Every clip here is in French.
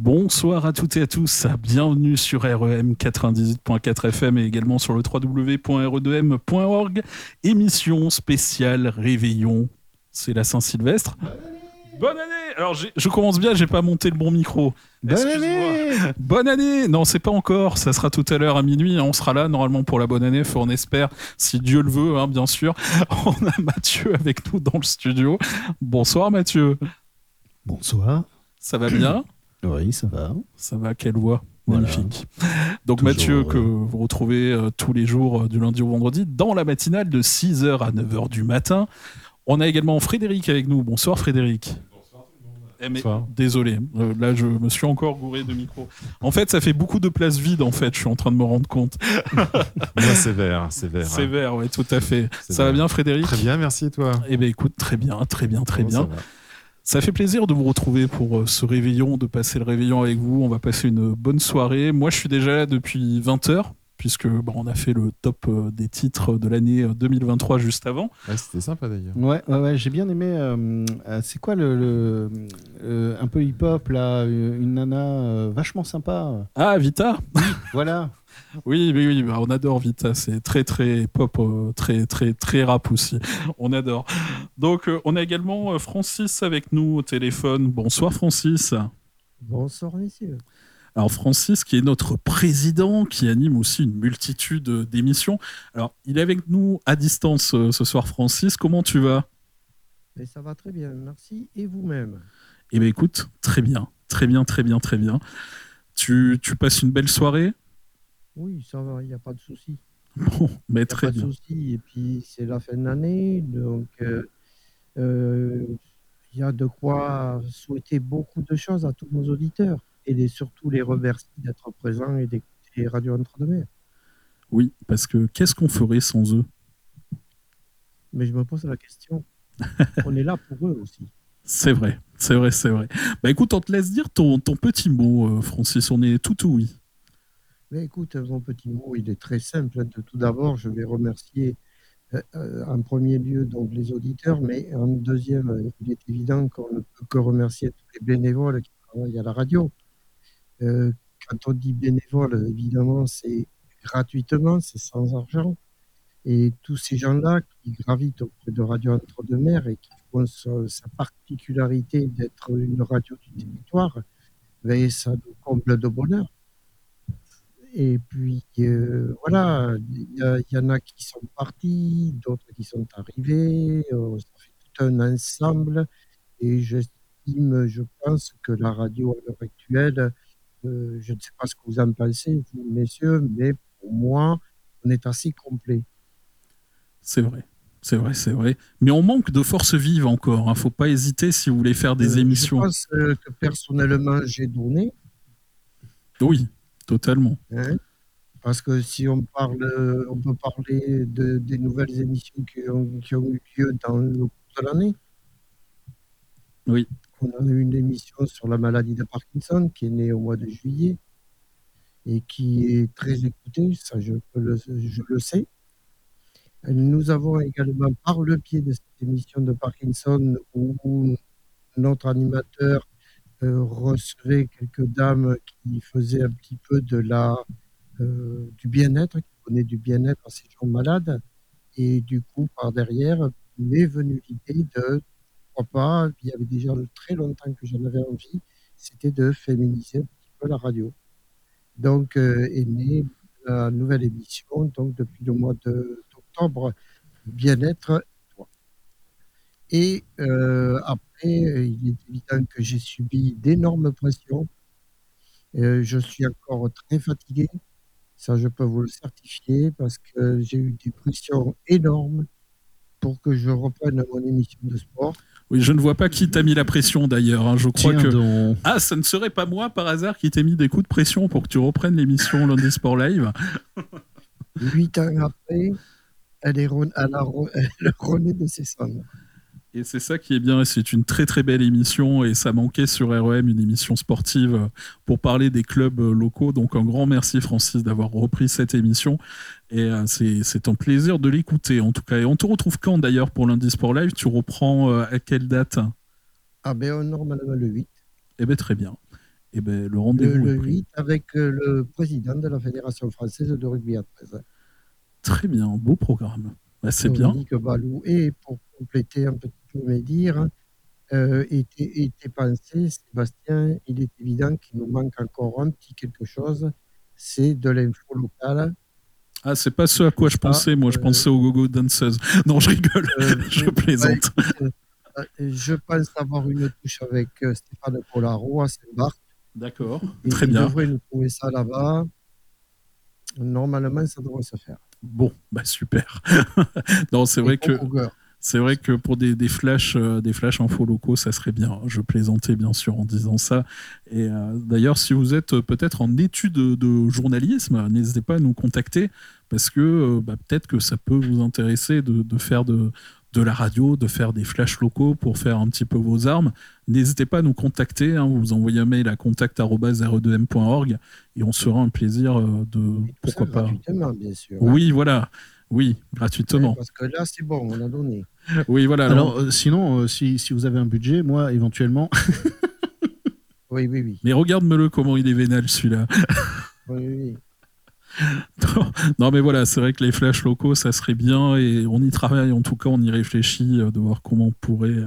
Bonsoir à toutes et à tous, bienvenue sur REM 98.4 FM et également sur le www.re2m.org. Émission spéciale Réveillon, c'est la Saint-Sylvestre. Bonne année Alors je commence bien, j'ai pas monté le bon micro. Bonne année Bonne année Non, c'est pas encore, ça sera tout à l'heure à minuit, on sera là normalement pour la bonne année, on espère, si Dieu le veut, hein, bien sûr. On a Mathieu avec nous dans le studio. Bonsoir Mathieu. Bonsoir. Ça va bien? Oui, ça va. Ça va, quelle voix Magnifique. Donc Mathieu, que vous retrouvez euh, tous les jours euh, du lundi au vendredi dans la matinale de 6h à 9h du matin. On a également Frédéric avec nous. Bonsoir Frédéric. Eh, désolé, euh, là je me suis encore gouré de micro. En fait, ça fait beaucoup de place vide en fait, je suis en train de me rendre compte. c'est vert, c'est vert. C'est vert, oui, tout à fait. Ça va bien Frédéric? Très bien, merci et toi? Eh bien écoute, très bien, très bien, très bien. Ça, fait plaisir de vous retrouver pour euh, ce réveillon, de passer le réveillon avec vous. On va passer une bonne soirée. Moi, je suis déjà là depuis 20h puisque bon, on a fait le top euh, des titres de l'année 2023 euh, juste avant. c'était sympa d'ailleurs. Ouais, ouais, ouais j'ai bien aimé. Euh, c'est quoi le, un peu hip-hop là, une nana vachement sympa. Ah Vita. voilà. Oui, oui, oui, bah, on adore Vita. C'est très, très pop, très, très, très rap aussi. On adore. Donc, on a également Francis avec nous au téléphone. Bonsoir, Francis. Bonsoir, messieurs. Alors Francis, qui est notre président, qui anime aussi une multitude d'émissions. Alors, il est avec nous à distance euh, ce soir, Francis. Comment tu vas? Et Ça va très bien, merci. Et vous-même? Eh bien, écoute, très bien, très bien, très bien, très bien. Tu, passes une belle soirée? Oui, ça va, il n'y a pas de souci. Bon, mais très bien. Pas de souci. Et puis, c'est la fin de l'année, donc euh, euh, il y a de quoi souhaiter beaucoup de choses à tous nos auditeurs et surtout les remercier d'être présents et d'écouter Radio Entre-deux-Mers. Oui, parce que qu'est-ce qu'on ferait sans eux? Mais je me pose la question. on est là pour eux aussi. C'est vrai, c'est vrai, c'est vrai. Bah écoute, on te laisse dire ton, ton petit mot, euh, Francis. On est tout oui. Mais écoute, mon petit mot, il est très simple. Tout d'abord, je vais remercier euh, euh, en premier lieu donc les auditeurs, mais en deuxième, il est évident qu'on ne peut que remercier tous les bénévoles qui travaillent à la radio. Euh, quand on dit bénévole, évidemment, c'est gratuitement, c'est sans argent. Et tous ces gens-là qui gravitent auprès de Radio Entre-deux-Mers et qui font sa, particularité d'être une radio du territoire, ben, ça nous comble de bonheur. Et puis, euh, voilà, il y, en a qui sont partis, d'autres qui sont arrivés. Euh, ça fait tout un ensemble. Et j'estime, je pense que la radio à l'heure actuelle euh, je ne sais pas ce que vous en pensez, vous, messieurs, mais pour moi, on est assez complet. C'est vrai. C'est vrai, c'est vrai. Mais on manque de force vive encore. Il hein. ne faut pas hésiter si vous voulez faire des euh, émissions. Je pense que personnellement, j'ai donné. Oui, totalement. Hein. Parce que si on parle, on peut parler de, des nouvelles émissions qui ont, qui ont eu lieu dans le cours de l'année. Oui. On a eu une émission sur la maladie de Parkinson qui est née au mois de juillet et qui est très écoutée, ça je, le, je le sais. Nous avons également, par le pied de cette émission de Parkinson, où notre animateur recevait quelques dames qui faisaient un petit peu de la, euh, du bien-être, qui donnaient du bien-être à ces gens malades. Et du coup, par derrière, m'est venue l'idée de pas. Il y avait déjà très longtemps que j'en avais envie. C'était de féminiser un petit peu la radio. Donc euh, est née la nouvelle émission, donc depuis le mois d'octobre, Bien-être. Et euh, après, il est évident que j'ai subi d'énormes pressions. Euh, je suis encore très fatigué, ça je peux vous le certifier, parce que j'ai eu des pressions énormes pour que je reprenne mon émission de sport. Oui, je ne vois pas qui t'a mis la pression d'ailleurs. Hein. Je crois que. Ah, ça ne serait pas moi par hasard qui t'ai mis des coups de pression pour que tu reprennes l'émission Lundi Sport Live? Huit ans après, elle est elle a renaît de ses cendres. Et c'est ça qui est bien, c'est une très très belle émission et ça manquait sur REM, une émission sportive pour parler des clubs locaux. Donc un grand merci Francis d'avoir repris cette émission et euh, c'est un plaisir de l'écouter en tout cas. Et on te retrouve quand d'ailleurs pour lundi Sport Live? Tu reprends euh, à quelle date? Ah ben normalement le 8. Eh bien très bien. Eh ben, le le, rendez-vous le pris. 8 avec euh, le président de la Fédération française de rugby à 13. Très bien, beau programme. Bah, c'est bien. Dominique Balou. Et pour compléter un petit peu mes dires, euh, était, était pensé, Sébastien, il est évident qu'il nous manque encore un petit quelque chose, c'est de l'info locale. Ah, c'est pas ce à quoi je Ah, pensais. Moi, je euh, pensais aux gogo danseuses. Non, je rigole. Euh, je bah, plaisante. je pense avoir une touche avec Stéphane Collaro à Saint-Barth. D'accord. Très il bien. devrait nous trouver ça là-bas. Normalement, ça devrait se faire. Bon, bah super. non, c'est vrai que c'est vrai que pour des, des flashs, euh, des flashs infos locaux, ça serait bien. Je plaisantais bien sûr en disant ça. Et euh, d'ailleurs, si vous êtes euh, peut-être en études de, de journalisme, n'hésitez pas à nous contacter parce que euh, bah, peut-être que ça peut vous intéresser de, de faire de, de la radio, de faire des flashs locaux pour faire un petit peu vos armes. N'hésitez pas à nous contacter. hein. vous envoyez un mail à contact@re2m.org et on sera un plaisir euh, de ça pourquoi pas. gratuitement, bien sûr. Oui, voilà. Oui, gratuitement. Parce que là, c'est bon, on a donné. Oui, voilà. alors- Alors, euh, sinon, euh, si, si vous avez un budget, moi, éventuellement, Oui, oui, oui. mais regarde-me-le comment il est vénal celui-là. Oui, oui, oui. Non, mais voilà, c'est vrai que les flashs locaux, ça serait bien et on y travaille. En tout cas, on y réfléchit euh, de voir comment on pourrait, euh,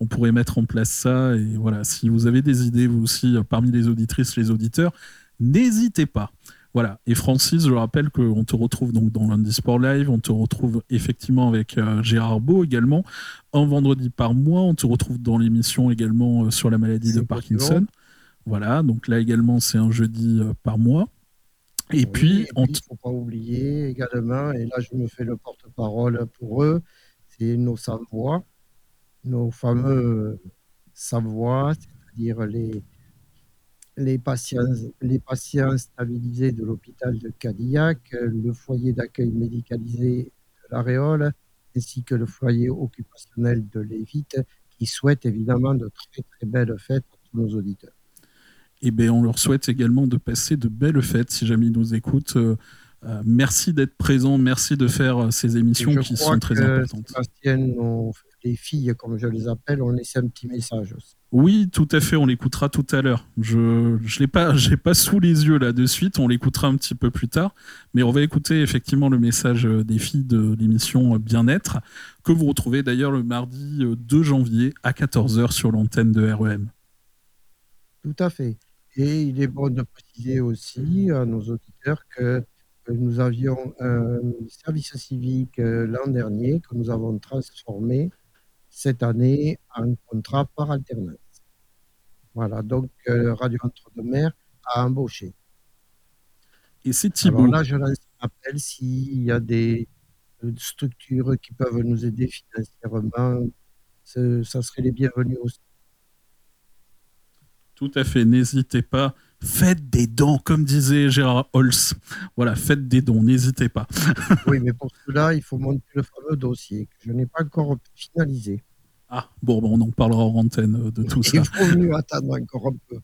on pourrait mettre en place ça. Et voilà, si vous avez des idées, vous aussi, euh, parmi les auditrices, les auditeurs, n'hésitez pas. Voilà. Et Francis, je rappelle qu'on te retrouve donc dans lundi Sport Live. On te retrouve effectivement avec euh, Gérard Beau également. Un vendredi par mois. On te retrouve dans l'émission également euh, sur la maladie de Parkinson. Voilà. Donc là également, c'est un jeudi euh, par mois. Et Oui, puis, et il ne faut pas oublier également, et là je me fais le porte-parole pour eux, c'est nos Savoies, nos fameux Savoies, c'est-à-dire les, les, patients, les patients stabilisés de l'hôpital de Cadillac, le foyer d'accueil médicalisé de l'Aréole, ainsi que le foyer occupationnel de Lévite, qui souhaitent évidemment de très très belles fêtes à tous nos auditeurs. Eh ben, on leur souhaite également de passer de belles fêtes si jamais ils nous écoutent. Euh, euh, merci d'être présents, merci de faire euh, ces émissions qui sont très que importantes. Sébastien, les filles, comme je les appelle, ont laissé un petit message aussi. Oui, tout à fait, on l'écoutera tout à l'heure. Je ne l'ai pas, j'ai pas sous les yeux là de suite, on l'écoutera un petit peu plus tard, mais on va écouter effectivement le message des filles de l'émission Bien-être, que vous retrouvez d'ailleurs le mardi euh, 2 janvier à 14h sur l'antenne de REM. Tout à fait. Et il est bon de préciser aussi à nos auditeurs que que nous avions un service civique euh, l'an dernier que nous avons transformé cette année en contrat par alternance. Voilà, donc euh, Radio Entre-deux-Mers a embauché. Et c'est Alors Thibaut. là, je lance un appel s'il y a des euh, structures qui peuvent nous aider financièrement, ça serait les bienvenus aussi. Tout à fait, n'hésitez pas. Faites des dons, comme disait Gérard Holz. Voilà, faites des dons, n'hésitez pas. Oui, mais pour cela, il faut monter le fameux dossier que je n'ai pas encore finalisé. Ah, bon, on en parlera en antenne euh, de tout ça. Il faut mieux attendre encore un peu.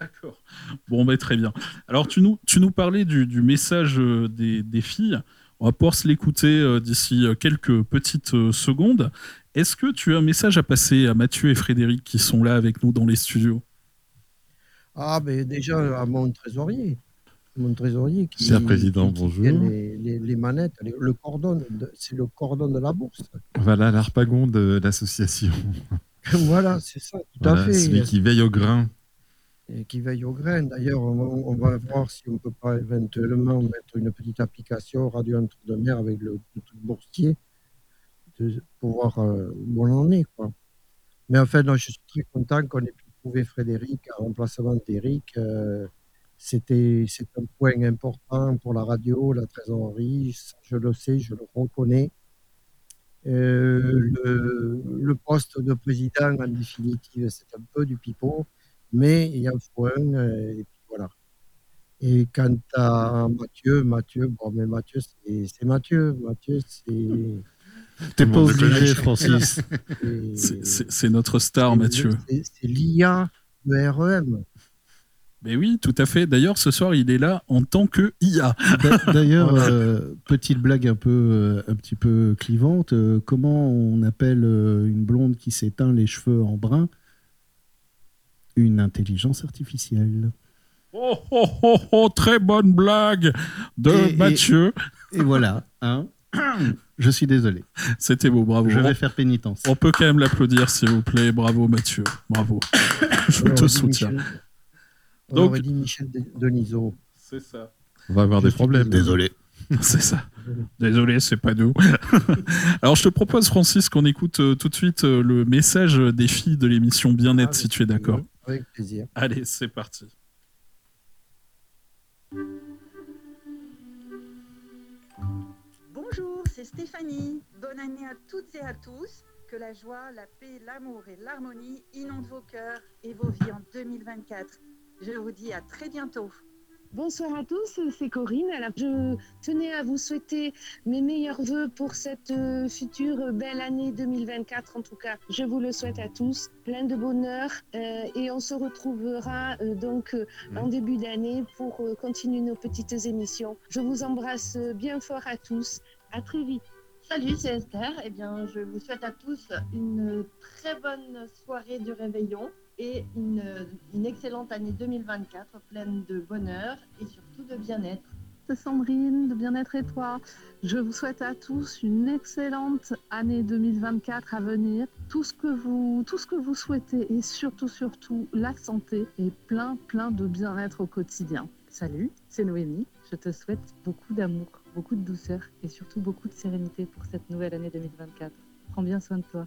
D'accord. Bon, ben, très bien. Alors, tu nous, tu nous parlais du, du message euh, des, des filles. On va pouvoir se l'écouter euh, d'ici quelques petites secondes. Est-ce que tu as un message à passer à Mathieu et Frédéric qui sont là avec nous dans les studios? Ah, mais déjà à mon trésorier. Mon trésorier qui. Cher président, qui- bonjour. Les, les- les manettes, les- le cordon, c'est le cordon de la bourse. Voilà l'arpagon de l'association. voilà, c'est ça, tout Voilà, à fait. celui qui veille au grain. et qui veille au grain. D'ailleurs, on, on va voir si on ne peut pas éventuellement mettre une petite application radio entre deux mers avec le, boursier de, pour voir euh, où on en est. Quoi. Mais en fait, non, je suis très content qu'on ait pu trouver Frédéric en remplacement d'Éric. Euh, c'était un point important pour la radio, la trésorerie. Je le sais, je le reconnais. Euh, le, poste de président, en définitive, c'est un peu du pipeau mais il y a un foin, euh, et voilà. Et quant à Mathieu, Mathieu, bon, mais Mathieu, c'est Mathieu. Mathieu, c'est. T'es pas obligé. Francis. c'est- notre star, Mathieu. c'est- l'IA de REM. Mais oui, tout à fait. D'ailleurs, ce soir, il est là en tant que IA. D'a- D'ailleurs, Voilà. euh, petite blague un peu, euh, un petit peu clivante. euh, comment on appelle une blonde qui s'éteint les cheveux en brun? Une intelligence artificielle. Oh, oh, oh, oh, très bonne blague de Et- et- Mathieu. Et voilà. Hein Je suis désolé. C'était beau, bravo. Je vais faire pénitence. On peut quand même l'applaudir, s'il vous plaît. Bravo, Mathieu. Bravo. Je te soutiens. Michel- On Donc- aurait dit Michel De- Denisot. C'est ça. On va avoir Je des problèmes. Désolé. C'est ça. Désolé, c'est pas nous. Alors, je te propose, Francis, qu'on écoute euh, tout de suite euh, le message des filles de l'émission Bien-être, Ah, si tu es d'accord. Avec plaisir. Allez, c'est parti. C'est Stéphanie. Bonne année à toutes et à tous. Que la joie, la paix, l'amour et l'harmonie inondent vos cœurs et vos vies en 2024. Je vous dis à très bientôt. Bonsoir à tous, c'est Corinne. Alors, je tenais à vous souhaiter mes meilleurs voeux pour cette euh, future belle année 2024. En tout cas, je vous le souhaite à tous, plein de bonheur. euh, et on se retrouvera euh, donc euh, en début d'année pour euh, continuer nos petites émissions. Je vous embrasse bien fort à tous. À très vite. Salut, c'est Esther. Eh bien, je vous souhaite à tous une très bonne soirée du réveillon et une, une excellente année 2024 pleine de bonheur et surtout de bien-être. c'est Sandrine de Bien-être et toi. Je vous souhaite à tous une excellente année 2024 à venir. Tout ce que vous, tout ce que vous souhaitez et surtout, surtout la santé et plein, plein de bien-être au quotidien. Salut, c'est Noémie. Je te souhaite beaucoup d'amour, beaucoup de douceur et surtout beaucoup de sérénité pour cette nouvelle année 2024. Prends bien soin de toi.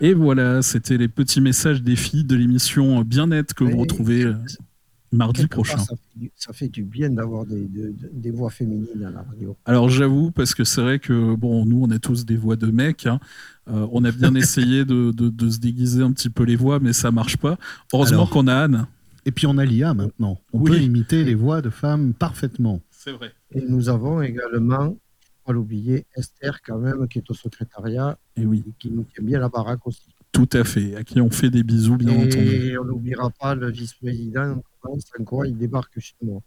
Et voilà, c'était les petits messages des filles de l'émission Bien-être que vous Et- retrouvez euh, mardi Quelque part, prochain. ça, fait du, ça fait du bien d'avoir des, de- de- des voix féminines à la radio. Alors j'avoue, parce que c'est vrai que bon, nous on a tous des voix de mecs. hein. Euh, on a bien essayé de, de- de se déguiser un petit peu les voix, mais ça marche pas. Heureusement qu'on a Anne. Et puis on a l'IA maintenant. On Oui. peut imiter les voix de femmes parfaitement. C'est vrai. Et nous avons également, pas l'oublier, Esther quand même, qui est au secrétariat Et oui, et qui nous tient bien la baraque aussi. Tout à fait. À qui on fait des bisous, bien entendu. et on n'oubliera pas le vice-président, sans quoi il débarque chez moi.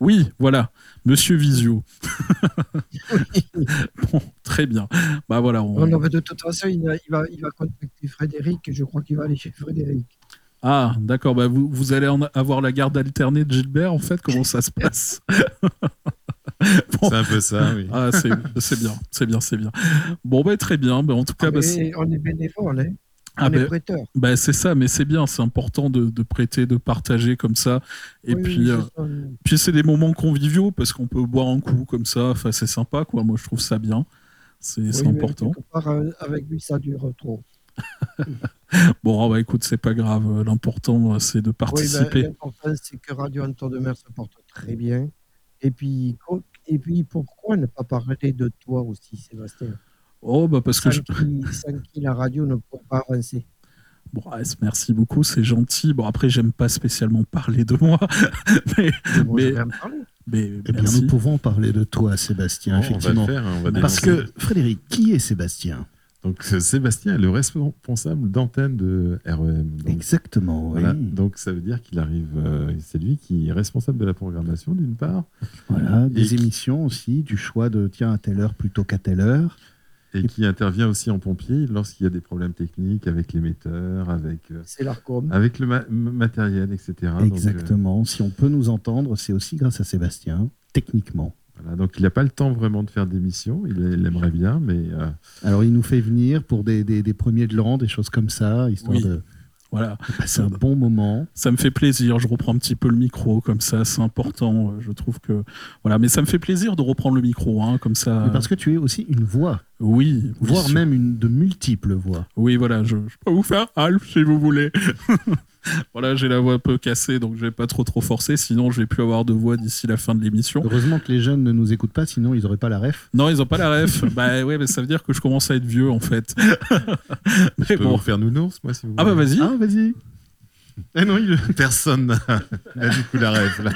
Oui, voilà, Monsieur Visio. bon, très bien. Bah voilà. on- Non, non, mais de toute façon, il va, il va, il va contacter Frédéric et je crois qu'il va aller chez Frédéric. Ah, d'accord. Bah vous, vous allez en avoir la garde alternée de Gilbert, en fait. Comment ça se passe? Bon. C'est un peu ça, oui. Ah, c'est c'est bien, c'est bien, c'est bien. Bon, bah, très bien. Bah, en tout cas, Ah, bah, on est bénévole, hein. Ah, prêteur. bah, c'est ça, mais c'est bien, c'est important de, de prêter, de partager comme ça. Et Oui, puis, euh, ça. puis c'est des moments conviviaux parce qu'on peut boire un coup comme ça. Enfin, c'est sympa, quoi. Moi, je trouve ça bien. C'est Oui, important. part, euh, avec lui, ça dure trop. Bon, ah, bah, écoute, c'est pas grave. L'important, euh, c'est de Oui, ben, participer. L'important, c'est que Radio Anton de Mer se porte très bien. Et puis, et puis, pourquoi ne pas parler de toi aussi, Sébastien? Oh, bah, parce que sans, je... qui, sans qui la radio ne pourrait pas avancer. Bon, ouais, merci beaucoup, c'est gentil. Bon, après, j'aime pas spécialement parler de moi, mais, Mais bon, Mais- mais Eh bien, nous pouvons parler de toi, Sébastien, Bon, on va effectivement. faire, on va Parce que, Frédéric, qui est Sébastien? Donc, euh, Sébastien est le responsable d'antenne de REM. Donc, Exactement, oui. voilà. Donc, ça veut dire qu'il arrive. euh, c'est lui qui est responsable de la programmation, d'une part, Voilà, des émissions aussi, du choix de tiens à telle heure plutôt qu'à telle heure. Et qui intervient aussi en pompier lorsqu'il y a des problèmes techniques avec l'émetteur, avec, euh, C'est avec le ma- matériel, etc. Donc, euh, Exactement. Si on peut nous entendre, c'est aussi grâce à Sébastien, techniquement. voilà. Donc, il n'a pas le temps vraiment de faire d'émissions. Il, il aimerait bien, mais euh, Alors, il nous fait venir pour des, des- des premiers de l'an, des choses comme ça, histoire Oui. de Voilà, passer un bon moment. ça me fait plaisir. Je reprends un petit peu le micro, comme ça, c'est important. Je trouve que. Voilà, mais ça me fait plaisir de reprendre le micro, hein, comme ça. Mais parce que tu es aussi une voix, Oui, oui, voire sûr. même une, de multiples voix. Oui, voilà, je, je peux vous faire Alf si vous voulez. voilà, j'ai la voix un peu cassée, donc je vais pas trop trop forcer, sinon je vais plus avoir de voix d'ici la fin de l'émission. Heureusement que les jeunes ne nous écoutent pas, sinon ils n'auraient pas la ref. Non, ils ont pas la ref. bah ouais, mais ça veut dire que je commence à être vieux en fait. je mais peux bon. vous faire nounours, moi, si vous Ah bah voulez. vas-y. Ah, vas-y. Ah non, il... Personne n'a du coup la rêve là.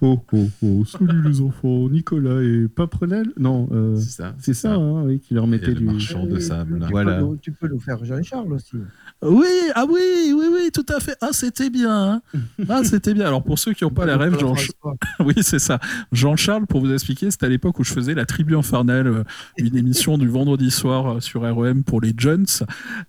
Oh, oh, oh, salut les enfants, Nicolas et Paprenel Non, euh, C'est ça. c'est ça, hein, oui, qui leur Et mettait le du... marchand de sable. là. Tu, Voilà. peux, nous- tu peux nous faire Jean-Charles aussi. Oui, ah oui, oui, oui, tout à fait. Ah, c'était bien. hein. Ah, c'était bien. Alors, pour ceux qui n'ont pas la rêve, Jean... François. oui, c'est ça. Jean-Charles, pour vous expliquer, c'était à l'époque où je faisais la Tribu Infernale, euh, une émission du vendredi soir euh, sur REM pour les Jones.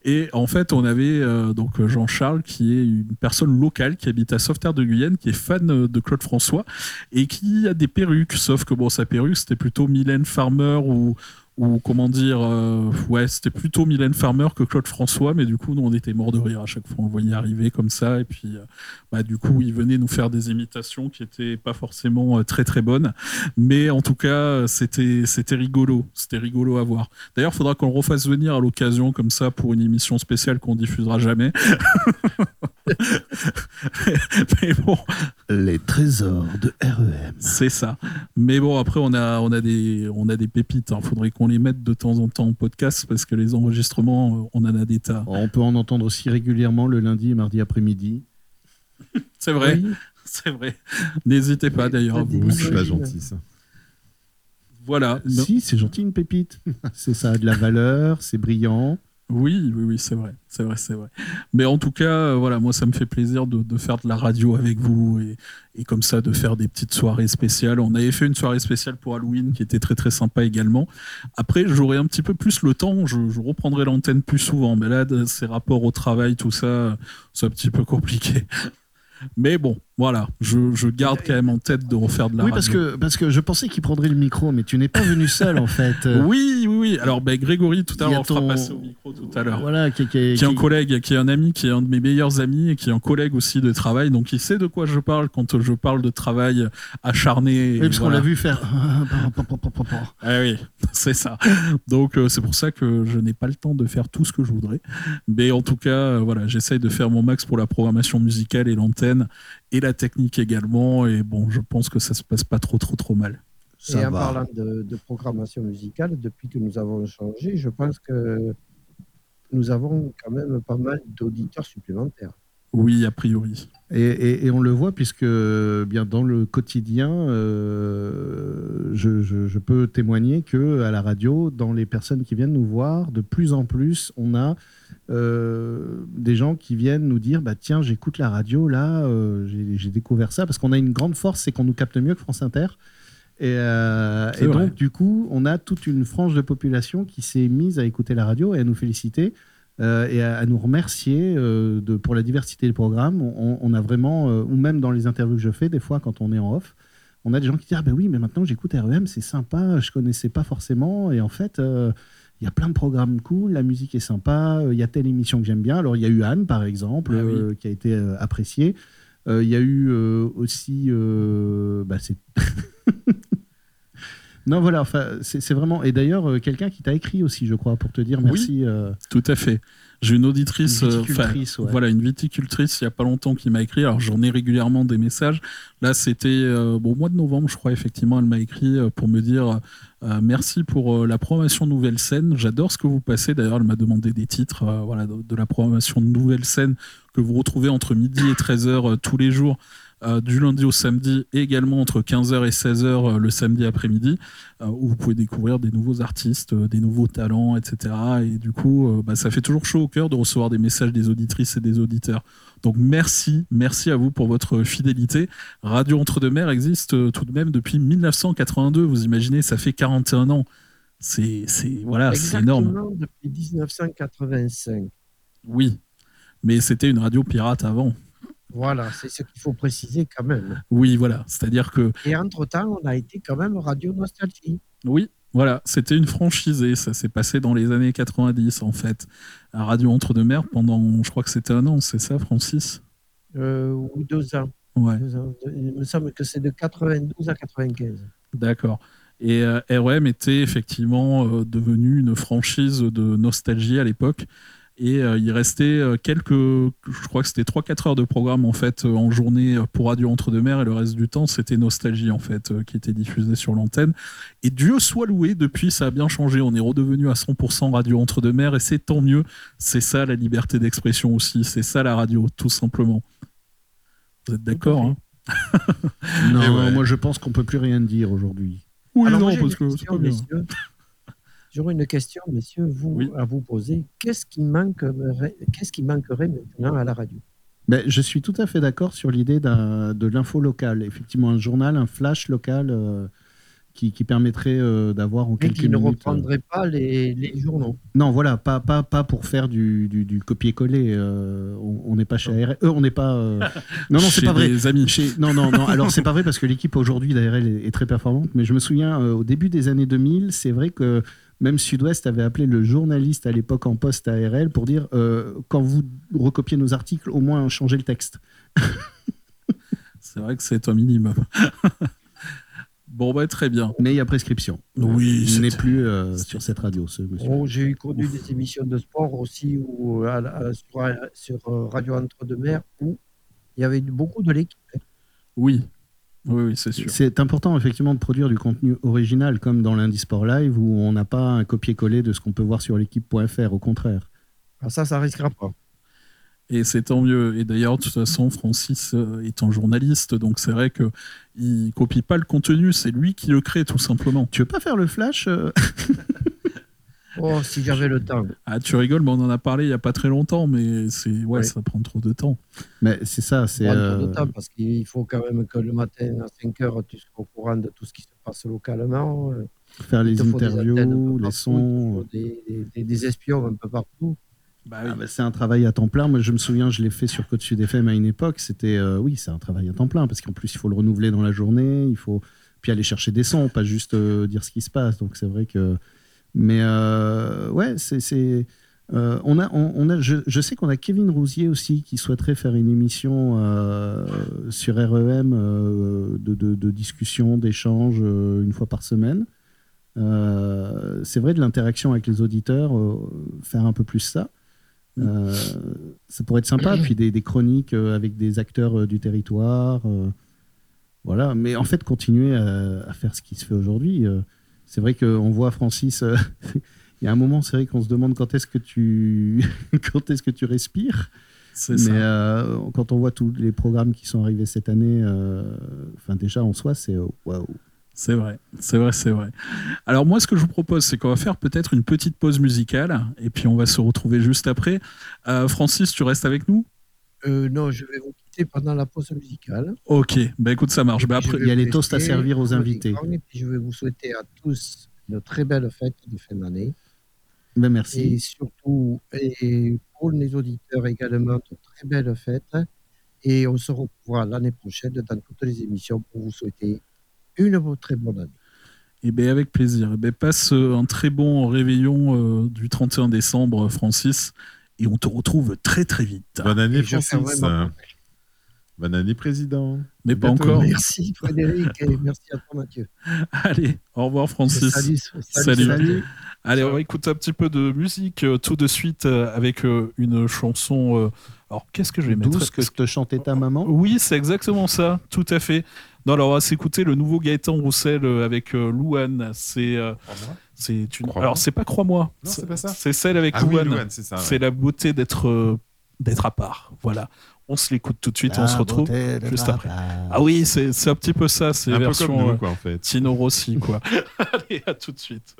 Et en fait, on avait euh, donc Jean-Charles, qui est une personne locale qui habite à Sauveterre de Guyenne, qui est fan de Claude François et qui a des perruques. Sauf que bon, sa perruque, c'était plutôt Mylène Farmer ou ou comment dire, euh, ouais, c'était plutôt Mylène Farmer que Claude François, mais du coup, nous, on était morts de rire à chaque fois, on le voyait arriver comme ça, et puis, euh, bah, du coup, il venait nous faire des imitations qui étaient pas forcément euh, très très bonnes, mais en tout cas, c'était c'était rigolo, c'était rigolo à voir. D'ailleurs, il faudra qu'on le refasse venir à l'occasion comme ça pour une émission spéciale qu'on diffusera jamais. mais bon, Les trésors de REM. c'est ça. Mais bon, après, on a, on a, des, on a des pépites. Il faudrait qu'on les mette de temps en temps en podcast parce que les enregistrements, euh, on en a des tas. On peut en entendre aussi régulièrement le lundi et mardi après-midi. C'est vrai, Oui. c'est vrai. N'hésitez pas d'ailleurs. à Des vous- C'est pas Oui. gentil ça. Voilà. Si, c'est gentil une pépite. c'est ça a de la valeur, c'est brillant. Oui, oui, oui, c'est vrai, c'est vrai, c'est vrai. Mais en tout cas, euh, voilà, moi, ça me fait plaisir de, faire de la radio avec vous et, comme ça de faire des petites soirées spéciales. On avait fait une soirée spéciale pour Halloween qui était très très sympa également. Après, j'aurai un petit peu plus le temps, je, je reprendrai l'antenne plus souvent. Mais là, ces rapports au travail, tout ça, c'est un petit peu compliqué. Mais bon, voilà, je, je garde quand même en tête de refaire de la oui, radio. parce que, parce que je pensais qu'il prendrait le micro, mais tu n'es pas venu seul en fait. Oui, oui, oui. Alors, ben, Grégory, tout à l'heure, on fera ton- passer au micro tout à l'heure. Voilà, qui, qui- qui est un qui- collègue, qui est un ami, qui est un de mes meilleurs amis et qui est un collègue aussi de travail. Donc il sait de quoi je parle quand je parle de travail acharné. Oui, parce qu'on l'a vu faire. Ah oui, c'est ça. Donc euh, c'est pour ça que je n'ai pas le temps de faire tout ce que je voudrais. Mais en tout cas, euh, voilà, j'essaye de faire mon max pour la programmation musicale et l'antenne et la technique également. Et bon, je pense que ça se passe pas trop, trop, trop mal. Ça et en va. parlant de, de programmation musicale, depuis que nous avons changé, je pense que nous avons quand même pas mal d'auditeurs supplémentaires. Oui, a priori. Et, et- et on le voit puisque bien dans le quotidien, euh, je, je- je peux témoigner que à la radio, dans les personnes qui viennent nous voir, de plus en plus, on a euh, des gens qui viennent nous dire bah tiens, j'écoute la radio là, euh, j'ai découvert ça parce qu'on a une grande force, c'est qu'on nous capte mieux que France Inter. Et, donc, du coup, on a toute une frange de population qui s'est mise à écouter la radio et à nous féliciter euh, et à, à nous remercier euh, de, pour la diversité du programme. On, on a vraiment, euh, ou même dans les interviews que je fais, des fois quand on est en off, on a des gens qui disent Ah ben oui, mais maintenant j'écoute REM, c'est sympa, je connaissais pas forcément. Et en fait, il y a plein de programmes cool, la musique est sympa, il y a telle émission que j'aime bien. Alors il y a eu Anne, par exemple, Ah oui. qui a été appréciée. Il y a eu aussi. bah, c'est. Non, voilà, enfin, c'est vraiment. Et d'ailleurs, euh, quelqu'un qui t'a écrit aussi, je crois, pour te dire Oui. merci. euh, Tout à fait. J'ai une auditrice, Une euh, viticultrice, ouais. voilà, une viticultrice il y a pas longtemps qui m'a écrit. Alors j'en ai régulièrement des messages. Là, c'était bon, au mois de novembre, je crois effectivement, elle m'a écrit pour me dire merci pour la programmation Nouvelle Scène. J'adore ce que vous passez. D'ailleurs, elle m'a demandé des titres, voilà, de, de la programmation Nouvelle Scène que vous retrouvez entre midi et 13h tous les jours. Euh, du lundi au samedi et également entre 15h et 16h euh, le samedi après-midi euh, où vous pouvez découvrir des nouveaux artistes, des nouveaux talents, etc. Et du coup, bah, ça fait toujours chaud au cœur de recevoir des messages des auditrices et des auditeurs. Donc merci, merci à vous pour votre fidélité. Radio Entre-deux-Mers existe tout de même depuis 1982. Vous imaginez, ça fait 41 ans. C'est, voilà, c'est énorme. Depuis 1985. Oui, mais c'était une radio pirate avant. Voilà, c'est ce qu'il faut préciser quand même. Oui, voilà. C'est-à-dire que Et entre-temps, on a été quand même Radio Nostalgie. Oui, voilà, c'était une franchisée. Ça s'est passé dans les années 90, en fait. À Radio Entre-deux-Mers, pendant, je crois que c'était un an, c'est ça, Francis? Euh, ou deux ans. Ouais, Deux ans. Il me semble que c'est de 92 à 95. d'accord. Et euh, REM était effectivement euh, devenu une franchise de nostalgie à l'époque. Et euh, il restait euh, quelques, je crois que c'était 3-4 heures de programme en fait euh, en journée pour Radio Entre-deux-Mers et le reste du temps c'était Nostalgie en fait qui était diffusé sur l'antenne. Et Dieu soit loué, depuis ça a bien changé. On est redevenu à 100% Radio Entre-deux-Mers et c'est tant mieux. C'est ça la liberté d'expression aussi. C'est ça la radio, tout simplement. Vous êtes d'accord hein? Non, ouais. moi je pense qu'on peut plus rien dire aujourd'hui. Oui, Alors, non, moi, parce que c'est pas bien. J'aurais une question, messieurs, vous, Oui. à vous poser. Qu'est-ce qui, manquerait, qu'est-ce qui manquerait maintenant à la radio? Ben, je suis tout à fait d'accord sur l'idée d'un- de l'info locale. Effectivement, un journal, un flash local euh, qui, qui permettrait euh, d'avoir en Et quelques qui ne minutes. euh, reprendrait pas les, les journaux. Non, voilà, pas, pas, pas pour faire du, du, du copier-coller. euh, on n'est pas chez ARL. Euh, on n'est pas. euh, Non, non, c'est Chez pas vrai. des amis. Chez- Non, non, non. Alors, c'est pas vrai parce que l'équipe aujourd'hui d'ARL est, est très performante. Mais je me souviens, euh, au début des années 2000, c'est vrai que même Sud-Ouest avait appelé le journaliste à l'époque en poste à ARL pour dire euh, quand vous recopiez nos articles, au moins changez le texte. C'est vrai que c'est un minimum. bon, bah, très bien. Mais il y a prescription. Oui, il n'est c'est- plus euh, sur cette radio, ce. Oh, J'ai eu connu des émissions de sport aussi où, à la- sur, sur, euh, Radio Entre-deux-Mers où il y avait beaucoup de l'équipe. Oui, oui, oui, c'est sûr. C'est important effectivement de produire du contenu original comme dans lundi Sport Live où on n'a pas un copier-coller de ce qu'on peut voir sur l'équipe.fr, au contraire. Alors ça, ça risquera pas. Et c'est tant mieux. Et d'ailleurs, de toute façon, Francis euh, est un journaliste, donc c'est vrai que il copie pas le contenu, c'est lui qui le crée tout simplement. Tu veux pas faire le flash euh? Oh, si j'avais le temps. Ah, tu rigoles, mais on en a parlé il y a pas très longtemps, mais c'est ouais, Ouais. ça prend trop de temps. Mais c'est ça, c'est. Prendre euh, de temps parce qu'il faut quand même que le matin à 5 heures, tu sois au courant de tout ce qui se passe localement. euh, faire les interviews, les partout, sons. Des, des- des- des espions un peu partout. Bah Ah bah, c'est un travail à temps plein. Moi, je me souviens, je l'ai fait sur Côte Sud FM à une époque. C'était, euh, oui, c'est un travail à temps plein parce qu'en plus, il faut le renouveler dans la journée. Il faut puis aller chercher des sons, pas juste euh, dire ce qui se passe. Donc, c'est vrai que. Mais euh, ouais, c'est. euh, on a, on, a, je, sais qu'on a Kevin Rousier aussi qui souhaiterait faire une émission euh, sur REM euh, de, discussion, d'échange une fois par semaine. C'est vrai de l'interaction avec les auditeurs, faire un peu plus ça. Ça pourrait être sympa. Puis des, chroniques avec des acteurs du territoire. voilà. Mais en fait, continuer à faire ce qui se fait aujourd'hui. C'est vrai qu'on voit Francis. euh, Il y a un moment, c'est vrai qu'on se demande quand est-ce que tu quand est-ce que tu respires. C'est Mais ça. euh, quand on voit tous les programmes qui sont arrivés cette année, euh, enfin déjà en soi, c'est euh, waouh. C'est vrai, c'est vrai, c'est vrai. Alors moi, ce que je vous propose, c'est qu'on va faire peut-être une petite pause musicale, et puis on va se retrouver juste après. Euh, Francis, tu restes avec nous? Euh, non, je vais vous quitter pendant la pause musicale. Ok, bah écoute, ça marche. Bah, après, il y a les toasts à servir aux invités. Et puis je vais vous souhaiter à tous une très belle fête de fin d'année. Ben merci. Et surtout, et pour les auditeurs également, de très belles fêtes. Et on se retrouvera l'année prochaine dans toutes les émissions pour vous souhaiter une très bonne année. Eh ben avec plaisir. Eh ben passe un très bon réveillon euh, du 31 décembre, Francis, et on te retrouve très très vite. Bonne année, Et Francis. Bonne année, président. Mais pas bientôt. encore. Merci Frédéric et merci à toi Mathieu. Allez, au revoir Francis. Salut, Salut. Salut. Allez, on va écouter un petit peu de musique euh, tout de suite euh, avec euh, une chanson. euh, alors, qu'est-ce que je vais mettre? Douce que te chantait ta maman. Oui, c'est exactement ça, tout à fait. Non, alors on va s'écouter le nouveau Gaëtan Roussel euh, avec euh, Louane. C'est euh, c'est une. Alors c'est pas crois-moi. Non, c'est pas ça. C'est celle avec Ah Louane. C'est ça. C'est ouais. la beauté d'être euh, d'être à part. Voilà. On se l'écoute tout de suite. on se retrouve juste après. Ah oui, c'est c'est un petit peu ça. C'est Un peu version comme nous, euh, quoi, en fait. Tino Rossi, quoi. Allez, à tout de suite.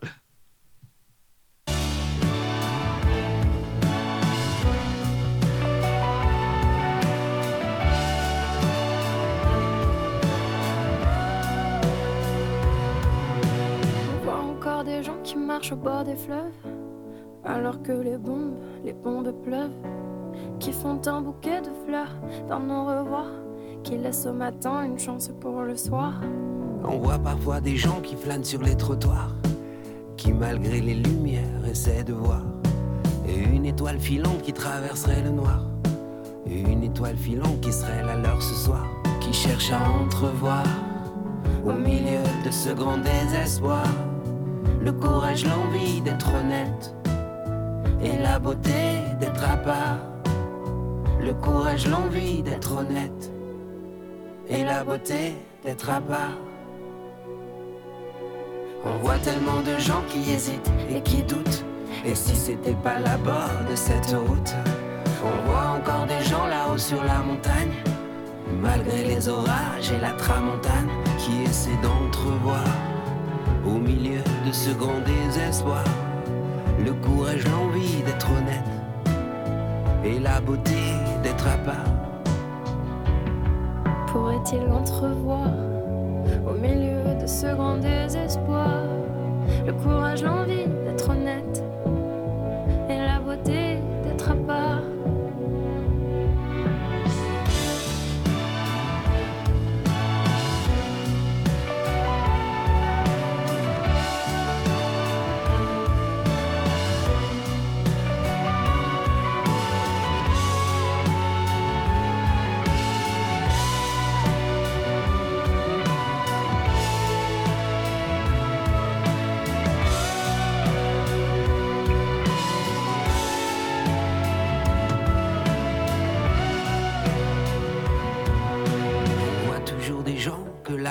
Qui marchent au bord des fleuves, alors que les bombes, les bombes pleuvent, qui font un bouquet de fleurs dans nos revoirs, qui laissent au matin une chance pour le soir. On voit parfois des gens qui flânent sur les trottoirs, qui malgré les lumières essaient de voir. Une étoile filante qui traverserait le noir. Une étoile filante qui serait la leur ce soir. Qui cherche à entrevoir, au milieu de ce grand désespoir, le courage, l'envie d'être honnête. et la beauté d'être à part. Le courage, l'envie d'être honnête et la beauté d'être à part. On voit tellement de gens qui hésitent et qui doutent. Et si c'était pas là-bas de cette route, on voit encore des gens là-haut sur la montagne, malgré les orages et la tramontane, qui essaient d'entrevoir au milieu de ce grand désespoir le courage, l'envie d'être honnête et la beauté d'être à part. Pourrait-il entrevoir au milieu de ce grand désespoir le courage, l'envie d'être honnête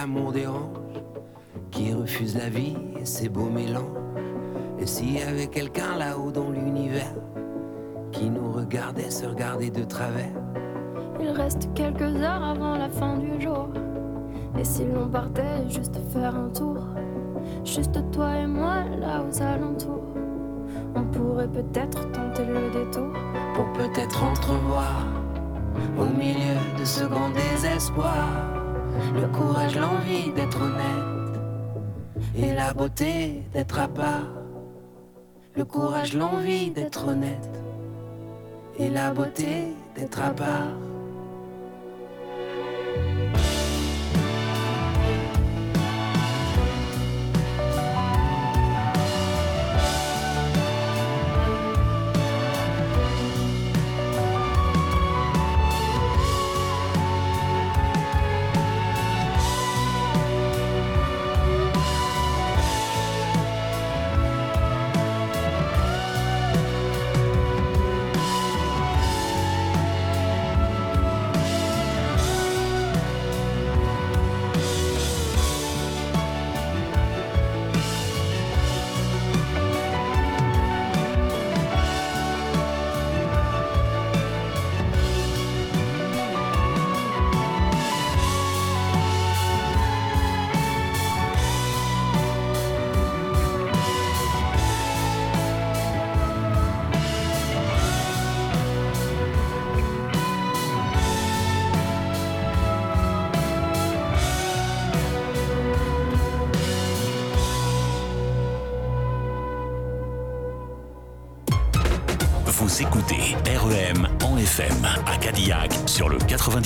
l'amour dérange, qui refusent la vie et ses beaux mélanges. Et s'il y avait quelqu'un là-haut dans l'univers qui nous regardait se regarder de travers, Il reste quelques heures avant la fin du jour. Et si l'on partait juste faire un tour, juste toi et moi là aux alentours, on pourrait peut-être tenter le détour. pour peut-être entrevoir au milieu de ce grand désespoir le courage, l'envie d'être honnête et la beauté d'être à part. Le courage, l'envie d'être honnête et la beauté d'être à part.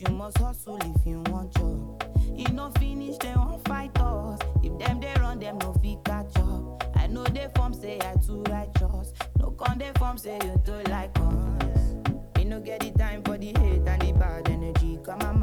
you must hustle if you want job. E no finish dem wan fight us. If them they run them no fit catch up. I know dey form say I too righteous. No con dey form say you too like us. Me no get the time for the hate and the bad energy. Mind on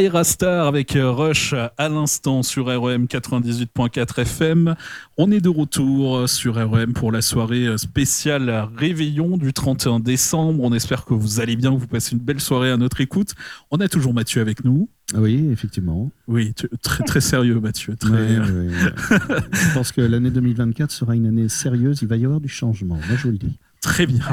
Aira Star avec euh, Rush à l'instant sur REM 98.4 FM. On est de retour sur REM pour la soirée euh, spéciale Réveillon du 31 décembre. On espère que vous allez bien, que vous passez une belle soirée à notre écoute. On a toujours Mathieu avec nous. Oui, effectivement. Oui, tu- très très sérieux Mathieu. Très... Ouais, ouais, ouais. Je pense que l'année 2024 sera une année sérieuse. Il va y avoir du changement. Moi, je vous le dis. Très bien.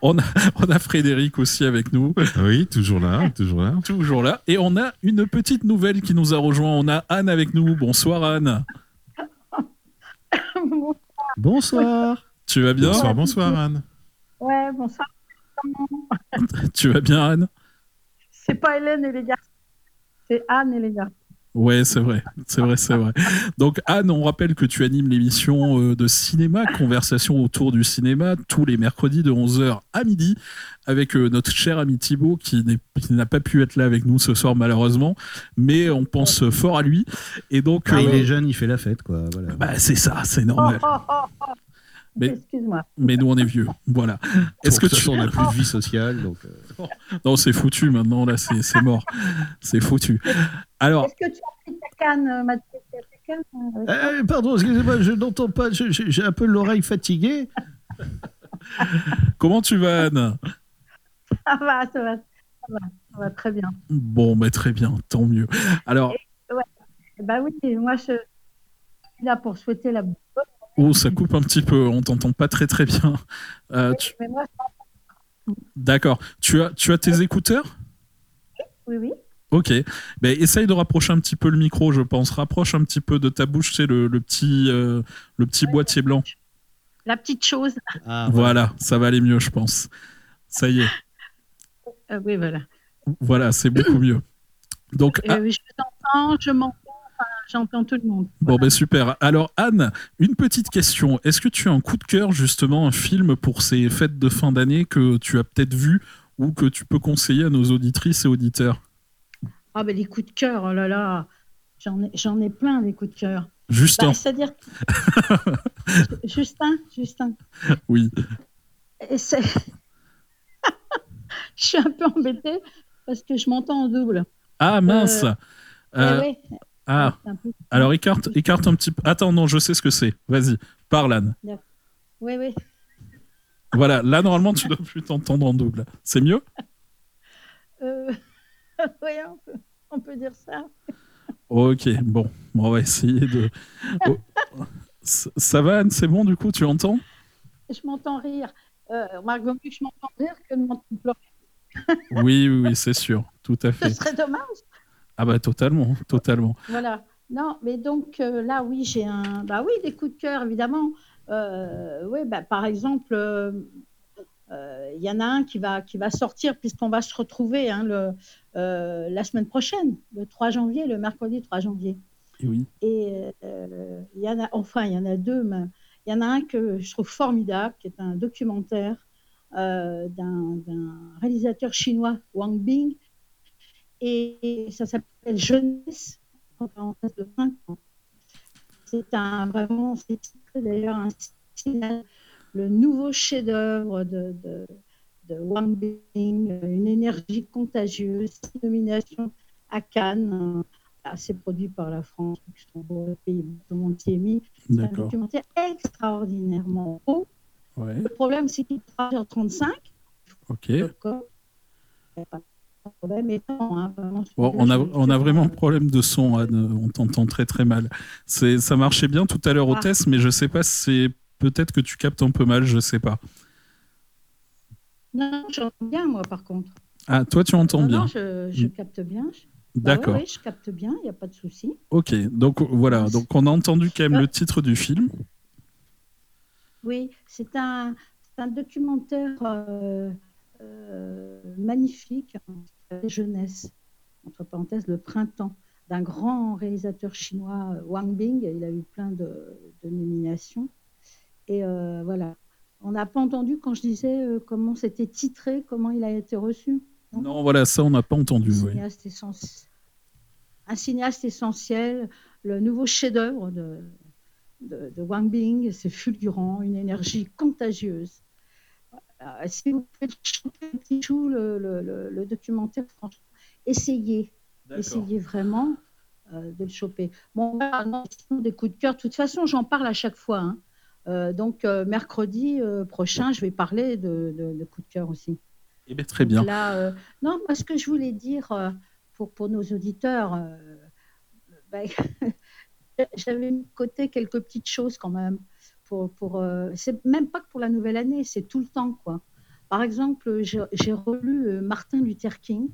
On a, on a Frédéric aussi avec nous. Oui, toujours là, toujours là. Toujours là. Et on a une petite nouvelle qui nous a rejoint. On a Anne avec nous. Bonsoir Anne. Bonsoir. Tu vas bien? Bonsoir, bonsoir Anne. Ouais, bonsoir. Tu vas bien Anne? C'est pas Hélène et les garçons, c'est Anne et les garçons. Ouais, c'est vrai, c'est vrai, c'est vrai. Donc Anne, on rappelle que tu animes l'émission euh, de cinéma, Conversation autour du cinéma, tous les mercredis de 11h à midi, avec euh, notre cher ami Thibaut qui n'a pas pu être là avec nous ce soir malheureusement, mais on pense fort à lui. Et donc, Ah, il euh, est jeune, il fait la fête, quoi. Voilà. bah, c'est ça, c'est normal. Mais- Excuse-moi. Mais nous, on est vieux, voilà. Est-ce que tu... on n'a plus de vie sociale, donc. euh, Non, c'est foutu maintenant, là, c'est mort. C'est foutu. Alors, Est-ce que tu as pris ta canne, euh, Mathieu ta canne euh, toi Eh, pardon, excusez-moi, je n'entends pas. J'ai un peu l'oreille fatiguée. comment tu vas, Anne? Ça va, ça va, ça va, ça va très bien. Bon, bah, très bien, tant mieux. Alors, Ouais. Bah oui, moi je suis là pour souhaiter la bonne. oh, ça coupe un petit peu, on t'entend pas très très bien. Euh, tu- Mais D'accord. Tu as, tu as tes écouteurs? Oui, oui. Ok. Ben, essaye de rapprocher un petit peu le micro, je pense. Rapproche un petit peu de ta bouche, c'est le, le petit, euh, le petit boîtier blanc. La petite chose. Ah, Voilà, ça va aller mieux, je pense. Ça y est. Euh, oui, voilà. Voilà, c'est beaucoup mieux. Donc, ah, Euh, je t'entends, je m'entends, enfin, j'entends tout le monde. Bon, ben super. Alors, Anne, une petite question. Est-ce que tu as un coup de cœur, justement, un film pour ces fêtes de fin d'année que tu as peut-être vu ou que tu peux conseiller à nos auditrices et auditeurs? Ah, ben les coups de cœur, oh là là, j'en ai, j'en ai plein des coups de cœur. Justin. Bah, C'est-à-dire. Justin, Justin. Oui. Et c'est- je suis un peu embêtée parce que je m'entends en double. Ah, mince. Euh, Euh, eh ouais. Ah, peu- alors écarte, écarte un petit peu. Attends, non, je sais ce que c'est. Vas-y, parle, Anne. Oui, oui. Voilà, là, normalement, tu dois plus t'entendre en double. C'est mieux? Euh, oui, on peut, on peut dire ça. Ok, bon, on va essayer de. Oh. Ça va, Anne C'est bon, du coup, tu entends? Je m'entends rire. Euh, remarque, vaut mieux que je m'entends rire que de m'entendre pleurer. Oui, oui, oui, c'est sûr, tout à Ce fait. serait dommage. Ah, bah, totalement, totalement. Voilà. Non, mais donc euh, là, oui, j'ai un. Bah oui, des coups de cœur, évidemment. Euh, oui, bah, par exemple, euh, il y en a un qui va, qui va sortir, puisqu'on va se retrouver hein, le, euh, la semaine prochaine, le 3 janvier, le mercredi 3 janvier. Oui. Et euh, il y en a, enfin, il y en a deux, mais il y en a un que je trouve formidable, qui est un documentaire euh, d'un réalisateur chinois, Wang Bing, et ça s'appelle Jeunesse, en parenthèse de 5 ans. C'est un vraiment, c'est d'ailleurs un signal, le nouveau chef-d'œuvre de, de, de Wang Bing, une énergie contagieuse, six nominations à Cannes. euh, C'est produit par la France, Luxembourg, le pays, tout le monde s'y est mis. C'est un documentaire extraordinairement beau. Ouais, Le problème, c'est qu'il est 3h35. ok. Hein, Bon, on, a, on a vraiment un problème de son, Anne. On t'entend très très mal. Ça marchait bien tout à l'heure au Ah. test, mais je sais pas si c'est peut-être que tu captes un peu mal, je sais pas. Non, j'entends bien, moi, par contre. Ah, toi tu entends Non, bien. non, je, je Mm. capte bien. Bah D'accord. ouais, ouais, je capte bien, il n'y a pas de souci. Ok, donc voilà. Donc on a entendu quand même Euh. le titre du film. Oui, c'est un, documentaire euh, euh, magnifique, hein, jeunesse, entre parenthèses, le printemps, d'un grand réalisateur chinois, euh, Wang Bing. Il a eu plein de, de nominations. Et euh, voilà. On n'a pas entendu quand je disais euh, comment c'était titré, comment il a été reçu. Non, voilà, ça on n'a pas entendu. un, oui. cinéaste essen- un cinéaste essentiel, le nouveau chef-d'œuvre de, de, de Wang Bing, c'est fulgurant, une énergie contagieuse. Euh, si vous faites chanter le petit chou, le, le- le- le documentaire, franchement, essayez, Essayez vraiment euh, de le choper. Bon, non, sinon, des coups de cœur. De toute façon, j'en parle à chaque fois. hein. Euh, donc, euh, mercredi euh, prochain, je vais parler de, de, de cœur aussi. Eh bien, très bien. Donc Là, non, moi, ce que je voulais dire pour, pour nos auditeurs, ben, j'avais mis de côté quelques petites choses quand même. Pour, pour, c'est même pas que pour la nouvelle année, c'est tout le temps. quoi. Par exemple, j'ai relu Martin Luther King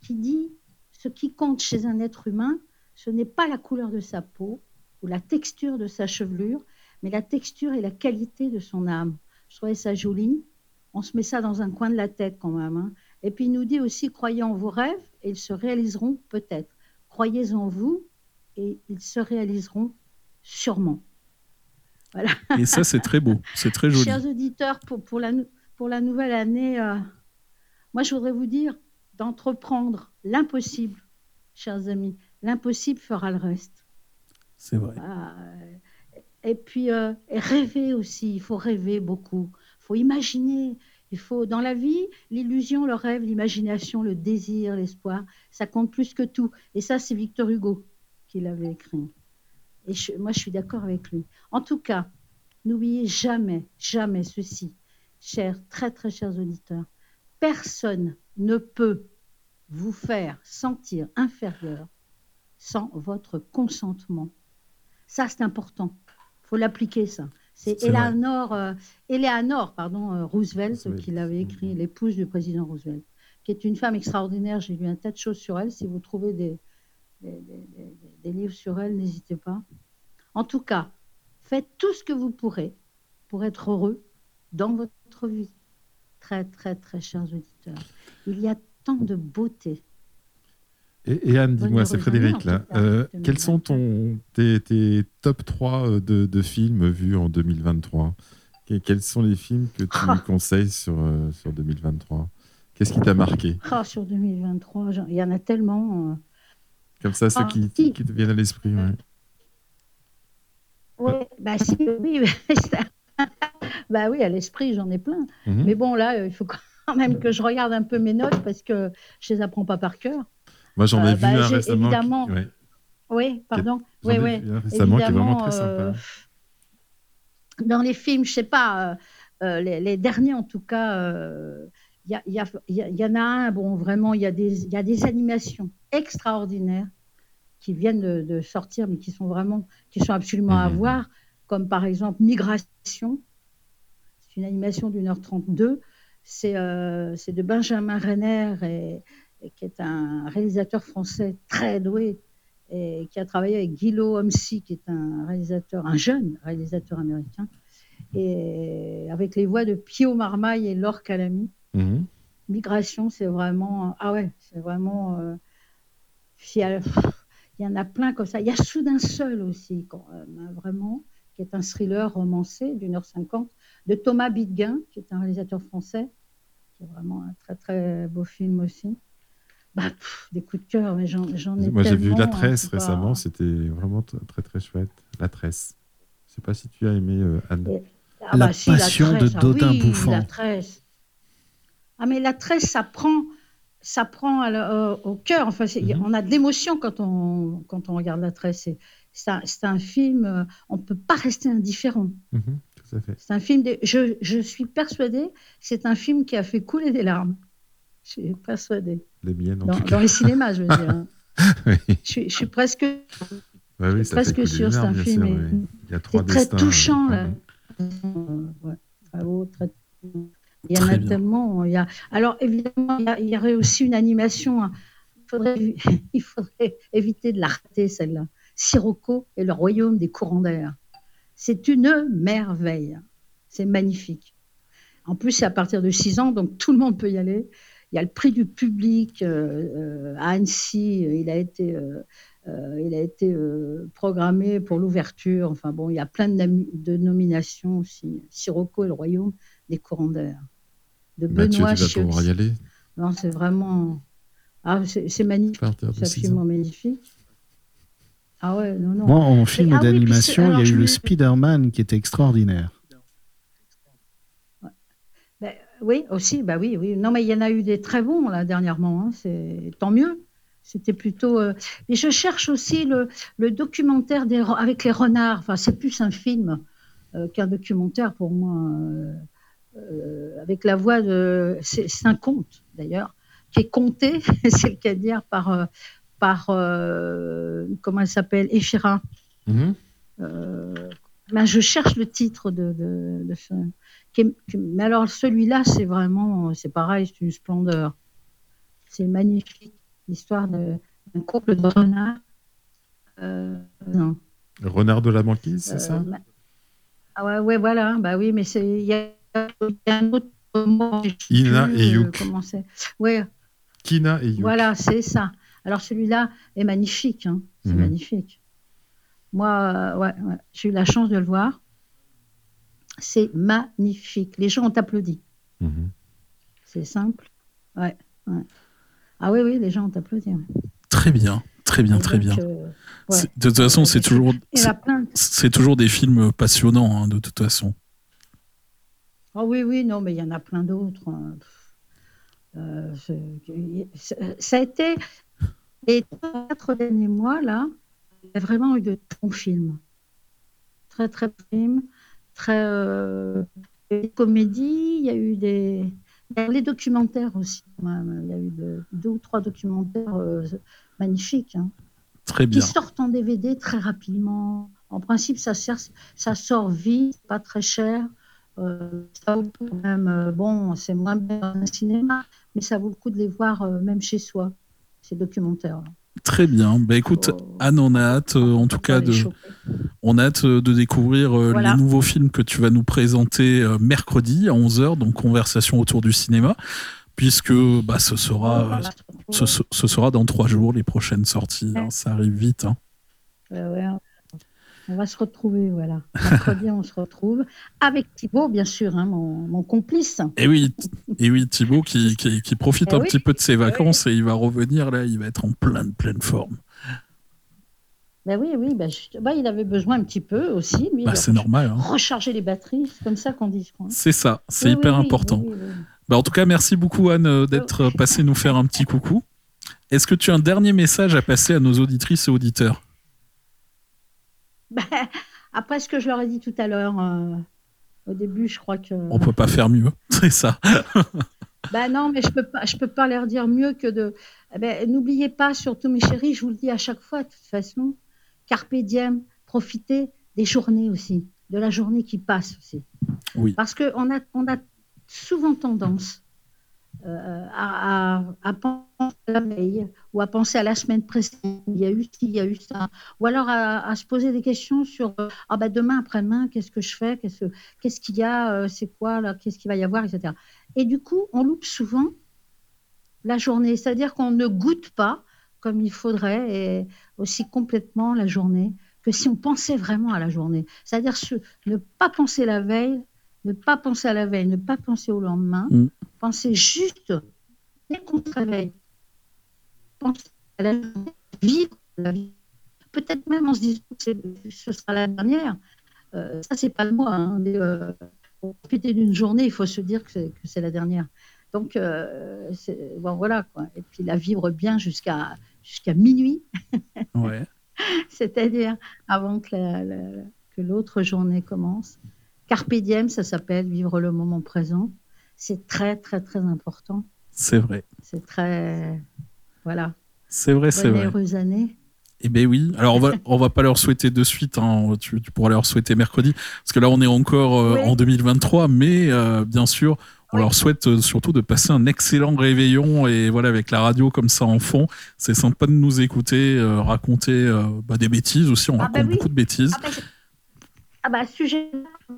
qui dit Ce qui compte chez un être humain, ce n'est pas la couleur de sa peau ou la texture de sa chevelure, mais la texture et la qualité de son âme. Je trouvais ça joli. On se met ça dans un coin de la tête quand même. hein. Et puis il nous dit aussi croyez en vos rêves et ils se réaliseront peut-être. Croyez en vous et ils se réaliseront sûrement. Voilà. Et ça, c'est très beau. C'est très joli. Chers auditeurs, pour, pour, la, pour la nouvelle année, euh, moi je voudrais vous dire d'entreprendre l'impossible, chers amis. L'impossible fera le reste. C'est vrai. Et puis, euh, rêver aussi, il faut rêver beaucoup. Il faut imaginer. Il faut, dans la vie, l'illusion, le rêve, l'imagination, le désir, l'espoir, ça compte plus que tout. Et ça, c'est Victor Hugo qui l'avait écrit. Et moi, je suis d'accord avec lui. En tout cas, n'oubliez jamais, jamais ceci, chers, très très chers auditeurs. Personne ne peut vous faire sentir inférieur sans votre consentement. Ça, c'est important. Faut l'appliquer, ça. C'est. Eleanor, euh, Eleanor pardon, euh, Roosevelt qui l'avait écrit, l'épouse du président Roosevelt, qui est une femme extraordinaire. J'ai lu un tas de choses sur elle. Si vous trouvez des, des, des- des- des livres sur elle, n'hésitez pas. En tout cas, faites tout ce que vous pourrez pour être heureux dans votre vie. Très, très, très chers auditeurs. Il y a tant de beauté. Et, et Anne, dis-moi, c'est Frédéric en là. Euh, 2024. quels sont ton, tes, tes top 3 euh, de, de films vus en 2023 Que- Quels sont les films que tu Ah. conseilles sur, euh, sur 2023 Qu'est-ce qui t'a marqué? Ah, sur 2023, j'en- il y en a tellement. Comme ça, ceux Ah, qui, si. qui te viennent à l'esprit. ouais. Ouais, bah si, oui, bah oui, à l'esprit, j'en ai plein. Mhm. Mais bon, là, il faut quand même que je regarde un peu mes notes parce que je les apprends pas par cœur. Moi, j'en ai Euh, vu bah, un récemment. qui- évidemment- ouais. Oui, pardon. Oui, oui. récemment qui est vraiment très sympa. euh, dans les films, je sais pas, euh, les, les derniers en tout cas, il y, y, y y en a un, bon, vraiment, il y, a des- il y a des animations extraordinaires qui viennent de, de sortir, mais qui sont vraiment, qui sont absolument à voir, comme par exemple Migration. C'est une animation d'une heure 32. C'est euh, de Benjamin Renner, et qui est un réalisateur français très doué, et qui a travaillé avec Guillaume Homsi, qui est un réalisateur, un jeune réalisateur américain, et avec les voix de Pio Marmaille et Laure Calamy. Mhm. Migration, c'est vraiment. Ah ouais, c'est vraiment. euh, il y a- il y en a plein comme ça. Il y a Soudain Seul aussi, quand même, hein, vraiment, qui est un thriller romancé d'une heure cinquante, de Thomas Bidguin, qui est un réalisateur français, qui est vraiment un très très beau film aussi. Bah, pff, des coups de cœur, mais j'en ai Moi, j'ai vu tellement, La hein, Tresse pas- récemment. C'était vraiment très, très chouette. La Tresse. Je sais pas si tu as aimé euh, Anne. Ah La bah si, passion de tresse, ah Dodin oui, Bouffant. La tresse. Ah mais la tresse, ça prend, ça prend la- euh, au cœur. Enfin, Mhm. on a de l'émotion quand on, quand on regarde la tresse. C'est- C'est un, film, euh, on ne peut pas rester indifférent. Mhm, tout à fait. C'est un film, de- je, je suis persuadée, c'est un film qui a fait couler des larmes. Je suis persuadée. Les miennes, en Dans, tout cas. dans les cinémas, je veux dire. hein. Oui. je, suis, je suis presque, Ouais, oui, je suis ça fait presque sûre, c'est un film. sûr, oui. Il y a trois c'est très destins, touchant. euh, Là. Euh, ouais, très Il y en a bien. tellement. Il y a... Alors, évidemment, il y, a- il y aurait aussi une animation. hein. Il, faudrait, il faudrait éviter de la rater, celle-là. Sirocco et le royaume des courants d'air. C'est une merveille. C'est magnifique. En plus, c'est à partir de 6 ans, donc tout le monde peut y aller. Il y a le prix du public euh, euh, à Annecy. Il a été, euh, euh, il a été euh, programmé pour l'ouverture. Enfin bon, il y a plein de, nominations aussi. Sirocco et le royaume des courants d'air. De Mathieu, Benoît tu vas pouvoir y aller? Non, c'est vraiment. Ah, c'est magnifique. C'est absolument magnifique. Ah ouais, non, non. Moi, en film ah d'animation, il y a eu le Spider-Man qui était extraordinaire. Ben, oui, aussi, bah oui, oui. Non, mais il y en a eu des très bons là dernièrement. hein, C'est tant mieux. C'était plutôt. euh, Et je cherche aussi le, le documentaire des, avec les renards. Enfin, c'est plus un film euh, qu'un documentaire pour moi. euh, euh, avec la voix de. C'est un conte, d'ailleurs, qui est conté, c'est le cas de dire, par. euh, par euh, comment elle s'appelle Échira. Mhm. Euh, ben, je cherche le titre de, de, de ce. Mais alors, celui-là, c'est vraiment. C'est pareil, c'est une splendeur. C'est magnifique. L'histoire d'un couple de renards. Euh, non. Renard de la banquise, c'est Euh, ça? Ah ouais, ouais, voilà. Bah oui, mais il y, a il y a un autre mot. Ina plus, et euh, c'est? Ouais, Kina et Youk. voilà, c'est ça. Alors celui-là est magnifique. hein. C'est Mhm. magnifique. Moi, euh, ouais, ouais, j'ai eu la chance de le voir. C'est magnifique. Les gens ont applaudi. Mhm. C'est simple. Ouais, ouais. Ah oui, oui, les gens ont applaudi. ouais. Très bien, très bien, très bien. euh, ouais. De toute façon, c'est toujours, c'est des films passionnants, hein, de toute façon. Ah oui, oui, non, mais il y en a plein d'autres. hein. Euh, ça a été les quatre derniers mois, là, il y a vraiment eu de bons films. Très, très bons films. Très euh, comédies, il y a eu des. les documentaires aussi. quand même. Il y a eu de- deux ou trois documentaires euh, magnifiques. hein Très bien. qui sortent en DVD très rapidement. En principe, ça, sert, ça sort vite, pas très cher. Euh, ça vaut le coup quand même. euh, bon, c'est moins bien dans un cinéma, mais ça vaut le coup de les voir euh, même chez soi, ces documentaires. Très bien. Bah écoute, Oh. Anne, on a hâte, euh, en tout cas, de, on a hâte euh, de découvrir euh, Voilà. les nouveaux films que tu vas nous présenter euh, mercredi à 11h, donc conversation autour du cinéma, puisque bah, ce sera, ce, ce- ce sera dans trois jours les prochaines sorties. hein. ça arrive vite. hein. Ouais, ouais, on va se retrouver, voilà. Mercredi, on se retrouve avec Thibaut, bien sûr, hein, mon, mon complice. Et oui, et oui, Thibaut qui, qui, qui profite Eh un oui, petit peu de ses eh vacances et il va revenir là, il va être en pleine pleine forme. Ben oui, oui, ben ben, il avait besoin un petit peu aussi, lui. Bah, c'est normal. hein. Recharger les batteries, c'est comme ça qu'on dit, je crois. C'est ça, c'est Oui, hyper important. oui, oui, oui. Bah, en tout cas, merci beaucoup Anne euh, d'être euh, passée nous faire un petit coucou. Est-ce que tu as un dernier message à passer à nos auditrices et auditeurs? Ben, après ce que je leur ai dit tout à l'heure, euh, au début, je crois que. On peut pas faire mieux, c'est ça. Ben non, mais je peux pas, je peux pas leur dire mieux que de. Eh ben, N'oubliez pas, surtout mes chéris, je vous le dis à chaque fois, de toute façon, carpe diem, profitez des journées aussi, de la journée qui passe aussi. Oui. Parce qu'on a, on a souvent tendance euh, à, penser à la veille ou à penser à la semaine précédente. Il y a eu ci, il y a eu ça. Ou alors à, se poser des questions sur euh, ah bah demain, après-demain, qu'est-ce que je fais? Qu'est-ce que- qu'est-ce qu'il y a? Euh, C'est quoi là? Qu'est-ce qu'il va y avoir? Etc. Et du coup, on loupe souvent la journée. C'est-à-dire qu'on ne goûte pas comme il faudrait et aussi complètement la journée que si on pensait vraiment à la journée. C'est-à-dire ne pas penser la veille, ne pas penser à la veille, ne pas penser au lendemain, Mm. penser juste dès qu'on se réveille. Penser à la journée, vivre la vie. Peut-être même en se disant que ce sera la dernière. Euh, ça, c'est pas le moi. Hein. Mais, euh, pour profiter d'une journée, il faut se dire que c'est, la dernière. Donc, euh, bon, voilà. Quoi. Et puis, la vivre bien jusqu'à, jusqu'à minuit. Ouais. c'est-à-dire avant que, la- la- que l'autre journée commence. Carpe diem, ça s'appelle vivre le moment présent. C'est très, très, très important. C'est vrai. C'est très. Voilà. C'est vrai, c'est vrai. heureuse année. Eh ben oui. Alors on va on va pas leur souhaiter de suite. hein. Tu, tu pourras leur souhaiter mercredi parce que là on est encore euh, Oui. en 2023, mais euh, bien sûr on leur souhaite euh, surtout de passer un excellent réveillon et voilà avec la radio comme ça en fond, c'est sympa de nous écouter raconter bah, des bêtises aussi. On Ah raconte bah oui. beaucoup de bêtises. Ah bah, je- ah bah, sujet,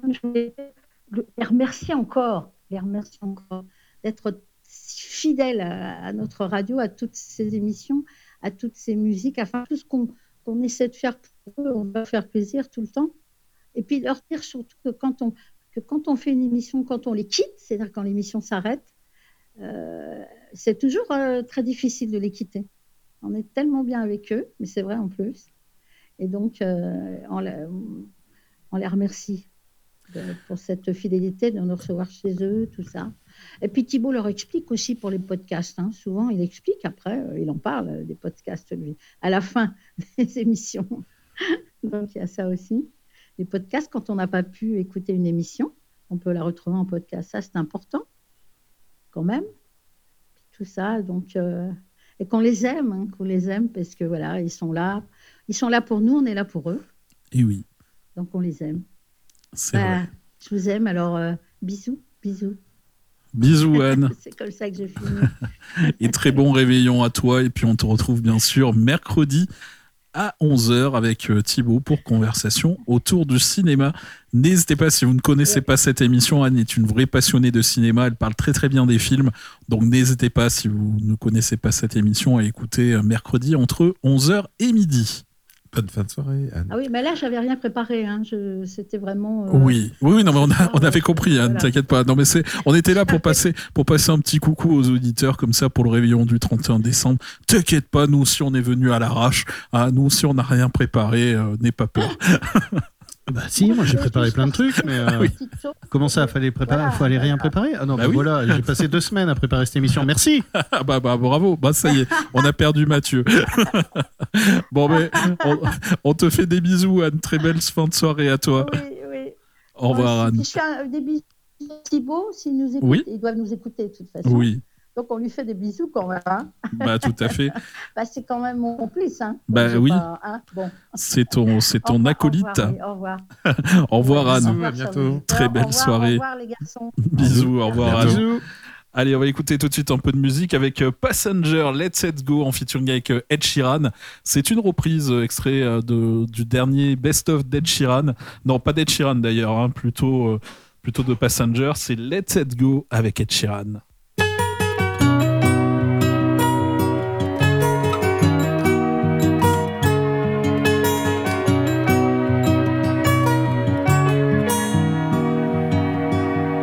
je voulais les remercier encore, les remercier encore d'être si fidèles à, notre radio, à toutes ces émissions, à toutes ces musiques, enfin tout ce qu'on essaie de faire pour eux, on va faire plaisir tout le temps. Et puis leur dire surtout que quand on, que quand on fait une émission, quand on les quitte, c'est-à-dire quand l'émission s'arrête, euh, c'est toujours euh, très difficile de les quitter. On est tellement bien avec eux, mais c'est vrai en plus. Et donc, euh, on, les remercie pour cette fidélité de nous recevoir chez eux, tout ça. Et puis Thibault leur explique aussi pour les podcasts. hein. Souvent, il explique après, euh, il en parle euh, des podcasts, lui, à la fin des émissions. Donc il y a ça aussi. Les podcasts, quand on n'a pas pu écouter une émission, on peut la retrouver en podcast. Ça, c'est important, quand même. Tout ça, donc. euh, Et qu'on les aime, hein, qu'on les aime, parce que voilà, ils sont là. Ils sont là pour nous, on est là pour eux. Et oui, Donc on les aime. C'est Bah, vrai. Je vous aime, alors euh, bisous, bisous. Bisous Anne. c'est comme ça que je finis. et très bon réveillon à toi. Et puis on te retrouve bien sûr mercredi à 11h avec euh, Thibaut pour conversation autour du cinéma. N'hésitez pas, si vous ne connaissez pas cette émission, Anne est une vraie passionnée de cinéma, elle parle très très bien des films, donc n'hésitez pas, si vous ne connaissez pas cette émission, à écouter euh, mercredi entre 11h et midi. Bonne fin de soirée, Anne. Ah oui, mais là, j'avais rien préparé. Hein. Je... C'était vraiment. euh, Oui, oui, oui, non, mais on, a, on avait compris, Anne, Voilà. t'inquiète pas. Non, mais c'est, on était là pour passer, pour passer un petit coucou aux auditeurs comme ça pour le réveillon du 31 décembre. T'inquiète pas, nous aussi on est venu à l'arrache. hein, nous aussi on n'a rien préparé, euh, n'aie pas peur. Bah si, moi j'ai préparé plein de trucs, mais euh, Oui. comment ça, fallait préparer, Voilà. fallait rien préparer? Ah non, Bah bah oui. voilà, j'ai passé deux semaines à préparer cette émission. Merci. Ah bah, bah bravo, bah ça y est, on a perdu Mathieu. bon mais on, on te fait des bisous Anne, très belle fin de soirée à toi. Oui, oui. Au revoir Si Anne. je fais un- des bisous à Thibaut, s'ils nous écoutent, Oui. ils doivent nous écouter de toute façon. Oui, Donc on lui fait des bisous quand même. hein. bah tout à fait. Bah, c'est quand même mon complice. Hein. Bah oui. pas- hein, Bon. C'est ton, c'est ton revoir, acolyte. Au revoir, oui, au revoir. Anne. revoir, à bientôt. Très Au belle revoir, soirée. Au revoir les garçons. Bisous, au revoir Anne. Bisous. Allez, on va écouter tout de suite un peu de musique avec euh, Passenger, Let's It Go en featuring avec euh, Ed Sheeran. C'est une reprise euh, extrait de, du dernier Best of d'Ed Sheeran. Non, pas d'Ed Sheeran d'ailleurs, hein, plutôt, plutôt de Passenger. C'est Let's It Go avec Ed Sheeran.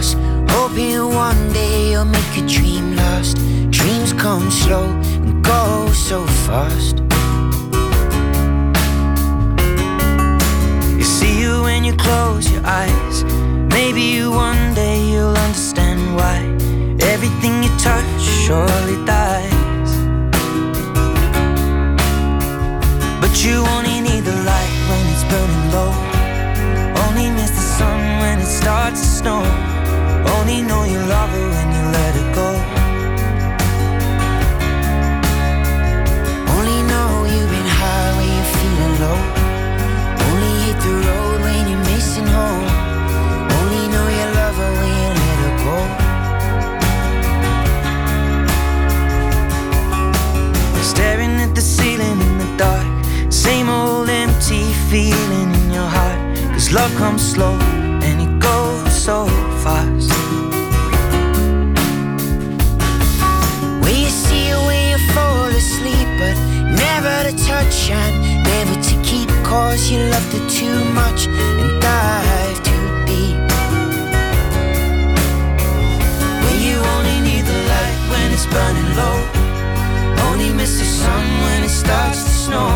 Glass, hoping one day you'll make a dream last. Dreams come slow and go so fast. You see you when you close your eyes. Maybe you one day you'll understand why everything you touch surely dies. But you only need the light when it's burning low. Only miss the sun when it starts to snow. Only know you love her when you let her go. Only know you've been high when you're feeling low. Only hit the road when you're missing home. Only know you love her when you let her go. Staring at the ceiling in the dark. Same old empty feeling in your heart. Cause love comes slow Cause you loved her too much and dive too deep. When you only need the light when it's burning low. Only miss the sun when it starts to snow.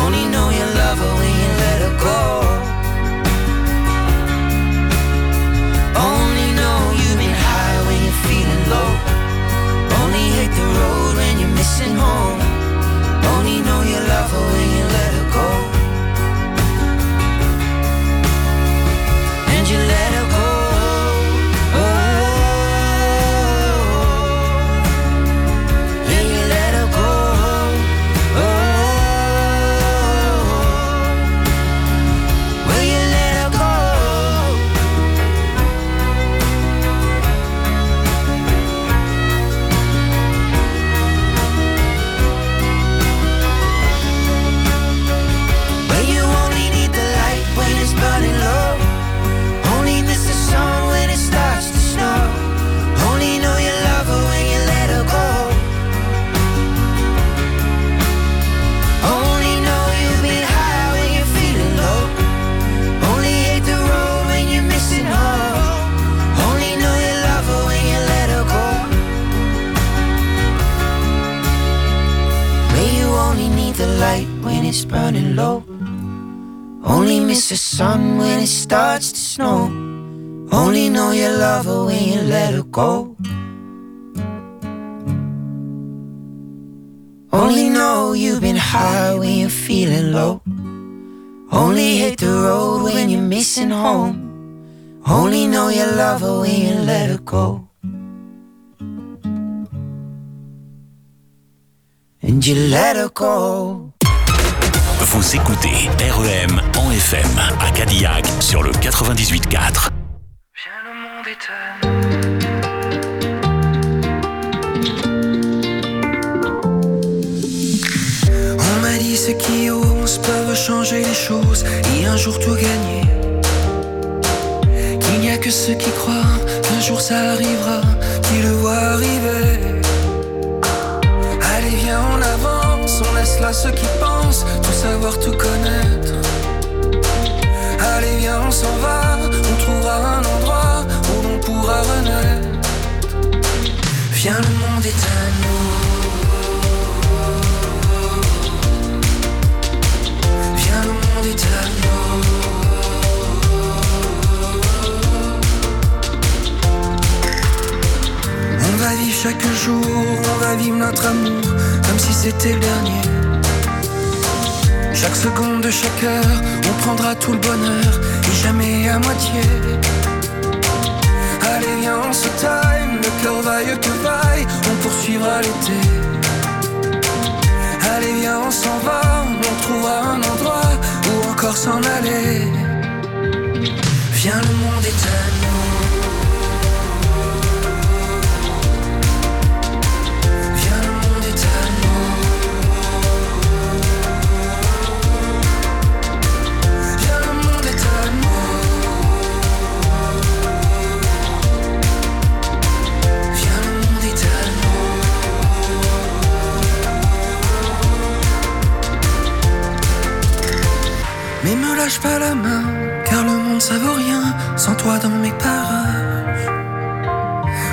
Only know you love her when you let her go. Only know you've been high when you're feeling low. Only hate the road when you're missing home. Only know you love her burning low. Only miss the sun when it starts to snow. Only know you love her when you let her go. Only know you've been high when you're feeling low. Only hit the road when you're missing home. Only know you love her when you let her go. And you let her go. Vous écoutez REM en FM à Cadillac sur le 98.4. On m'a dit ceux qui osent peuvent changer les choses et un jour tout gagner. Qu'il n'y a que ceux qui croient qu'un jour ça arrivera, qui le voient arriver. On laisse là ceux qui pensent tout savoir, tout connaître. Allez, viens, on s'en va, on trouvera un endroit où l'on pourra renaître. Viens, le monde est à nous. Viens, le monde est à nous. On va vivre chaque jour, on va vivre notre amour si c'était le dernier. Chaque seconde de chaque heure, on prendra tout le bonheur et jamais à moitié. Allez, viens, on se time, le cœur vaille que vaille, on poursuivra l'été. Allez, viens, on s'en va, on trouvera un endroit où encore s'en aller. Viens, le monde est à lâche pas la main, car le monde ça vaut rien sans toi dans mes parages.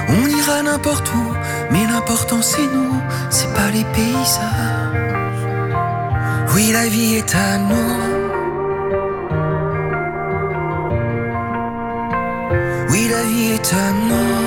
On ira n'importe où, mais l'important c'est nous, c'est pas les paysages. Oui, la vie est à nous. Oui, la vie est à nous.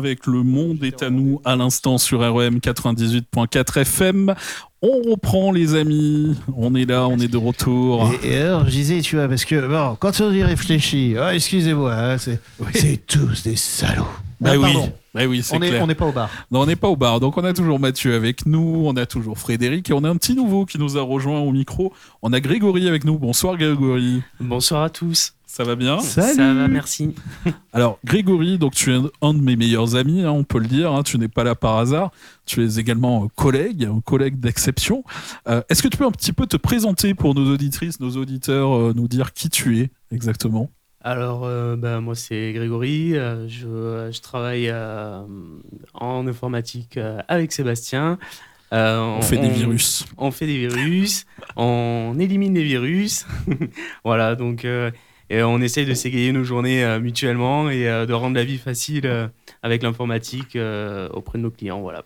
Avec Le Monde est à nous à l'instant sur REM 98.4 FM. On reprend les amis, on est là, on est de retour. Et, et alors, je disais, tu vois, parce que bon, quand on y réfléchit, ah, excusez-moi, hein, c'est tous des salauds. Bah Ah, oui, bah oui, est- on n'est pas au bar. Non, on n'est pas au bar. Donc on a toujours Mathieu avec nous, on a toujours Frédéric et on a un petit nouveau qui nous a rejoint au micro. On a Grégory avec nous. Bonsoir Grégory. Bonsoir à tous. Ça va bien Salut. Ça va, merci. Alors Grégory, donc tu es un de mes meilleurs amis, hein, on peut le dire. hein, tu n'es pas là par hasard. Tu es également euh, collègue, un collègue d'exception. Euh, Est-ce que tu peux un petit peu te présenter pour nos auditrices, nos auditeurs, euh, nous dire qui tu es exactement? Alors, euh, ben, moi, c'est Grégory. euh, je, je travaille euh, en informatique euh, avec Sébastien. Euh, On fait des virus. On fait des virus. on élimine des virus. voilà, donc, euh, et on essaye de s'égayer nos journées euh, mutuellement et euh, de rendre la vie facile euh, avec l'informatique euh, auprès de nos clients. Voilà.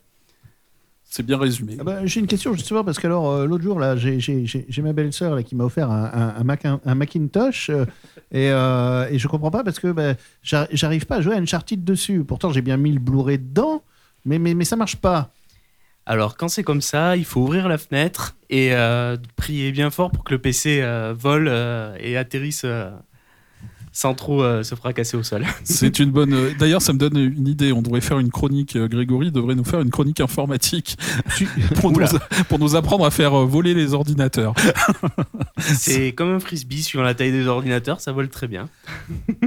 C'est bien résumé. Ah bah, j'ai une question justement parce que alors euh, l'autre jour là j'ai- j'ai j'ai- ma belle-sœur là, qui m'a offert un, un- un Mac- un Macintosh euh, et, euh, et je comprends pas parce que bah, j'ar- j'arrive pas à jouer à Uncharted dessus. Pourtant j'ai bien mis le Blu-ray dedans, mais, mais, mais ça marche pas. Alors, quand c'est comme ça, il faut ouvrir la fenêtre et euh, prier bien fort pour que le PC euh, vole euh, et atterrisse euh, sans trop euh, se fracasser au sol. C'est une bonne. euh, D'ailleurs, ça me donne une idée. On devrait faire une chronique. euh, Grégory devrait nous faire une chronique informatique pour, nous, Oula. pour nous apprendre à faire euh, voler les ordinateurs. C'est comme un frisbee suivant la taille des ordinateurs, ça vole très bien.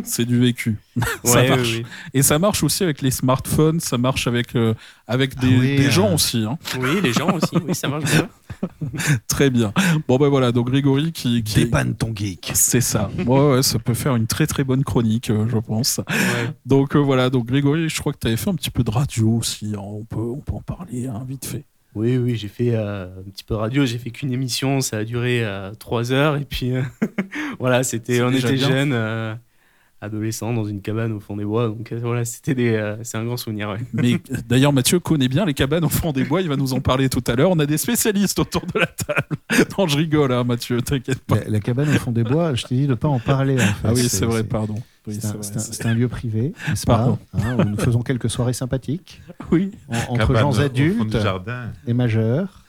C'est du vécu. ça marche. oui, oui. Et ça marche aussi avec les smartphones. Ça marche avec euh, avec des, Ah oui, des euh, gens aussi. hein. Oui, les gens aussi, oui, ça marche bien. Très bien. Bon ben voilà, donc Grégory qui, qui dépanne ton geek. C'est ça. Ouais, ouais, ça peut faire une très très bonne chronique, euh, je pense. Donc euh, voilà, donc Grégory, je crois que tu avais fait un petit peu de radio aussi. hein. On peut on peut en parler hein, vite fait. Oui, oui, j'ai fait euh, un petit peu de radio, j'ai fait qu'une émission, ça a duré trois heures, et puis voilà, c'était, on était bien. jeunes, adolescents, dans une cabane au fond des bois, donc euh, voilà, c'était des, euh, c'est un grand souvenir. ouais. Mais d'ailleurs, Mathieu connaît bien les cabanes au fond des bois. Il va nous en parler tout à l'heure. On a des spécialistes autour de la table. Non, je rigole, hein, Mathieu. T'inquiète pas. La, la cabane au fond des bois, je t'ai dit de ne pas en parler. En fait. Ah oui, c'est vrai, pardon. Oui, c'est un, vrai, c'est un- c'est- c'est un lieu privé, n'est-ce pas hein, où nous faisons quelques soirées sympathiques. Oui. En- entre Cabane gens adultes et majeurs.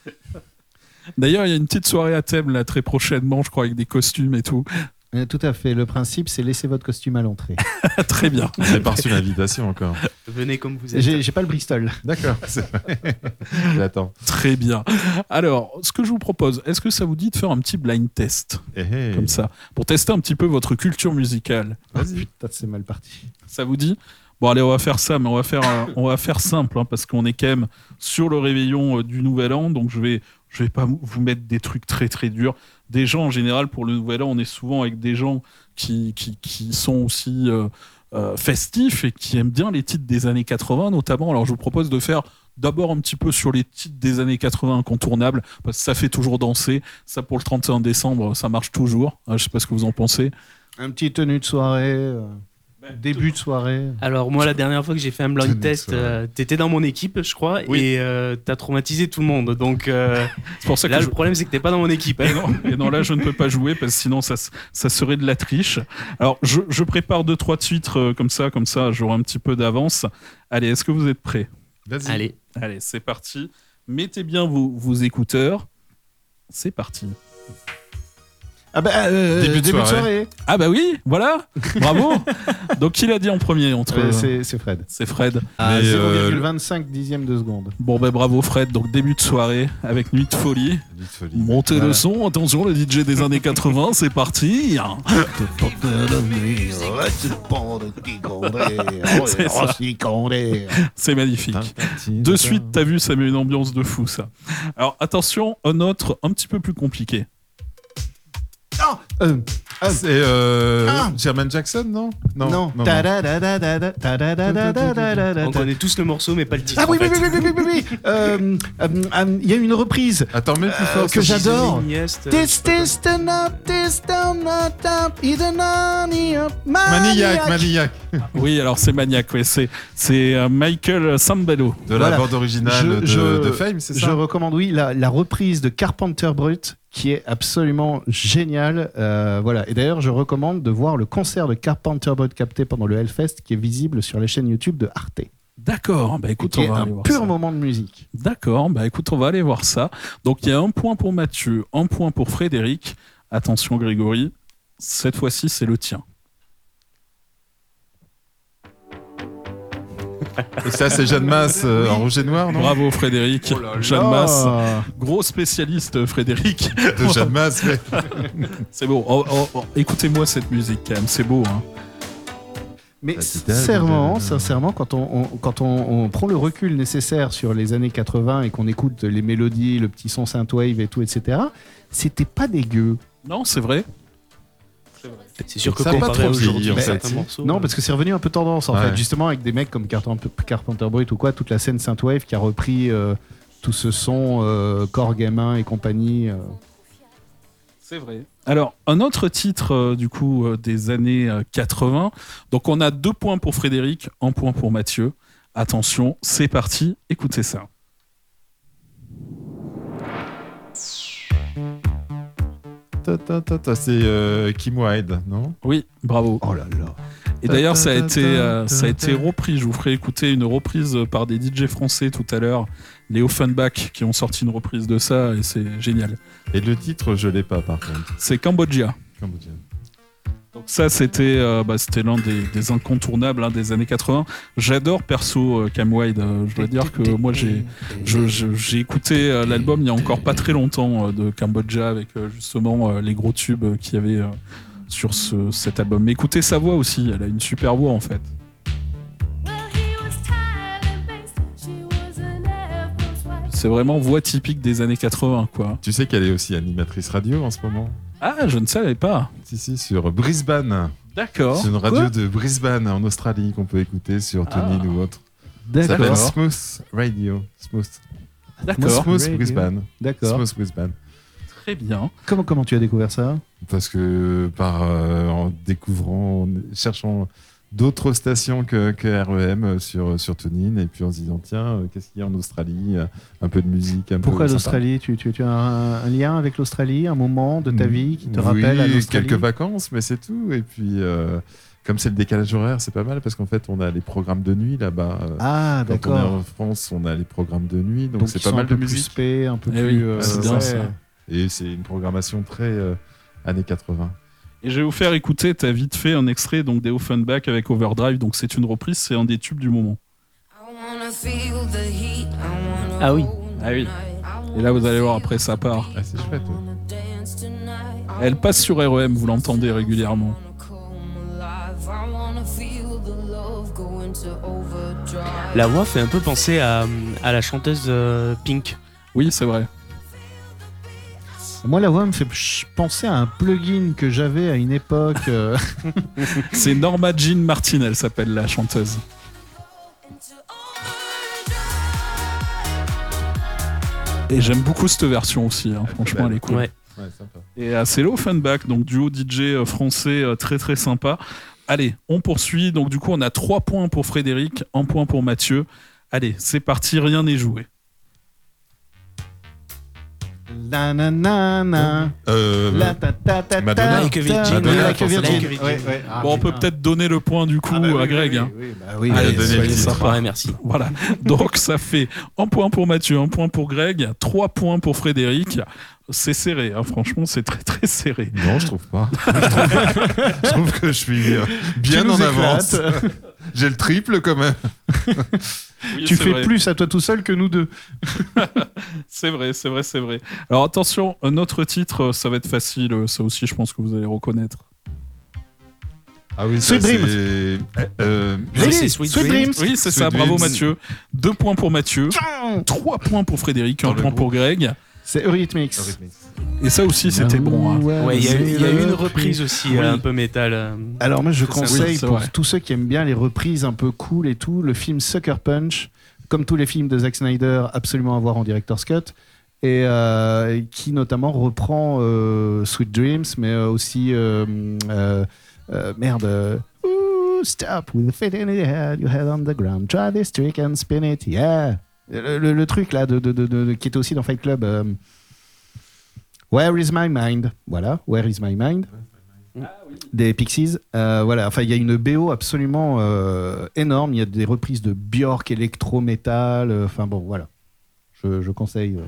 D'ailleurs, il y a une petite soirée à thème là très prochainement, je crois, avec des costumes et tout. Tout à fait. Le principe, c'est laisser votre costume à l'entrée. Très bien. J'ai pas reçu l'invitation encore. Venez comme vous êtes. J'ai pas le Bristol. D'accord. J'attends. Très bien. Alors, ce que je vous propose, est-ce que ça vous dit de faire un petit blind test Eh, eh. Comme ça, pour tester un petit peu votre culture musicale? Vas-y. Putain, c'est mal parti. Ça vous dit? Bon, allez, on va faire ça, mais on va faire, on va faire simple, hein, parce qu'on est quand même sur le réveillon euh, du Nouvel An, donc je vais, je vais pas vous mettre des trucs très très durs. Des gens, en général, pour le Nouvel An, on est souvent avec des gens qui, qui, sont aussi euh, euh, festifs et qui aiment bien les titres des années 80, notamment. Alors, je vous propose de faire d'abord un petit peu sur les titres des années 80 incontournables, parce que ça fait toujours danser. Ça, pour le 31 décembre, ça marche toujours. Euh, Je sais pas ce que vous en pensez. Un petit tenue de soirée, euh, début de soirée. Alors moi, la dernière fois que j'ai fait un blind test, euh, t'étais dans mon équipe, je crois, Oui. et euh, t'as traumatisé tout le monde. Donc euh, C'est pour ça que là, je- le problème, c'est que t'es pas dans mon équipe. hein. Et non, et non, là, je ne peux pas jouer parce que sinon, ça, ça serait de la triche. Alors, je, je prépare deux, trois titres euh, comme ça, comme ça, j'aurai un petit peu d'avance. Allez, est-ce que vous êtes prêts? Vas-y. Allez. Allez, c'est parti. Mettez bien vos, vos écouteurs. C'est parti. Ah bah, euh, Début de début de soirée. Ah bah oui, voilà, bravo. Donc, qui l'a dit en premier entre Euh, c'est c'est Fred. C'est Fred. Euh, 0,25 dixième de seconde. Bon, ben bravo Fred. Donc, début de soirée avec Nuit de folie. Nuit de folie. Montez le son, attention, le DJ des années 80, c'est parti. C'est magnifique. De suite, t'as vu, ça met une ambiance de fou, ça. Alors, attention, un autre un petit peu plus compliqué. Euh, Ah, c'est euh, Ah. Jermaine Jackson, non? Non. non, non. On connaît tous le morceau, mais pas le titre. Ah oui, en oui, fait. oui, oui, oui, oui, oui. Euh, euh, euh, Il y a une reprise Attends, mets plus euh, fort. que ça, j'adore. This, this, Maniac, Maniac. Oui, alors c'est Maniac, ouais, c'est, c'est euh, Michael Sambello. De la Voilà. bande originale Je- de, je- de Fame, c'est Je ça? recommande, oui, la, la reprise de Carpenter Brut qui est absolument géniale. Euh, voilà. Et d'ailleurs, je recommande de voir le concert de Carpenter Brut capté pendant le Hellfest qui est visible sur les chaînes YouTube de Arte. D'accord, bah écoute, on va un aller voir pur ça. moment de musique. D'accord, bah écoute, on va aller voir ça. Donc il y a un point pour Mathieu, un point pour Frédéric. Attention Grégory, cette fois-ci c'est le tien. Et ça, c'est Jeanne Masse euh, en rouge et noir, non? Bravo Frédéric, Oh là là. Jeanne Masse, gros spécialiste Frédéric. De Jeanne Masse, c'est beau, Oh, oh, oh, écoutez-moi cette musique quand même, c'est beau. Hein. Mais sincèrement, sincèrement, quand on, on- quand on, on prend le recul nécessaire sur les années 80 et qu'on écoute les mélodies, le petit son synthwave et tout, etc., c'était pas dégueu. Non, c'est vrai. C'est sûr que Ça a pas comparé vieilli, aujourd'hui, en fait. morceaux. Non, parce que c'est revenu un peu tendance en Ouais. fait, justement avec des mecs comme Carpenter, Carpenter Brut ou quoi, toute la scène synthwave qui a repris euh, tout ce son euh, corps gamin et compagnie. euh. C'est vrai. Alors, un autre titre euh, du coup euh, des années euh, 80. Donc, on a deux points pour Frédéric, un point pour Mathieu. Attention, c'est parti, écoutez ça. C'est euh, Kim Wilde, non? Oui, bravo. Oh là là. Et d'ailleurs, ça a été, euh, ça a été repris. Je vous ferai écouter une reprise par des DJ français tout à l'heure, les Offenbach, qui ont sorti une reprise de ça, et c'est génial. Et le titre, je l'ai pas, par contre. C'est Cambodgia. Cambodgien. Donc ça, c'était euh, bah, c'était l'un des, des incontournables hein, des années 80. J'adore perso euh, Cam Wide. euh, je dois dire que moi, j'ai je- je- j'ai écouté euh, l'album il y a encore pas très longtemps euh, de Cambodia avec euh, justement euh, les gros tubes euh, qu'il y avait euh, sur ce, cet album. Mais écoutez sa voix aussi, elle a une super voix en fait. C'est vraiment voix typique des années 80 quoi. Tu sais qu'elle est aussi animatrice radio en ce moment Ah, je ne savais pas. Si, si, sur Brisbane. D'accord. C'est une radio Quoi de Brisbane en Australie qu'on peut écouter sur Tony ou autre. D'accord. Ça s'appelle Smooth Radio. Smooth. D'accord. Smooth Radio. Brisbane. D'accord. Smooth Brisbane. Très bien. Comment, comment tu as découvert ça? Parce que par euh, en découvrant, en cherchant d'autres stations que, que REM sur, sur TuneIn et puis en se disant tiens, euh, qu'est-ce qu'il y a en Australie euh, Un peu de musique. Un Pourquoi l'Australie? Tu, tu, tu as un, un lien avec l'Australie, un moment de ta vie qui te rappelle à Oui, l'Australie? quelques vacances, mais c'est tout. Et puis, euh, comme c'est le décalage horaire, c'est pas mal parce qu'en fait, on a les programmes de nuit là-bas. Euh, Ah, Quand on est d'accord. en France, on a les programmes de nuit, donc c'est pas mal de musique. spé, un peu Eh plus, oui, euh, ouais. Et c'est une programmation très euh, années 80. Et je vais vous faire écouter, t'as vite fait un extrait donc des Offenbach avec Overdrive, donc c'est une reprise, c'est un des tubes du moment. Ah oui. Ah oui. Et là vous allez voir après ça part. Ah, c'est chouette. ouais. Elle passe sur REM, vous l'entendez régulièrement. La voix fait un peu penser à, à la chanteuse euh, Pink. Oui, c'est vrai. Moi, la voix me fait penser à un plugin que j'avais à une époque. euh, C'est Norma Jean Martin, elle s'appelle la chanteuse. Et j'aime beaucoup cette version aussi, hein, franchement elle est cool. Ouais. Ouais, sympa. Et euh, c'est l'Offenbach, donc duo DJ euh, français euh, très très sympa. Allez, on poursuit. Donc du coup, on a 3 points pour Frédéric, 1 point pour Mathieu. Allez, c'est parti, rien n'est joué. La na na na. Euh, La ta ta ta Madonna. Like a. Virgin. Madonna, Like a forcément. Virgin. Ouais, ouais. Ah, bon, on peut peut-être donner le point du coup Ah bah oui, à Greg. oui, hein. oui, bah oui, Allez, donnez soyez le titre. sympa. Ouais, merci. Voilà. Donc ça fait un point pour Mathieu, un point pour Greg, trois points pour Frédéric. C'est serré, hein. franchement, c'est très très serré. Non, je trouve pas. je, trouve, que je suis euh, bien en avance. J'ai le triple quand même. Oui, Tu fais vrai. plus à toi tout seul que nous deux. C'est vrai, c'est vrai, c'est vrai. Alors attention, un autre titre, euh, ça va être facile, euh, ça aussi je pense que vous allez reconnaître. Ah oui, Sweet Dreams. c'est- euh, c'est Sweet Sweet Dreams. Dreams. Oui, c'est ça, bravo. Mathieu. Deux points pour Mathieu, trois points pour Frédéric, un Dans point groupe. pour Greg. C'est Eurythmics. Et ça aussi, c'était bon. hein. Ouais, il y y a eu une reprise aussi, Oui. euh, un peu métal. euh. Alors moi je ça, conseille oui, pour vrai. tous ceux qui aiment bien les reprises un peu cool et tout, le film Sucker Punch, comme tous les films de Zack Snyder, absolument à voir en director's cut, et euh, qui notamment reprend euh, Sweet Dreams, mais aussi euh, euh, euh, merde. Ooh, stop with the feet in the head, you head on the ground, try this trick and spin it, yeah. Le, le- le truc là de, de- de- de- qui était aussi dans Fight Club. euh, Where is my mind? Voilà, Where is my mind? Des Pixies. Euh, voilà, enfin, il y a une BO absolument euh, énorme. Il y a des reprises de Björk, électro-métal. Enfin, bon, voilà. Je, je conseille. euh,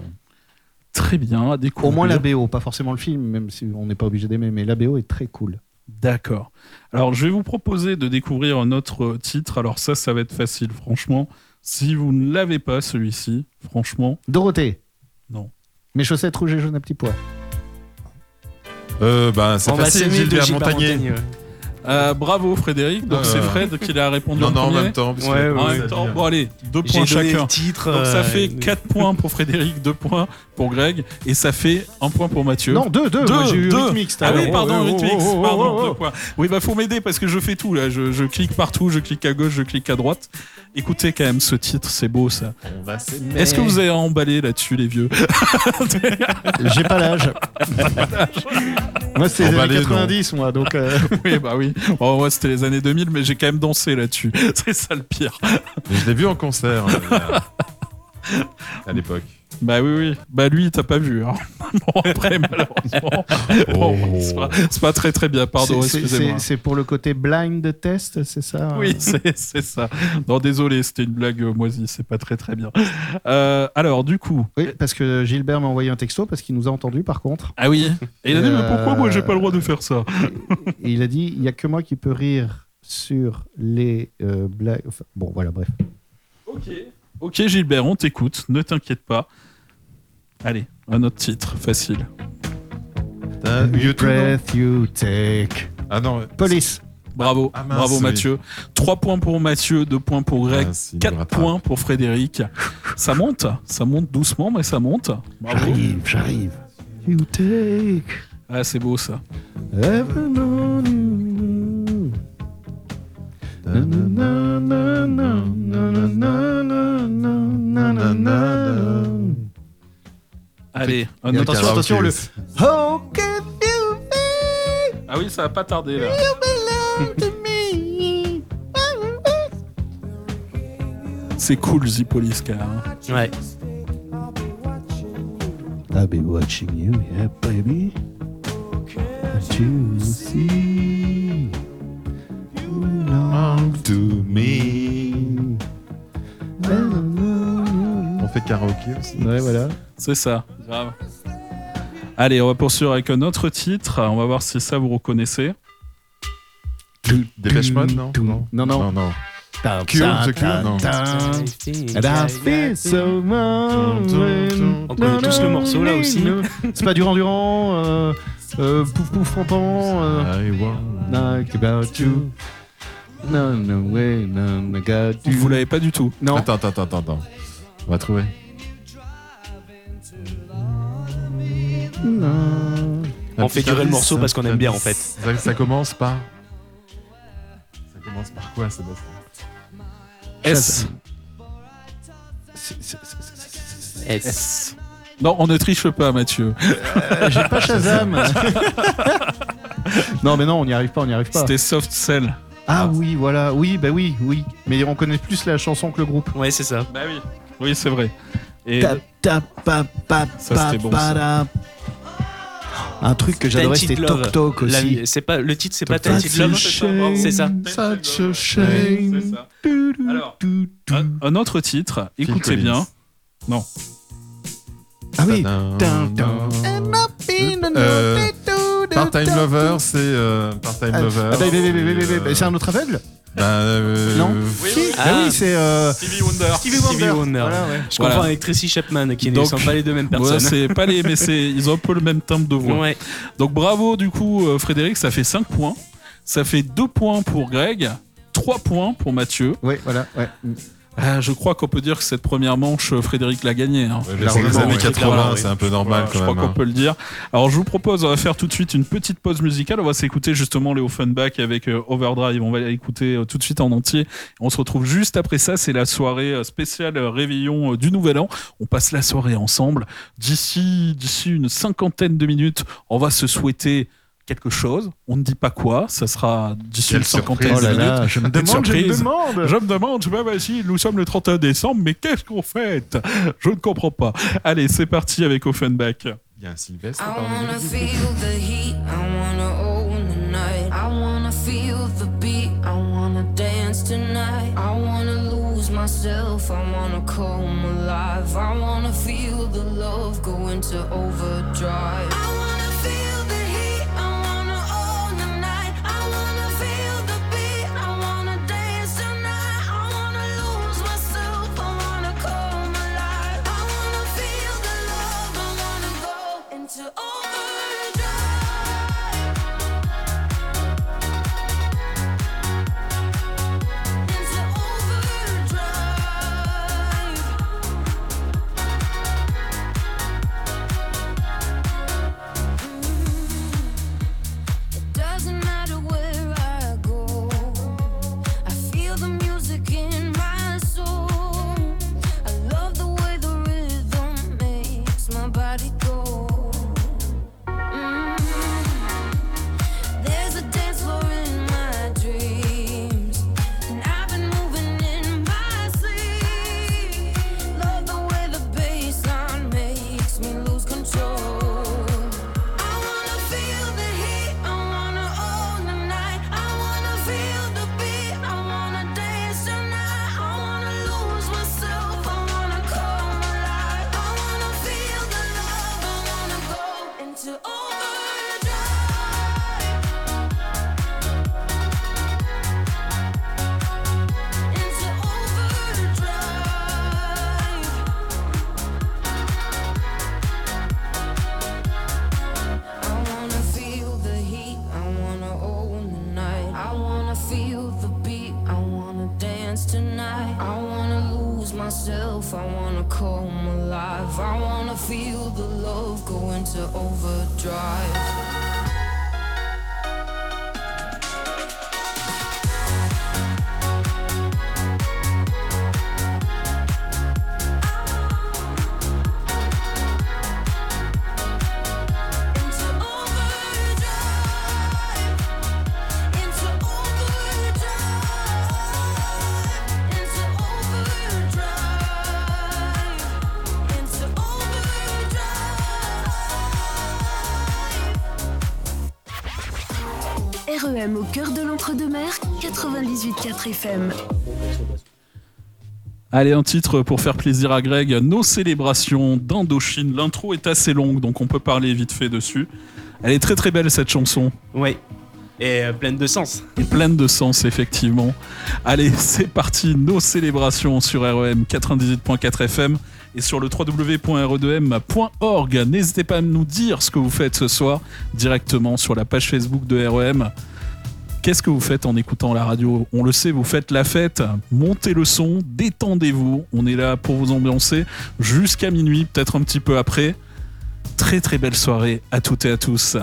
Très bien, à découvrir. au moins la BO, pas forcément le film, même si on n'est pas obligé d'aimer, mais la BO est très cool. D'accord. Alors, je vais vous proposer de découvrir un autre titre. Alors, ça, ça va être facile, franchement. Si vous ne l'avez pas, celui-ci, franchement. Dorothée. Non. Mes chaussettes rouges et jaunes à petits pois. Euh, bah, c'est va facile, Gilbert Montagnier. Montagnier, ouais. Euh, bravo, Frédéric. Donc, Euh, c'est Fred qui l'a répondu Non, en non, en premier. même temps. parce que- Ouais, En même temps, bon allez, deux points chacun. titre. Donc ça euh, fait 4 points pour Frédéric, 2 points pour Greg, et ça fait 1 point pour Mathieu. Non, deux, deux. Moi, j'ai eu à Ah oui, pardon, Oh, oh, Eurythmics, oh, oh, pardon, oh, oh. deux points. Oui, bah faut m'aider parce que je fais tout là. Je, je clique partout, je clique à gauche, je clique à droite. Écoutez quand même ce titre, c'est beau ça. On va s'aimer. Est-ce que vous avez emballé là-dessus, les vieux? J'ai pas l'âge. moi, c'est les années non. 90, moi, donc. euh, Oui, bah oui. Bon, moi, c'était les années 2000, mais j'ai quand même dansé là-dessus. C'est ça le pire. Mais je l'ai vu en concert. euh, à l'époque. Bah oui, oui. Bah lui, t'as pas vu. Hein. Bon, après, malheureusement. Bon, Oh. c'est pas, c'est pas très très bien, pardon, excusez-moi. C'est pour le côté blind test, c'est ça Oui, c'est c'est ça. Non, désolé, c'était une blague euh, moisie, c'est pas très très bien. Euh, alors, du coup. Oui, parce que Gilbert m'a envoyé un texto parce qu'il nous a entendu par contre. Ah oui Et il a dit, mais pourquoi moi j'ai pas le droit de Euh, faire ça? Et il a dit il y a que moi qui peux rire sur les euh, blagues. enfin, bon, voilà, bref. Ok. Ok, Gilbert, on t'écoute, ne t'inquiète pas. Allez, un autre titre, facile. Every breath you take. Ah non. Police. Bravo, Ah mince, bravo oui. Mathieu. 3 points pour Mathieu, 2 points pour Greg, Ah, si, 4 il rattrape. points pour Frédéric. Ça monte, ça monte doucement, mais ça monte. J'arrive, j'arrive. You take. Ah, c'est beau ça. Ever Allez, attention, attention, le. How can you Ah oui, ça va pas tarder là. C'est cool, même. hein. Ouais. I'll be watching you, yeah, baby. What you see? Belong to me. On fait karaoké aussi. Ouais, voilà. C'est ça, grave. Allez, on va poursuivre avec un autre titre. On va voir si ça vous reconnaissez. Dépêche Mode, non Non, non. Non, non. Ta- Cure, The Cure, non. On connaît tous le morceau, là, aussi. C'est pas Durand Durand, euh, euh, Pouf Pouf Fantan, euh, I want- Like about you. No, no way, no, I got you. Vous l'avez pas du tout. Non. Attends, attends, attends, attends. On va trouver. On fait durer le morceau parce qu'on aime bien, en fait. Ça, ça commence par. Ça commence par quoi, Sébastien S. S. Non, on ne triche pas, Mathieu. Euh, J'ai pas Shazam. non, mais non, on n'y arrive pas, on n'y arrive pas. C'était Soft Cell. Ah oui, voilà, oui, bah oui, oui. Mais on connaît plus la chanson que le groupe. Ouais, c'est ça. Bah oui. Oui, c'est vrai. Et Tap, tap, pa, pa, Ça, pa, c'était bon, pa, ça. da. Un truc que j'adorais, Tainted c'était Love. Tok Tok La- aussi. C'est pas le titre, c'est pas Tok Tok. Tainted Love. Such a shame, C'est ça. Such a shame. c'est ça. Alors, un, un autre titre, écoutez Collins. bien. Non. Ah oui. Tadam. Euh, Part-time Lover, c'est euh, Part-time Ah, Lover. ah, bah, bah, bah, bah, bah, bah, euh, C'est un autre aveugle? bah, euh, Non Oui, bah Ah. oui, c'est. euh, Stevie Wonder. Stevie Stevie Wonder. Wonder. Voilà, ouais. Je Voilà. comprends avec Tracy Chapman, qui ne sont pas les deux mêmes Ouais, personnes. c'est pas les, mais c'est, ils ont un peu le même timbre de voix. Ouais. Donc bravo du coup euh, Frédéric, ça fait 5 points. Ça fait 2 points pour Greg, 3 points pour Mathieu. Oui, voilà, ouais. Ah, je crois qu'on peut dire que cette première manche, euh, Frédéric l'a gagnée. hein. Ouais, c'est les années ouais. 80, Clairement, c'est un peu normal Voilà, quand je crois même, qu'on hein. peut le dire. Alors je vous propose, on va faire tout de suite une petite pause musicale. On va s'écouter justement les Offenbach avec euh, Overdrive. On va l'écouter euh, tout de suite en entier. On se retrouve juste après ça. C'est la soirée euh, spéciale euh, réveillon euh, du Nouvel An. On passe la soirée ensemble. D'ici, d'ici une cinquantaine de minutes, on va se souhaiter quelque chose. On ne dit pas quoi. Ça sera d'ici surprise. de Oh là là, je me demande, je me demande. Je me demande, je me vas-y, nous sommes le 31 décembre, mais qu'est-ce qu'on fait? Je ne comprends pas. Allez, c'est parti avec Offenbach. Il y a un Sylvestre I parmi wanna nous. feel the heat, I wanna own the night. I wanna feel the beat, I wanna dance tonight. I wanna lose myself, I wanna come alive. I wanna feel the love go into overdrive. Cœur de l'entre-deux-mer, 98.4 FM. Allez, un titre pour faire plaisir à Greg. Nos célébrations d'Indochine. L'intro est assez longue, donc on peut parler vite fait dessus. Elle est très très belle cette chanson. Ouais. Et euh, pleine de sens. Et pleine de sens, effectivement. Allez, c'est parti. Nos célébrations sur REM 98.4 FM et sur le www.re2m.org. N'hésitez pas à nous dire ce que vous faites ce soir directement sur la page Facebook de REM. Qu'est-ce que vous faites en écoutant la radio On le sait, vous faites la fête, montez le son, détendez-vous. On est là pour vous ambiancer jusqu'à minuit, peut-être un petit peu après. Très très belle soirée à toutes et à tous.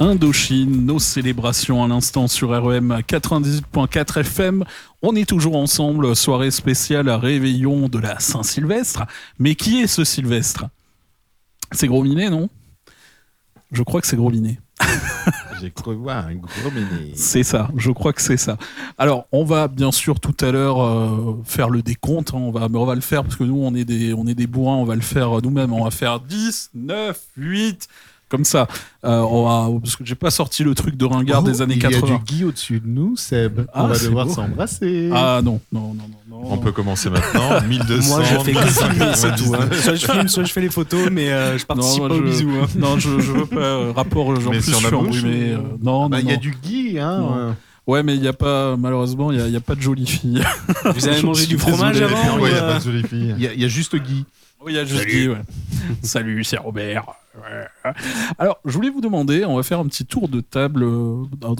Indochine, nos célébrations à l'instant sur REM 98.4 FM. On est toujours ensemble, soirée spéciale à réveillon de la Saint-Sylvestre. Mais qui est ce Sylvestre? C'est Gros Minet, non? Je crois que c'est Gros Minet. J'ai cru voir un gros. C'est ça, je crois que c'est ça. Alors, on va bien sûr tout à l'heure euh, faire le décompte, hein, on, va, mais on va le faire parce que nous, on est des, on est des bourrins, on va le faire nous-mêmes. On va faire 10, 9, 8, comme ça. Euh, on va, parce que j'ai pas sorti le truc de ringard des années Oh, il 80. y a du Guy au-dessus de nous, Seb. Ah, on va devoir s'embrasser. Ah non, non, non, non. On peut commencer maintenant. 1200. Moi, je fais que filmer, c'est tout. hein. 1299. Soit je filme, soit je fais les photos, mais euh, je participe moi, pas je- aux bisous. hein. Non, je, je veux pas euh, rapport. En Mais plus, sur je la suis bouche, enrhumé. ou- euh, non, Bah, non, il y a non. du Guy, hein. Non. Ouais, mais il y a pas, malheureusement, il y a, il pas de jolie fille. Vous avez Je mangé du fromage désolé. avant Ouais, il n'y a pas de jolie fille. Il y, a- il y a juste Guy. Oui, il y a juste Salut. Ouais. Salut, c'est Robert. Ouais. Alors, je voulais vous demander, on va faire un petit tour de table. euh, donc,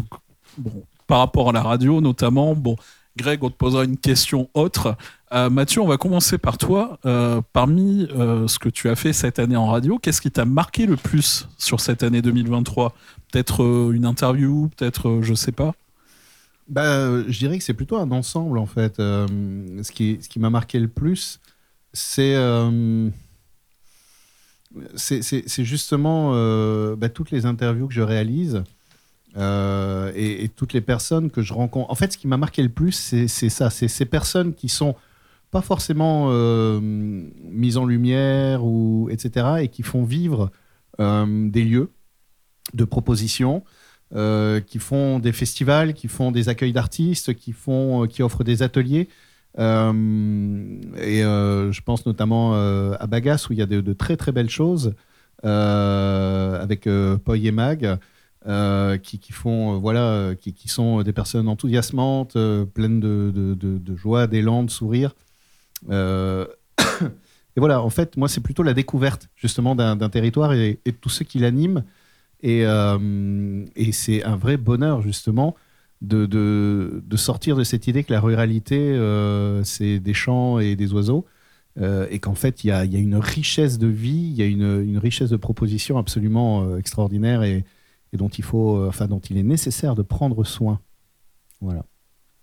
bon, par rapport à la radio, notamment. Bon, Greg, on te posera une question autre. Euh, Mathieu, on va commencer par toi. Euh, parmi euh, ce que tu as fait cette année en radio, qu'est-ce qui t'a marqué le plus sur cette année 2023 Peut-être euh, une interview, peut-être, euh, je sais pas. Bah, je dirais que c'est plutôt un ensemble en fait. Euh, ce qui, ce qui m'a marqué le plus, c'est euh, c'est c'est- justement euh, bah, toutes les interviews que je réalise euh, et, toutes les personnes que je rencontre. En fait, ce qui m'a marqué le plus, c'est ça, c'est ces personnes qui sont pas forcément mises en lumière ou etc. et qui font vivre des lieux de propositions qui font des festivals, qui font des accueils d'artistes, qui font, qui offrent des ateliers. Euh, et euh, je pense notamment euh, à Bagas où il y a de, très très belles choses avec Poy et Mag. qui, font voilà qui, qui sont des personnes enthousiasmantes pleines de, joie d'élan de sourire et voilà en fait moi c'est plutôt la découverte justement d'un territoire et, et de tous ceux qui l'animent et c'est un vrai bonheur, justement, de, de, de sortir de cette idée que la ruralité, euh, c'est des champs et des oiseaux. euh, et qu'en fait, il y a, y a une richesse de vie, il y a une, une richesse de propositions absolument euh, extraordinaire et, et dont, il faut, enfin, dont il est nécessaire de prendre soin. Voilà.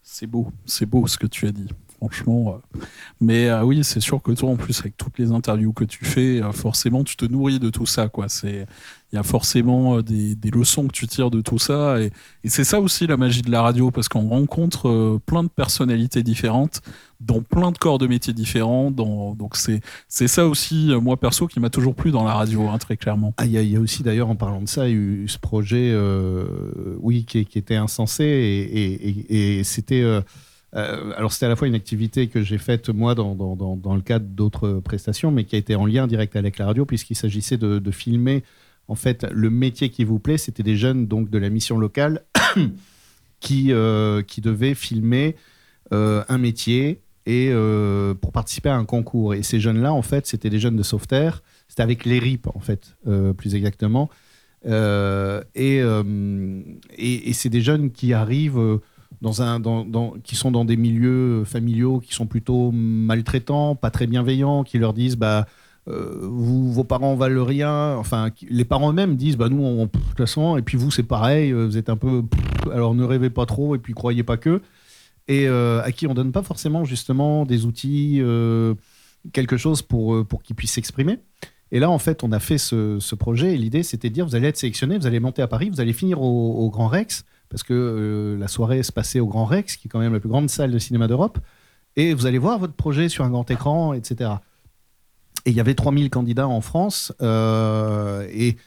C'est beau, c'est beau ce que tu as dit, franchement. euh. Mais euh, oui, c'est sûr que toi, en plus, avec toutes les interviews que tu fais, euh, forcément, tu te nourris de tout ça, il y a forcément des, des leçons que tu tires de tout ça, et, c'est ça aussi la magie de la radio, parce qu'on rencontre plein de personnalités différentes, dans plein de corps de métiers différents. Donc c'est, ça aussi, moi perso, qui m'a toujours plu dans la radio, hein, très clairement. Ah, Il y, a- aussi d'ailleurs en parlant de ça, eu ce projet, oui, qui, était insensé et c'était, euh, alors c'était à la fois une activité que j'ai faite moi dans, dans- le cadre d'autres prestations, mais qui a été en lien direct avec la radio puisqu'il s'agissait de, filmer en fait le métier qui vous plaît. C'était des jeunes donc de la mission locale qui euh, qui devaient filmer euh, un métier et pour participer à un concours. Et ces jeunes-là, en fait, c'était des jeunes de sauveterre. C'était avec les RIP, en fait, plus exactement. Et et, c'est des jeunes qui arrivent dans un, qui sont dans des milieux familiaux qui sont plutôt maltraitants, pas très bienveillants, qui leur disent bah euh, vos parents valent rien. Enfin, les parents eux-mêmes disent bah nous, on, de toute façon, et puis vous, c'est pareil, euh, vous êtes un peu. Alors ne rêvez pas trop et puis croyez pas que. Et euh, à qui on donne pas forcément justement des outils, euh, quelque chose pour, euh, pour qu'ils puissent s'exprimer. Et là, en fait, on a fait ce, projet et l'idée, c'était de dire vous allez être sélectionné, vous allez monter à Paris, vous allez finir au Grand Rex, parce que euh, la soirée se passait au Grand Rex, qui est quand même la plus grande salle de cinéma d'Europe, et vous allez voir votre projet sur un grand écran, etc. Et il y avait 3000 candidats en France, euh, et,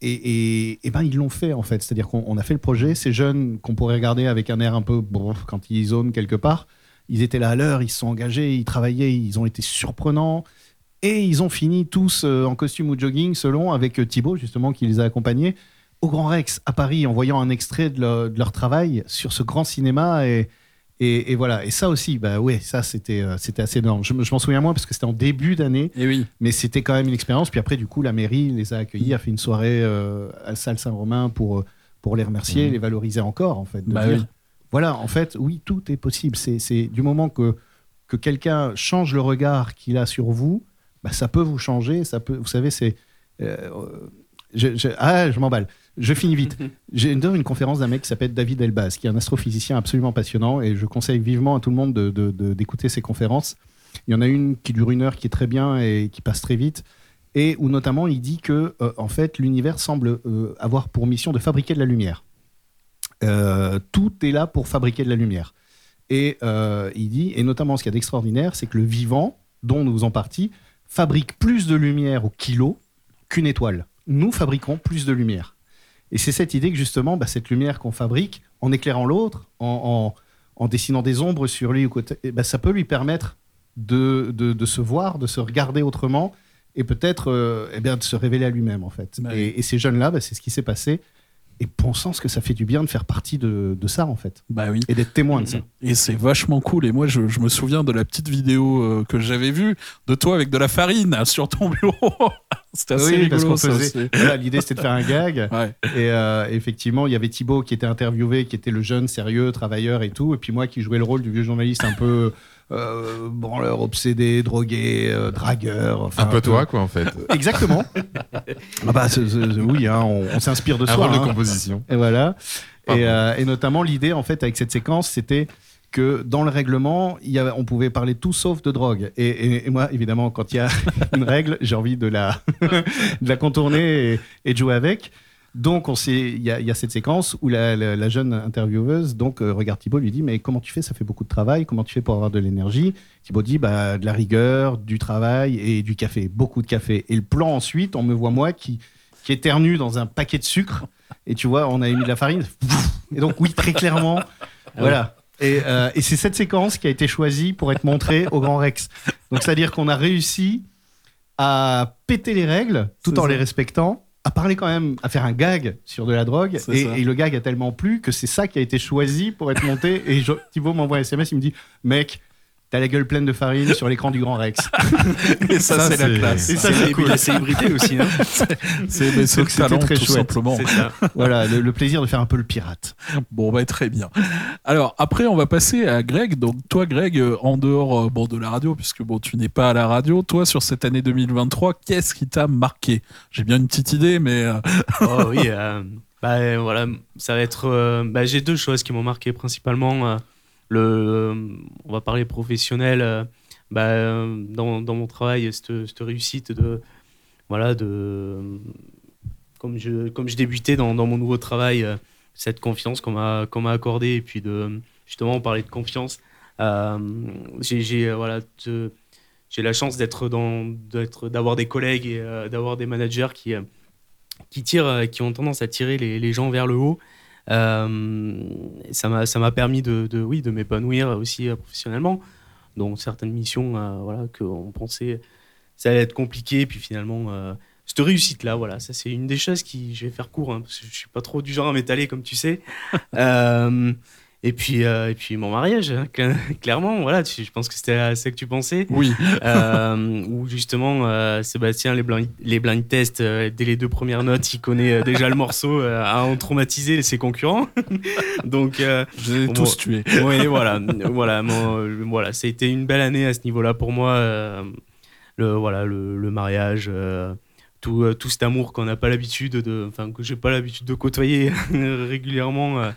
et, et, ben ils l'ont fait en fait. C'est-à-dire qu'on on a fait le projet, ces jeunes qu'on pourrait regarder avec un air un peu bon, quand ils zonent quelque part, ils étaient là à l'heure, ils se sont engagés, ils travaillaient, ils ont été surprenants. Et ils ont fini tous euh, en costume ou jogging, selon, avec Thibaut, justement, qui les a accompagnés, au Grand Rex, à Paris, en voyant un extrait de leur, de leur travail sur ce grand cinéma. Et, et, et voilà. Et ça aussi, bah ouais, ça, c'était euh, c'était assez énorme. Je, me- je m'en souviens moins parce que c'était en début d'année. oui. Mais c'était quand même une expérience. Puis après, du coup, la mairie les a accueillis, a fait une soirée euh, à la salle Saint-Romain pour, euh, pour les remercier, Mhm. les valoriser encore, en fait. de Bah dire, oui. Voilà, en fait, oui, tout est possible. C'est c'est du moment que, que quelqu'un change le regard qu'il a sur vous, bah, ça peut vous changer. Ça peut, vous savez, c'est. euh, je, je- ah, je m'emballe. Je finis vite. J'ai une, une conférence d'un mec qui s'appelle David Elbaz, qui est un astrophysicien absolument passionnant, et je conseille vivement à tout le monde d'écouter ses conférences. Il y en a une qui dure une heure, qui est très bien et qui passe très vite, et où notamment il dit que euh, en fait l'univers semble euh, avoir pour mission de fabriquer de la lumière. Euh, tout est là pour fabriquer de la lumière. Et il dit, et notamment ce qu'il y a d'extraordinaire, c'est que le vivant, dont nous faisons partie, fabrique plus de lumière au kilo qu'une étoile. Nous fabriquons plus de lumière. Et c'est cette idée que justement, bah, cette lumière qu'on fabrique, en éclairant l'autre, en, en- en dessinant des ombres sur lui, ou côté, eh ben, ça peut lui permettre de, de- de se voir, de se regarder autrement, et peut-être euh, eh bien, de se révéler à lui-même, en fait. et, et ces jeunes-là, bah, c'est ce qui s'est passé. Et pensant ce que ça fait du bien de faire partie de, de ça, en fait. Bah oui. Et d'être témoin de ça. Et c'est vachement cool. Et moi, je, je me souviens de la petite vidéo euh, que j'avais vue de toi avec de la farine sur ton bureau. C'était assez oui, rigolo. parce qu'on faisait. voilà, L'idée, c'était de faire un gag. Et euh, effectivement, il y avait Thibaut qui était interviewé, qui était le jeune, sérieux, travailleur et tout. Et puis moi qui jouais le rôle du vieux journaliste un peu euh, branleur, obsédé, drogué, euh, dragueur. enfin, Un peu toi, quoi, en fait. Exactement. ah bah, oui, hein, on, on s'inspire de Un soi. rôle de hein. composition. Et voilà. Et, euh, et notamment, l'idée, en fait, avec cette séquence, c'était que dans le règlement, on pouvait parler tout sauf de drogue. Et, moi, évidemment, quand il y a une règle, j'ai envie de la, contourner et, de jouer avec. Donc, il y, a- a cette séquence où la, jeune intervieweuse donc, euh, regarde Thibaut, lui dit Mais comment tu fais? Ça fait beaucoup de travail. Comment tu fais pour avoir de l'énergie? Thibaut dit bah, De la rigueur, du travail et du café. Beaucoup de café. Et le plan ensuite, on me voit moi qui, qui éternue dans un paquet de sucre. Et tu vois, on avait mis de la farine. Et donc, oui, très clairement. Voilà. Et, euh, et c'est cette séquence qui a été choisie pour être montrée au Grand Rex. Donc, c'est-à-dire qu'on a réussi à péter les règles tout en ça. les respectant, à parler quand même, à faire un gag sur de la drogue. Et le gag a tellement plu que c'est ça qui a été choisi pour être monté. Et je- Thibaut m'envoie un SMS, il me dit Mec, t'as la gueule pleine de farine sur l'écran du Grand Rex. Et ça, c'est la classe. Et ça, C'est c'est cool. la célébrité aussi, hein. C'est- c'est c'était talent, très tout chouette. simplement. C'est ça. voilà, le, le plaisir de faire un peu le pirate. Bon, bah, très bien. Alors, après, on va passer à Greg. Donc, toi, Greg, euh, en dehors euh, bon, de la radio, puisque bon, tu n'es pas à la radio, toi, sur cette année 2023, qu'est-ce qui t'a marqué? J'ai bien une petite idée, mais. euh, Oh oui, euh, bah voilà, ça va être. euh, bah, j'ai deux choses qui m'ont marqué principalement. euh, le, on va parler professionnel. euh, bah, euh, dans, dans mon travail, cette, cette réussite de voilà de comme je comme je débutais dans, dans mon nouveau travail, euh, cette confiance qu'on m'a qu'on m'a accordée et puis de justement on parlait de confiance. j'ai voilà j'ai la chance d'être dans d'être d'avoir des collègues et d'avoir des managers qui qui tirent, qui ont tendance à tirer les, les gens vers le haut. Euh, ça m'a ça m'a permis de, de oui de m'épanouir aussi euh, professionnellement. Donc certaines missions euh, voilà que on pensait ça allait être compliqué puis finalement euh, cette réussite là voilà ça c'est une des choses qui je vais faire court hein, parce que je suis pas trop du genre à m'étaler comme tu sais. Et puis, euh, et puis mon mariage, hein, cla- clairement, voilà, tu- je pense que c'était à ça que tu pensais. Oui. Euh, où justement, euh, Sébastien, les blind, les blind tests, euh, dès les deux premières notes, il connaît déjà le morceau, à en traumatiser ses concurrents. Donc, Je les ai bon, tous tués. Oui, voilà, voilà, mon- voilà, ça a été une belle année à ce niveau-là pour moi. le, voilà, le, le mariage. tout, tout cet amour qu'on n'a pas l'habitude de, enfin que j'ai pas l'habitude de côtoyer régulièrement,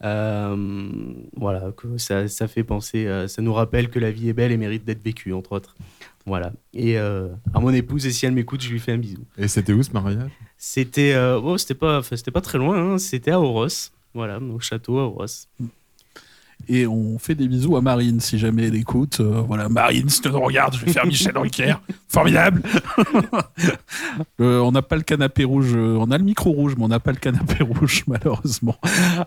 voilà, que ça, ça fait penser, euh, ça nous rappelle que la vie est belle et mérite d'être vécue, entre autres. Voilà. Et euh, à mon épouse, et si elle m'écoute, je lui fais un bisou. Et c'était où ce mariage? C'était, euh, oh, c'était pas, c'était pas très loin, hein, c'était à Oros, voilà, au château à Oros. Et on fait des bisous à Marine si jamais elle écoute. Euh, voilà, Marine, si tu nous regardes, je vais faire Michel Drucker. Formidable Euh, On n'a pas le canapé rouge, euh, on a le micro rouge, mais on n'a pas le canapé rouge, malheureusement.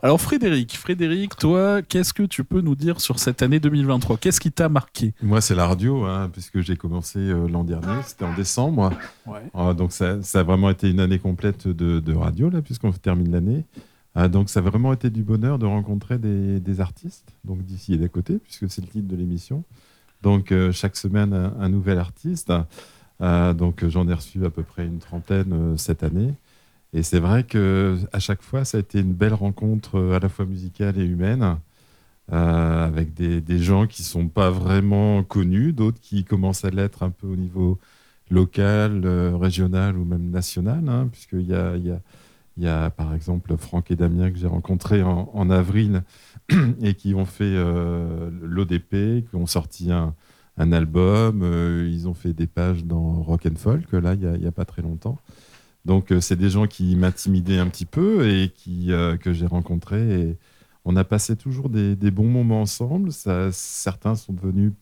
Alors, Frédéric, Frédéric, toi, qu'est-ce que tu peux nous dire sur cette année 2023 Qu'est-ce qui t'a marqué? Moi, c'est la radio, hein, puisque j'ai commencé euh, l'an dernier, c'était en décembre. Ouais. Euh, donc, ça, ça a vraiment été une année complète de, de radio, là, puisqu'on termine l'année. Euh, donc, ça a vraiment été du bonheur de rencontrer des, artistes, donc d'ici et d'à côté, puisque c'est le titre de l'émission. Donc, euh, chaque semaine, un, nouvel artiste. Euh, donc, j'en ai reçu à peu près une trentaine euh, cette année. Et c'est vrai que à chaque fois, ça a été une belle rencontre à la fois musicale et humaine, avec des, gens qui sont pas vraiment connus, d'autres qui commencent à l'être un peu au niveau local, régional ou même national, hein, puisqu'il y, a, Il y a par exemple Franck et Damien que j'ai rencontrés en, avril et qui ont fait euh, l'ODP, qui ont sorti un, album. euh, ils ont fait des pages dans Rock and Folk, là, il n'y a, pas très longtemps. Donc, euh, c'est des gens qui m'intimidaient un petit peu et qui, que j'ai rencontrés. Et on a passé toujours des, bons moments ensemble. Certains sont devenus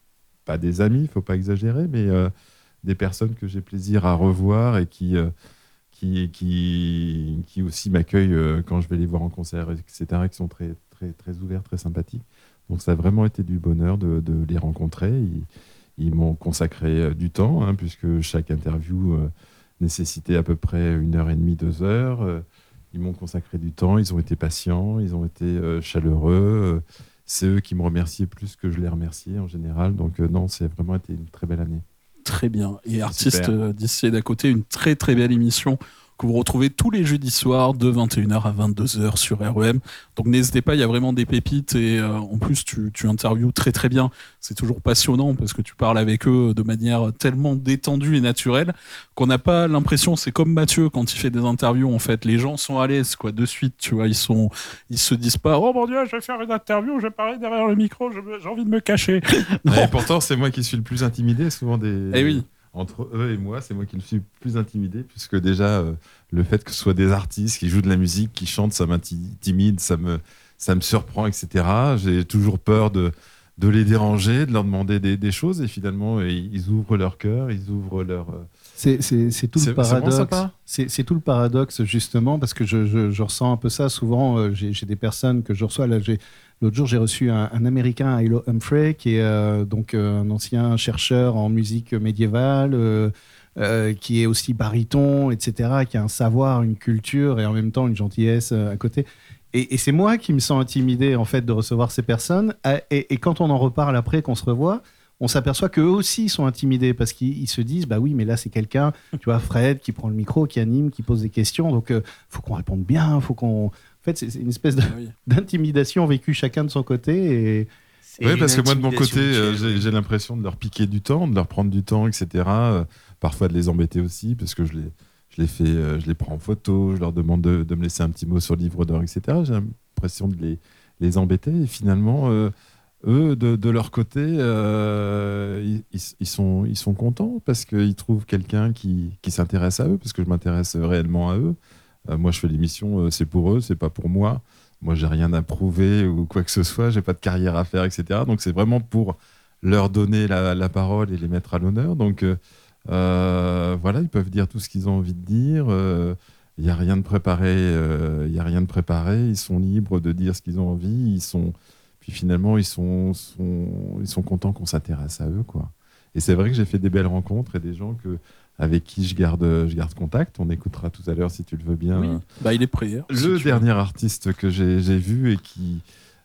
pas des amis, il faut pas exagérer, mais des personnes que j'ai plaisir à revoir et qui, qui, qui, qui aussi m'accueillent euh, quand je vais les voir en concert, etc., qui sont très, très, très ouverts, très sympathiques. Donc ça a vraiment été du bonheur de, de les rencontrer. Ils, ils m'ont consacré euh, du temps, hein, puisque chaque interview euh, nécessitait à peu près une heure et demie, deux heures. Ils m'ont consacré du temps, ils ont été patients, ils ont été chaleureux. C'est eux qui me remerciaient plus que je les remerciais en général. Donc non, c'est vraiment été une très belle année. Très bien. Et artiste euh, d'ici et d'à côté, une très très belle émission que vous retrouvez tous les jeudis soirs de 21h à 22h sur REM. Donc n'hésitez pas, il y a vraiment des pépites et euh, en plus tu, tu interviews très très bien. C'est toujours passionnant parce que tu parles avec eux de manière tellement détendue et naturelle qu'on n'a pas l'impression, c'est comme Mathieu quand il fait des interviews en fait, les gens sont à l'aise quoi de suite, tu vois, ils sont ils se disent pas "Oh mon dieu, je vais faire une interview, je vais parler derrière le micro, j'ai envie de me cacher." Et pourtant, c'est moi qui suis le plus intimidé, souvent des. Eh oui. Entre eux et moi, c'est moi qui le suis plus intimidé, puisque déjà, euh, le fait que ce soit des artistes qui jouent de la musique, qui chantent, ça m'intimide, ça me, ça me surprend, etc. J'ai toujours peur de, de les déranger, de leur demander des, des choses, et finalement, ils, ils ouvrent leur cœur, ils ouvrent leur. euh, C'est tout le paradoxe. C'est tout le paradoxe justement parce que je, je- je ressens un peu ça souvent. euh, j'ai des personnes que je reçois. Là, j'ai- l'autre jour, j'ai reçu un, Américain, Hilo Humphrey, qui est euh, donc euh, un ancien chercheur en musique médiévale. euh, qui est aussi baryton, etc., qui a un savoir, une culture et en même temps une gentillesse à côté. Et, c'est moi qui me sens intimidé en fait de recevoir ces personnes. Ah, Et, quand on en reparle après, qu'on se revoit, on s'aperçoit qu'eux aussi sont intimidés parce qu'ils ils se disent bah oui mais là c'est quelqu'un tu vois Fred qui prend le micro qui anime qui pose des questions donc euh, faut qu'on réponde bien faut qu'on fait c'est une espèce d'intimidation vécue chacun de son côté et Oui, parce que moi, de mon côté, euh, j'ai l'impression de leur piquer du temps, de leur prendre du temps, etc. Euh, parfois de les embêter aussi, parce que je les, je les, fais, euh, je les prends en photo, je leur demande de, de me laisser un petit mot sur le livre d'or, etc. J'ai l'impression de les, les embêter. Et finalement, euh, eux, de, de leur côté, euh, ils sont, ils sont contents parce qu'ils trouvent quelqu'un qui, qui s'intéresse à eux, parce que je m'intéresse réellement à eux. Euh, moi, je fais l'émission, euh, c'est pour eux, c'est pas pour moi. Moi, j'ai rien à prouver ou quoi que ce soit, j'ai pas de carrière à faire, etc. Donc, c'est vraiment pour leur donner la, parole et les mettre à l'honneur. Donc, euh, euh, voilà, ils peuvent dire tout ce qu'ils ont envie de dire. Euh, Il n'y a rien de préparé. euh, Il y a rien de préparé. Ils sont libres de dire ce qu'ils ont envie. Ils sont, puis finalement, ils sont, sont- ils sont contents qu'on s'intéresse à eux, quoi. Et c'est vrai que j'ai fait des belles rencontres et des gens que, avec qui je garde, je garde contact. On écoutera tout à l'heure si tu le veux bien. Oui. Bah, il est prêt. hein, si Le dernier artiste que j'ai j'ai vu et qui,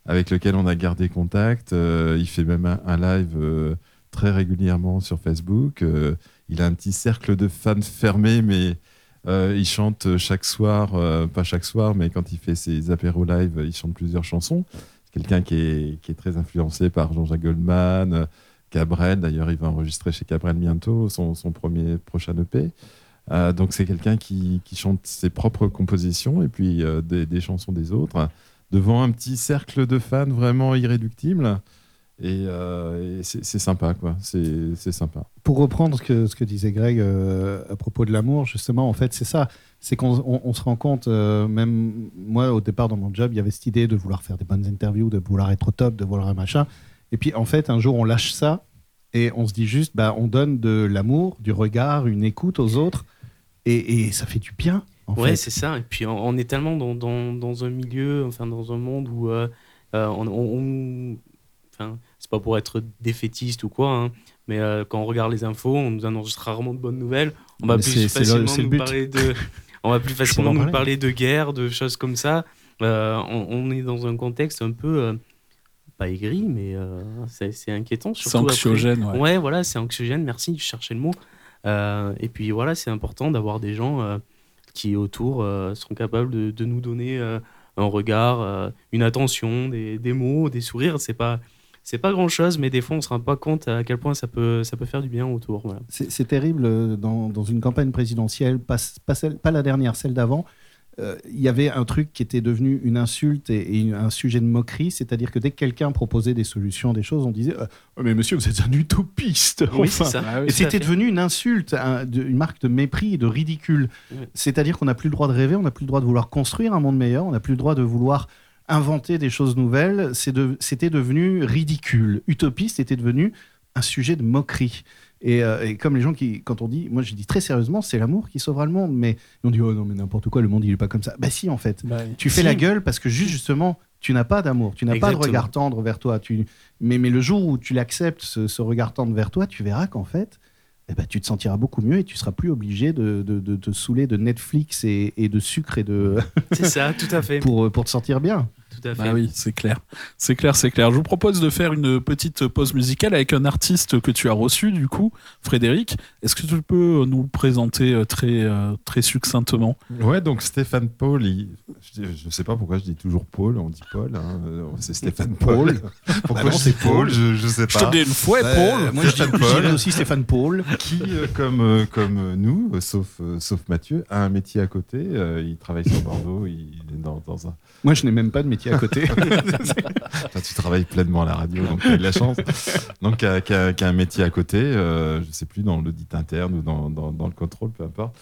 avec lequel on a gardé contact, euh, il fait même un, un live euh, très régulièrement sur Facebook. Euh, il a un petit cercle de fans fermé, mais euh, il chante chaque soir, euh, pas chaque soir, mais quand il fait ses apéros live, il chante plusieurs chansons. C'est quelqu'un qui est, qui est très influencé par Jean-Jacques Goldman, euh, Cabrel. D'ailleurs, il va enregistrer chez Cabrel bientôt son, son premier prochain EP. Euh, donc c'est quelqu'un qui, qui chante ses propres compositions et puis euh, des, chansons des autres devant un petit cercle de fans vraiment irréductible. Et, euh, c'est sympa, quoi. C'est sympa. pour reprendre ce que, ce que disait Greg à propos de l'amour, justement, en fait, c'est ça. C'est qu'on on- on se rend compte, même moi, au départ, dans mon job, il y avait cette idée de vouloir faire des bonnes interviews, de vouloir être au top, de vouloir un machin. Et puis, en fait, un jour, on lâche ça et on se dit juste, bah, on donne de l'amour, du regard, une écoute aux autres. Et, et ça fait du bien, en ouais, c'est ça. Et puis on, on est tellement dans, dans, dans un milieu, enfin dans un monde où euh, euh, on, on- on- enfin c'est pas pour être défaitiste ou quoi, hein, mais euh, quand on regarde les infos, on nous annonce rarement de bonnes nouvelles. On va Mais plus facilement le nous but. parler de, on va plus facilement nous parler. de guerre, de choses comme ça. Euh, on, on est dans un contexte un peu pas aigri, mais euh, c'est c'est inquiétant. surtout après. anxiogène, ouais. voilà, c'est anxiogène. Merci, je cherchais le mot. Euh, et puis voilà, c'est important d'avoir des gens euh, qui autour euh, seront capables de, de nous donner euh, un regard, euh, une attention, des, des mots, des sourires. C'est pas c'est pas grand chose, mais des fois on se rend pas compte à quel point ça peut ça peut faire du bien autour. Voilà. C'est c'est terrible dans, dans une campagne présidentielle, pas, pas, celle- pas la dernière, celle d'avant. Euh, il y avait un truc qui était devenu une insulte et, un sujet de moquerie, c'est-à-dire que dès que quelqu'un proposait des solutions, des choses, on disait euh, Mais monsieur, vous êtes un utopiste Oui, c'est ça. Ah oui, Et tout à c'était devenu une insulte, un- de- une marque de mépris et de ridicule. C'est-à-dire qu'on n'a plus le droit de rêver, on n'a plus le droit de vouloir construire un monde meilleur, on n'a plus le droit de vouloir inventer des choses nouvelles. De- C'était devenu ridicule. Utopiste était devenu un sujet de moquerie. Et, euh, et comme les gens qui, quand on dit, moi je dis très sérieusement, c'est l'amour qui sauvera le monde, mais on dit oh non mais n'importe quoi, le monde il est pas comme ça. Bah si en fait, tu fais Si. la gueule parce que juste justement tu n'as pas d'amour, tu n'as pas de regard tendre vers toi. Tu, mais mais le jour où tu l'acceptes ce, ce regard tendre vers toi, tu verras qu'en fait, eh ben, tu te sentiras beaucoup mieux et tu seras plus obligé de, de, de te saouler de Netflix et, et de sucre et de C'est ça, tout à fait. pour pour te sentir bien. Tout à fait. Bah oui, c'est clair. C'est clair, c'est clair. Je vous propose de faire une petite pause musicale avec un artiste que tu as reçu, du coup, Frédéric. Est-ce que tu peux nous le présenter euh, très, euh, très succinctement? Ouais, donc Stéphane Paul, il- je, dis- je sais pas pourquoi je dis toujours Paul, on dit Paul, hein, euh, c'est Stéphane Paul. pourquoi Bah je c'est dis Paul, Paul. je, je sais Je pas. te dis une fois, Bah, Paul. Moi, je dis- Stéphane je dirais aussi Stéphane Paul. Qui, euh, comme, euh, comme nous, euh, sauf, euh, sauf Mathieu, a un métier à côté. euh, il travaille sur Bordeaux, il est dans, dans un. Moi, je n'ai même pas de métier à côté. Toi, tu travailles pleinement à la radio, donc tu as de la chance. Donc, qui a, qui a- qui a un métier à côté, euh, je ne sais plus, dans l'audit interne ou dans, dans- dans le contrôle, peu importe.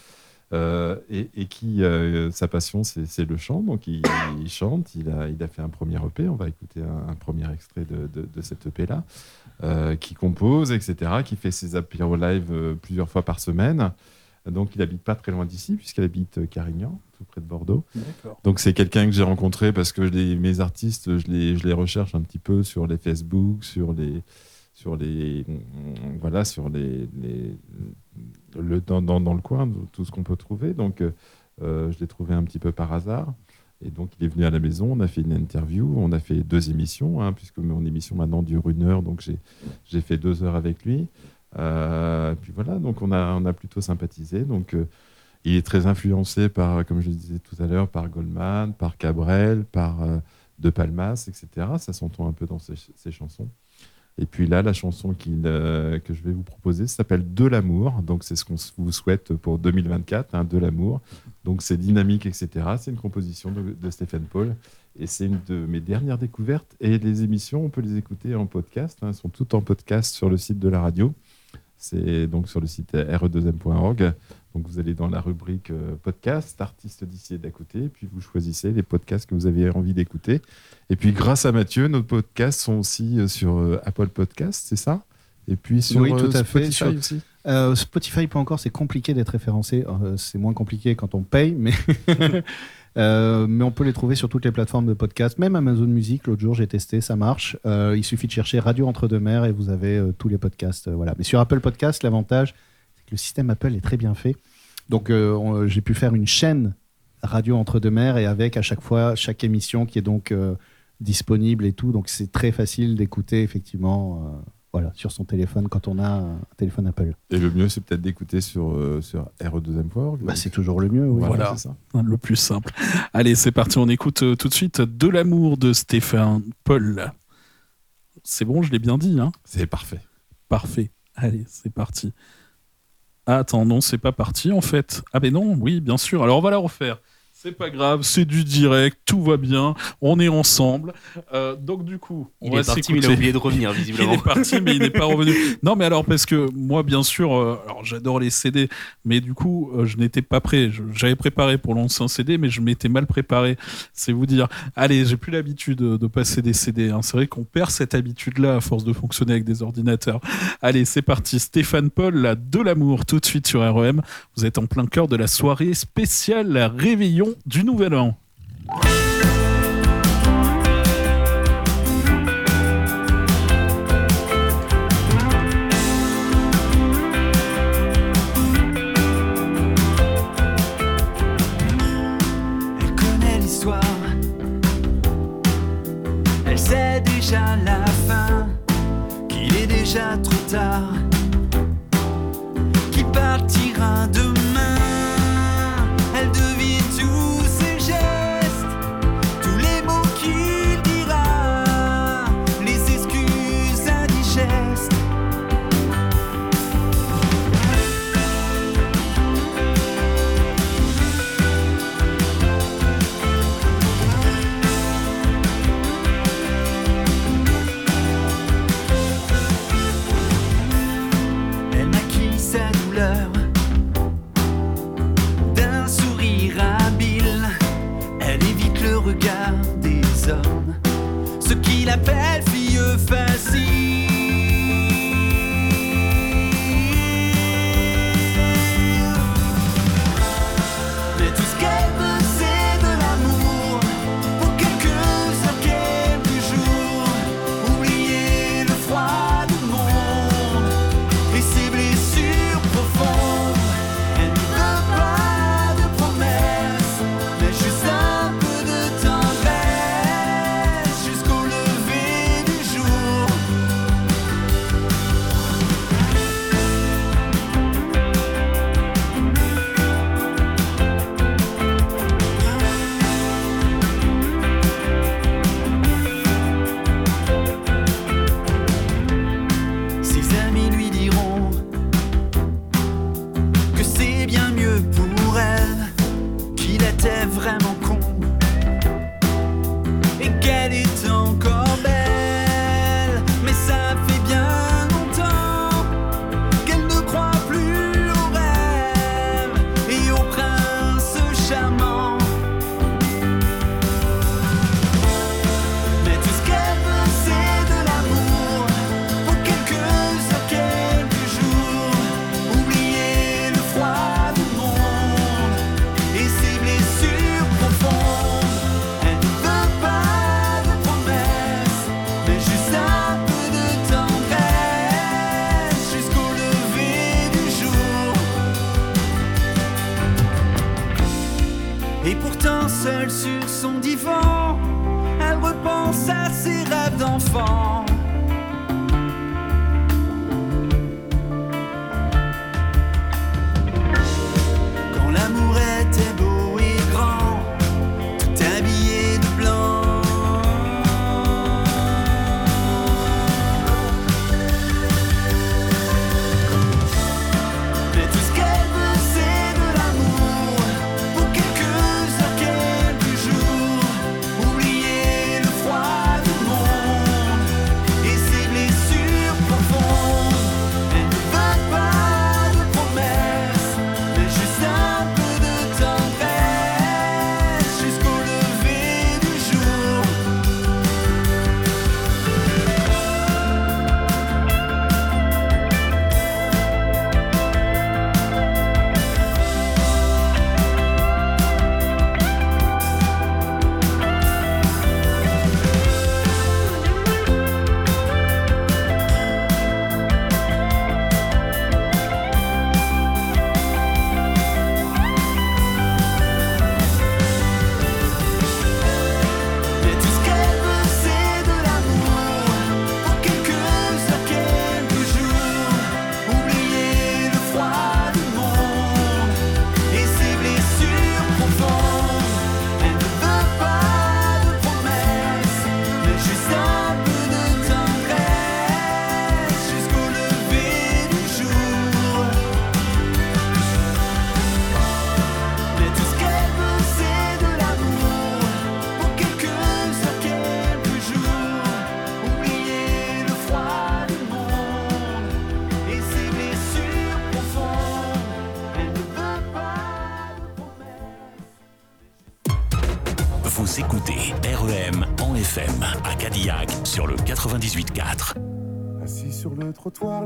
Euh, et, et qui, euh, sa passion, c'est le chant. Donc, il, il chante, il a, il a fait un premier EP. On va écouter un, un premier extrait de, de, de cet EP-là. qui compose, etc., qui fait ses apéros live plusieurs fois par semaine. Donc, il habite pas très loin d'ici, puisqu'il habite euh, Carignan, tout près de Bordeaux. Donc c'est quelqu'un que j'ai rencontré parce que les- mes artistes, je les, je les recherche un petit peu sur les Facebook, sur les, sur les, voilà, sur les, les- le dans, dans, dans le coin, tout ce qu'on peut trouver. Donc euh, euh, je l'ai trouvé un petit peu par hasard. Et donc il est venu à la maison, on a fait une interview, on a fait deux émissions, hein, puisque mon émission maintenant dure une heure, donc j'ai j'ai fait deux heures avec lui. Euh, puis voilà, donc on a, on a plutôt sympathisé. Donc euh, il est très influencé par, comme je le disais tout à l'heure, par Goldman, par Cabrel, par euh, De Palmas, etc. Ça s'entend un peu dans ses, chansons. Et puis là, la chanson que je vais vous proposer s'appelle De l'amour. Donc c'est ce qu'on vous souhaite pour 2024, hein, De l'amour. Donc c'est dynamique, etc. C'est une composition de, de Stéphane Paul. Et c'est une de mes dernières découvertes. Et les émissions, on peut les écouter en podcast. hein. Elles sont toutes en podcast sur le site de la radio. C'est donc sur le site re2m.org. Donc vous allez dans la rubrique euh, podcast, artistes d'ici et d'à côté, puis vous choisissez les podcasts que vous avez envie d'écouter. Et puis grâce à Mathieu, nos podcasts sont aussi euh, sur euh, Apple Podcast, c'est ça? Et puis sur oui, tout à fait. Spotify Sur- aussi. Euh, Spotify, pas encore, c'est compliqué d'être référencé. Euh, c'est moins compliqué quand on paye, mais, Euh, mais on peut les trouver sur toutes les plateformes de podcast, même Amazon Music. L'autre jour, j'ai testé, ça marche. Euh, il suffit de chercher Radio Entre deux Mers et vous avez euh, tous les podcasts. voilà. Mais sur Apple Podcast, l'avantage, c'est que le système Apple est très bien fait. Donc, on- j'ai pu faire une chaîne Radio Entre deux Mers et avec à chaque fois chaque émission qui est donc disponible et tout. Donc, c'est très facile d'écouter effectivement. Voilà, sur son téléphone quand on a un téléphone Apple. Et le mieux, c'est peut-être d'écouter sur, euh, sur re2m.org. Bah, c'est toujours le mieux, oui. Voilà, c'est ça. le plus simple. Allez, c'est parti, on écoute euh, tout de suite De l'amour de Stéphane Paul. C'est bon, je l'ai bien dit, hein C'est parfait. Parfait. Allez, c'est parti. Ah, attends, non, c'est pas parti en fait. Ah, ben non, oui, bien sûr. Alors on va la refaire. C'est pas grave, c'est du direct, tout va bien, on est ensemble. Euh, donc du coup, on Il va est parti, mais il a oublié de revenir, visiblement. il est parti, mais il n'est pas revenu. Non, mais alors parce que moi, bien sûr, euh, alors j'adore les CD, mais du coup, euh, je n'étais pas prêt. J'avais préparé pour lancer un CD, mais je m'étais mal préparé. C'est vous dire. Allez, j'ai plus l'habitude de, passer des CD. hein. C'est vrai qu'on perd cette habitude-là à force de fonctionner avec des ordinateurs. Allez, c'est parti. Stéphane Paul, la de l'amour, tout de suite sur REM. Vous êtes en plein cœur de la soirée spéciale la Réveillon du Nouvel An. Elle connaît l'histoire. Elle sait déjà la fin. Qu'il est déjà trop tard. Qui partira demain. ce qu'il appelle fille.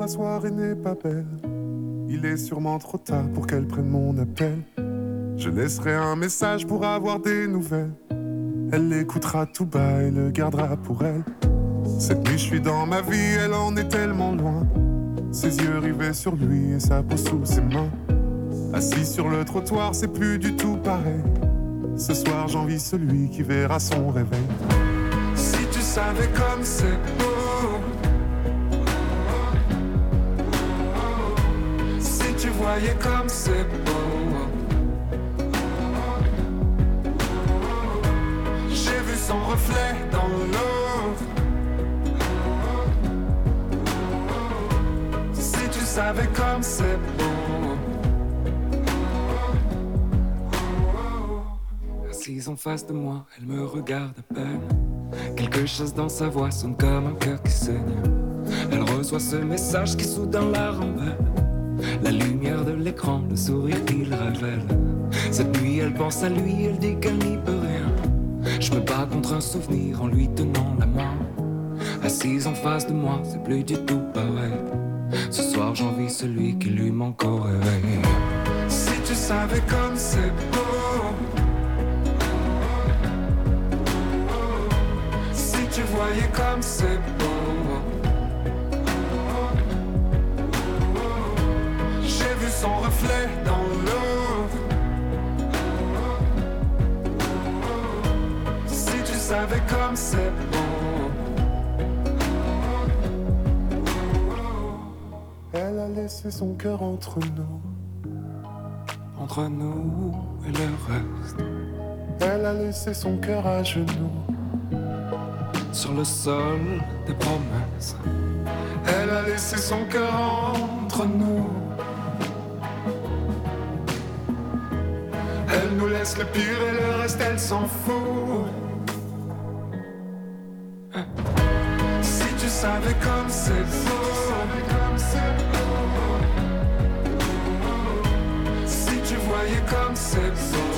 Soirée n'est pas belle. Il est sûrement trop tard pour qu'elle prenne mon appel. Je laisserai un message pour avoir des nouvelles. Elle l'écoutera tout bas et le gardera pour elle. Cette nuit, je suis dans ma vie, elle en est tellement loin. Ses yeux rivés sur lui et sa peau sous ses mains. Assis sur le trottoir, c'est plus du tout pareil. Ce soir, j'envie celui qui verra son réveil. Si tu savais comme c'est beau. Voyais comme c'est beau. J'ai vu son reflet dans l'eau. Si tu savais comme c'est beau. Assise en face de moi, elle me regarde à peine. Quelque chose dans sa voix sonne comme un cœur qui saigne. Elle reçoit ce message qui soudain la de le sourire qu'il révèle. Cette nuit, elle pense à lui, elle dit qu'elle n'y peut rien. Je me bats contre un souvenir en lui tenant la main. Assise en face de moi, c'est plus du tout pareil. Ce soir, j'envie celui qui lui manque au. Si tu savais comme c'est beau. Si tu voyais comme c'est beau. Reflet dans l'eau. Si tu savais comme c'est beau. Elle a laissé son cœur entre nous. Entre nous et le reste. Elle a laissé son cœur à genoux. Sur le sol des promesses. Elle a laissé son cœur entre nous. Le pire et le reste, elle s'en fout. Si tu savais comme c'est beau. Si tu voyais comme c'est beau.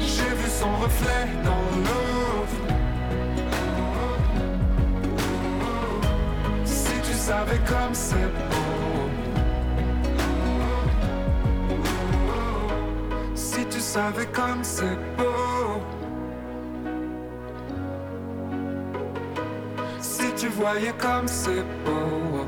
J'ai vu son reflet dans l'eau. Si tu savais comme c'est beau. Savais comme c'est beau. Si tu voyais comme c'est beau.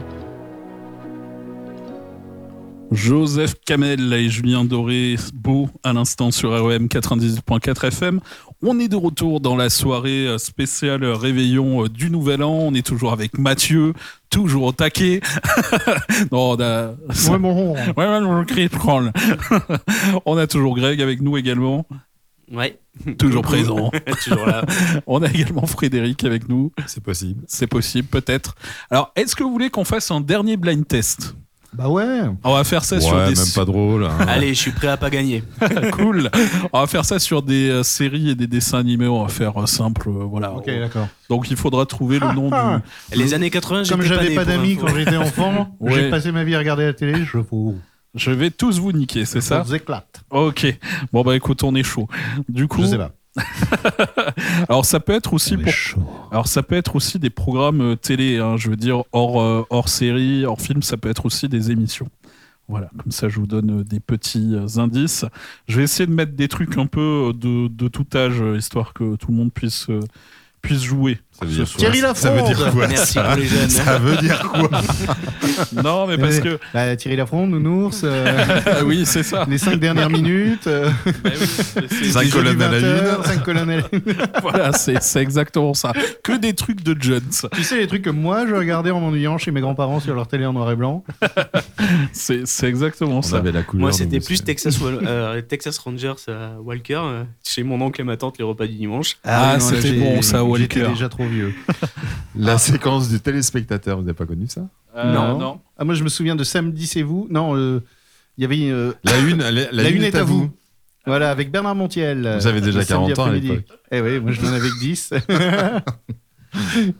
Joseph Kamel et Julien Doré, beau à l'instant sur REM 98.4 FM. On est de retour dans la soirée euh, spéciale réveillon euh, du Nouvel An. On est toujours avec Mathieu, toujours au taquet. non, on a... Ouais, mon ouais. On a toujours Greg avec nous également. Ouais. Toujours présent. Toujours là. On a également Frédéric avec nous. C'est possible. C'est possible, peut-être. Alors, est-ce que vous voulez qu'on fasse un dernier blind test? Bah ouais. On va faire ça Ouais, sur des même pas drôle. hein. Allez, je suis prêt à pas gagner. cool. On va faire ça sur des euh, séries et des dessins animés. On va faire euh, simple. euh, voilà. Ok, d'accord. Donc il faudra trouver le nom du. Les années 80, Comme pas j'avais pas pour d'amis quand j'étais enfant, Ouais. j'ai passé ma vie à regarder la télé, je vous. Je vais tous vous niquer, c'est ça vous éclate. Ok. Bon bah écoute, on est chaud. Du coup. Je sais pas. Alors ça peut être aussi pour. Alors ça peut être aussi des programmes euh, télé. hein, je veux dire hors euh, hors série, hors film. Ça peut être aussi des émissions. Voilà, comme ça je vous donne euh, des petits indices. Je vais essayer de mettre des trucs un peu de, de tout âge, histoire que tout le monde puisse, puisse jouer. Ça veut dire quoi Thierry Ça veut dire quoi Merci ça pour les jeunes. Ça veut dire quoi Non, mais parce que. Bah, Thierry Lafronde, Nounours. euh, oui, c'est ça. Les cinq dernières minutes. euh, Cinq les jeux colonnes à la 20, une. Cinq colonnes à la une. voilà, c'est exactement ça. Que des trucs de Jones. Tu sais, les trucs que moi, je regardais en m'ennuyant chez mes grands-parents sur leur télé en noir et blanc. C'est exactement On ça. avait la couleur. Moi, c'était plus Texas, euh, Texas Rangers euh, Walker, chez mon oncle et ma tante les repas du dimanche. Ah, oui, là, c'était bon, ça, J'étais Walker. déjà trop vieux. La séquence du téléspectateur, vous n'avez pas connu ça? Euh, non. non. Ah, moi, je me souviens de Samedi, c'est vous? Non, euh, il y avait. euh, La une, la, la La une est à vous. Voilà, avec Bernard Montiel. Vous avez déjà le samedi 40 ans à après-midi. l'époque. Eh oui, moi je n'en avais que 10. Non,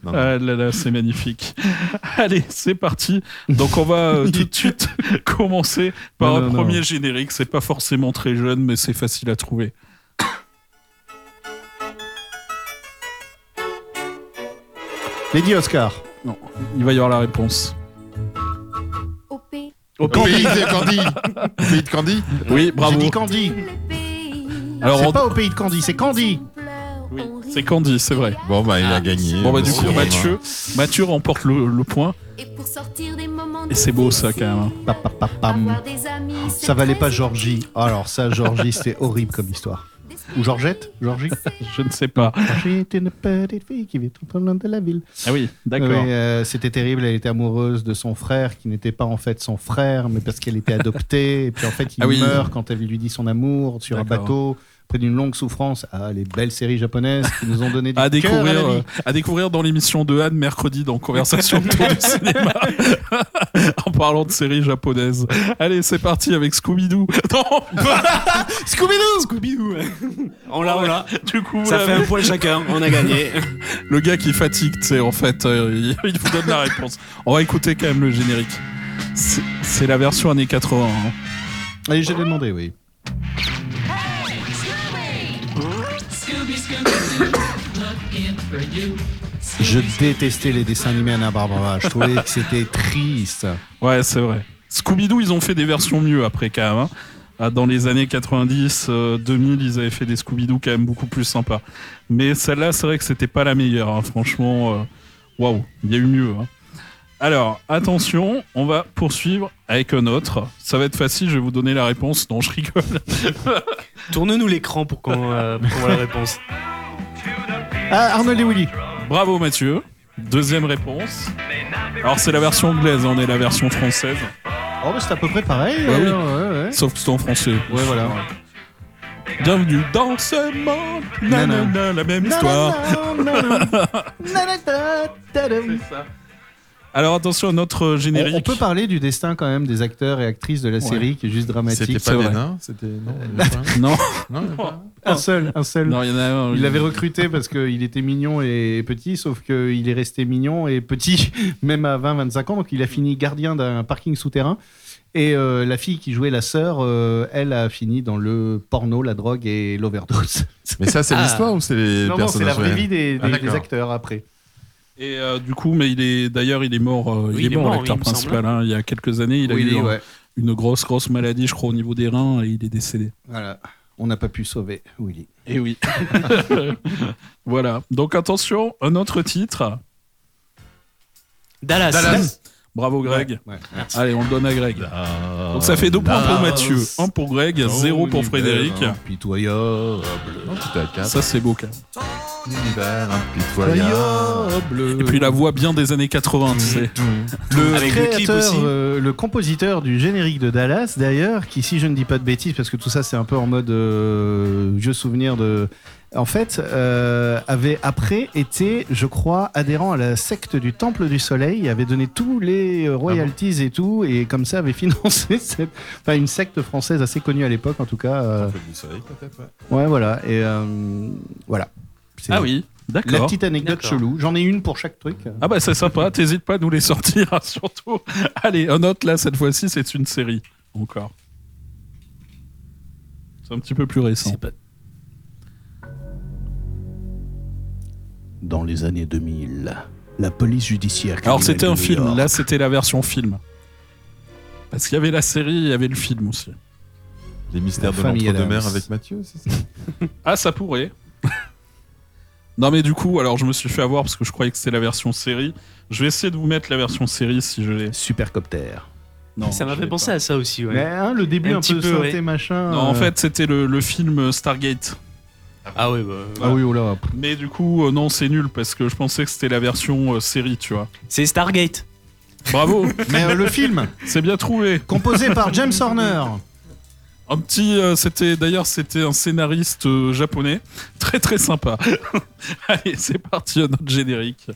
non. Ah là là, c'est magnifique. Allez, c'est parti. Donc on va euh, tout de suite commencer par Non, un non, non. premier générique. C'est pas forcément très jeune, mais c'est facile à trouver. Lady Oscar. Non, il va y avoir la réponse. Au pays, Au Au pays de Candy Au pays de Candy Oui, J'ai bravo. dit Candy. Alors, c'est on- pas au pays de Candy, c'est Candy. Oui, c'est Candy, c'est vrai. Bon, bah, il a gagné. Bon bah du coup. Mathieu, Mathieu remporte le, le point. et pour sortir des moments Et c'est beau ça quand même. hein. Pa, pa, pa, pam. Ça valait pas Georgie. Alors ça, Georgie, c'était horrible comme histoire. Ou Georgette Georgie Je ne sais pas. Georgie est une petite fille qui vit tout au loin de la ville. Ah oui, d'accord. Oui, euh, c'était terrible. Elle était amoureuse de son frère, qui n'était pas en fait son frère, mais parce qu'elle était adoptée. Et puis en fait, il Ah oui. meurt quand elle lui dit son amour sur un bateau, après d'une longue souffrance. Ah, les belles séries japonaises qui nous ont donné du À à la découvrir, vie. euh, à découvrir dans l'émission de Anne mercredi dans Conversation autour du cinéma en parlant de séries japonaises. Allez, c'est parti avec Scooby-Doo. Non, Scooby-Doo Scooby-Doo On l'a, on l'a. du coup, Ça là, fait un point chacun, on a gagné. le gars qui fatigue, tu sais, en fait, euh, il, il vous donne la réponse. On va écouter quand même le générique. C'est la version années 80. hein. Allez, je l'ai demandé, oui. Je détestais les dessins animés Anna Barbara. Je trouvais que c'était triste. Ouais, c'est vrai. Scooby-Doo, ils ont fait des versions mieux après quand même. hein. Ah, Dans les années 90, euh, 2000, ils avaient fait des Scooby-Doo quand même beaucoup plus sympas. Mais celle-là, c'est vrai que c'était pas la meilleure. hein. Franchement, euh, waouh, il y a eu mieux. hein. Alors, attention, on va poursuivre avec un autre. Ça va être facile, je vais vous donner la réponse. Non, je rigole. Tourne-nous l'écran pour qu'on euh, pour qu'on voit la réponse. Ah, Arnold et Willy. Bravo Mathieu. Deuxième réponse. Alors, c'est la version anglaise, on est la version française. Oh, bah, c'est à peu près pareil. Ouais, oui. alors, ouais, ouais. Sauf que c'est en français. Ouais, voilà. Bienvenue dans ce monde. Nanana, la même histoire. C'est ça. Alors attention, notre On, générique. on peut parler du destin quand même des acteurs et actrices de la série qui est juste dramatique. C'était c'est pas des vrai. nains C'était non. Non. Non, il y en a pas. Un seul, un seul. Non, il y en a un. Il l'avait recruté parce qu'il était mignon et petit, sauf qu'il est resté mignon et petit, même à 20-25 ans. Donc il a fini gardien d'un parking souterrain. Et euh, la fille qui jouait la sœur, euh, elle a fini dans le porno, la drogue et l'overdose. Mais ça, c'est Ah. l'histoire ou c'est les Non, non, c'est la personnages vraie vie des, Ah, des- acteurs après. Et euh, du coup, mais il est d'ailleurs, il est mort. euh, Oui, il est mort, l'acteur principal. semble. hein, il y a quelques années, il a eu un- ouais. une grosse, grosse maladie, je crois, au niveau des reins, et il est décédé. Voilà. On n'a pas pu sauver Willy. Et oui. voilà. Donc attention, un autre titre. Dallas. Dallas. Bravo Greg. Ouais, ouais, merci. Allez, on le donne à Greg. Donc ça fait deux points pour Mathieu, un pour Greg, zéro pour Frédéric. Impitoyable. Non, c'était à 4. Ça c'est beau quand même. Impitoyable. Et puis la voix bien des années 80, tu sais. Le Avec le clip créateur, aussi. euh, le compositeur du générique de Dallas, d'ailleurs, qui, si je ne dis pas de bêtises, parce que tout ça c'est un peu en mode euh, vieux souvenir de. En fait, euh, avait après été, je crois, adhérent à la secte du Temple du Soleil, avait donné tous les euh, royalties et tout, et comme ça avait financé cette, enfin une secte française assez connue à l'époque, en tout cas. euh, Temple du soleil, peut-être, ouais. ouais, voilà. Et euh, voilà. C'est Ah oui, La d'accord. petite anecdote D'accord. chelou. J'en ai une pour chaque truc. Ah bah c'est sympa, t'hésites pas à nous les sortir, hein, surtout. Allez, un autre là, cette fois-ci, c'est une série. Encore. C'est un petit peu plus récent. C'est pas- Dans les années 2000, la police judiciaire. Alors c'était un film, là c'était la version film. Parce qu'il y avait la série, il y avait le film aussi. Les mystères La de famille l'entre-deux-mer avec Mathieu, c'est ça Ah, ça pourrait. non, mais du coup, alors je me suis fait avoir parce que je croyais que c'était la version série. Je vais essayer de vous mettre la version série si je l'ai. Supercopter. Non, ça m'a fait penser pas. à ça aussi. Ouais. Mais hein, le début Un un, petit peu peu, sauté ouais. machin. Non, en euh, fait, c'était le, le film Stargate. Ah ouais, bah, Ah oui, oh là. Mais du coup, euh, non, c'est nul parce que je pensais que c'était la version euh, série, tu vois. c'est Stargate. Bravo, Mais euh, le film, c'est bien trouvé. composé par James Horner. Un petit, euh, c'était d'ailleurs c'était un scénariste euh, japonais, très très sympa. Allez, c'est parti, un autre générique.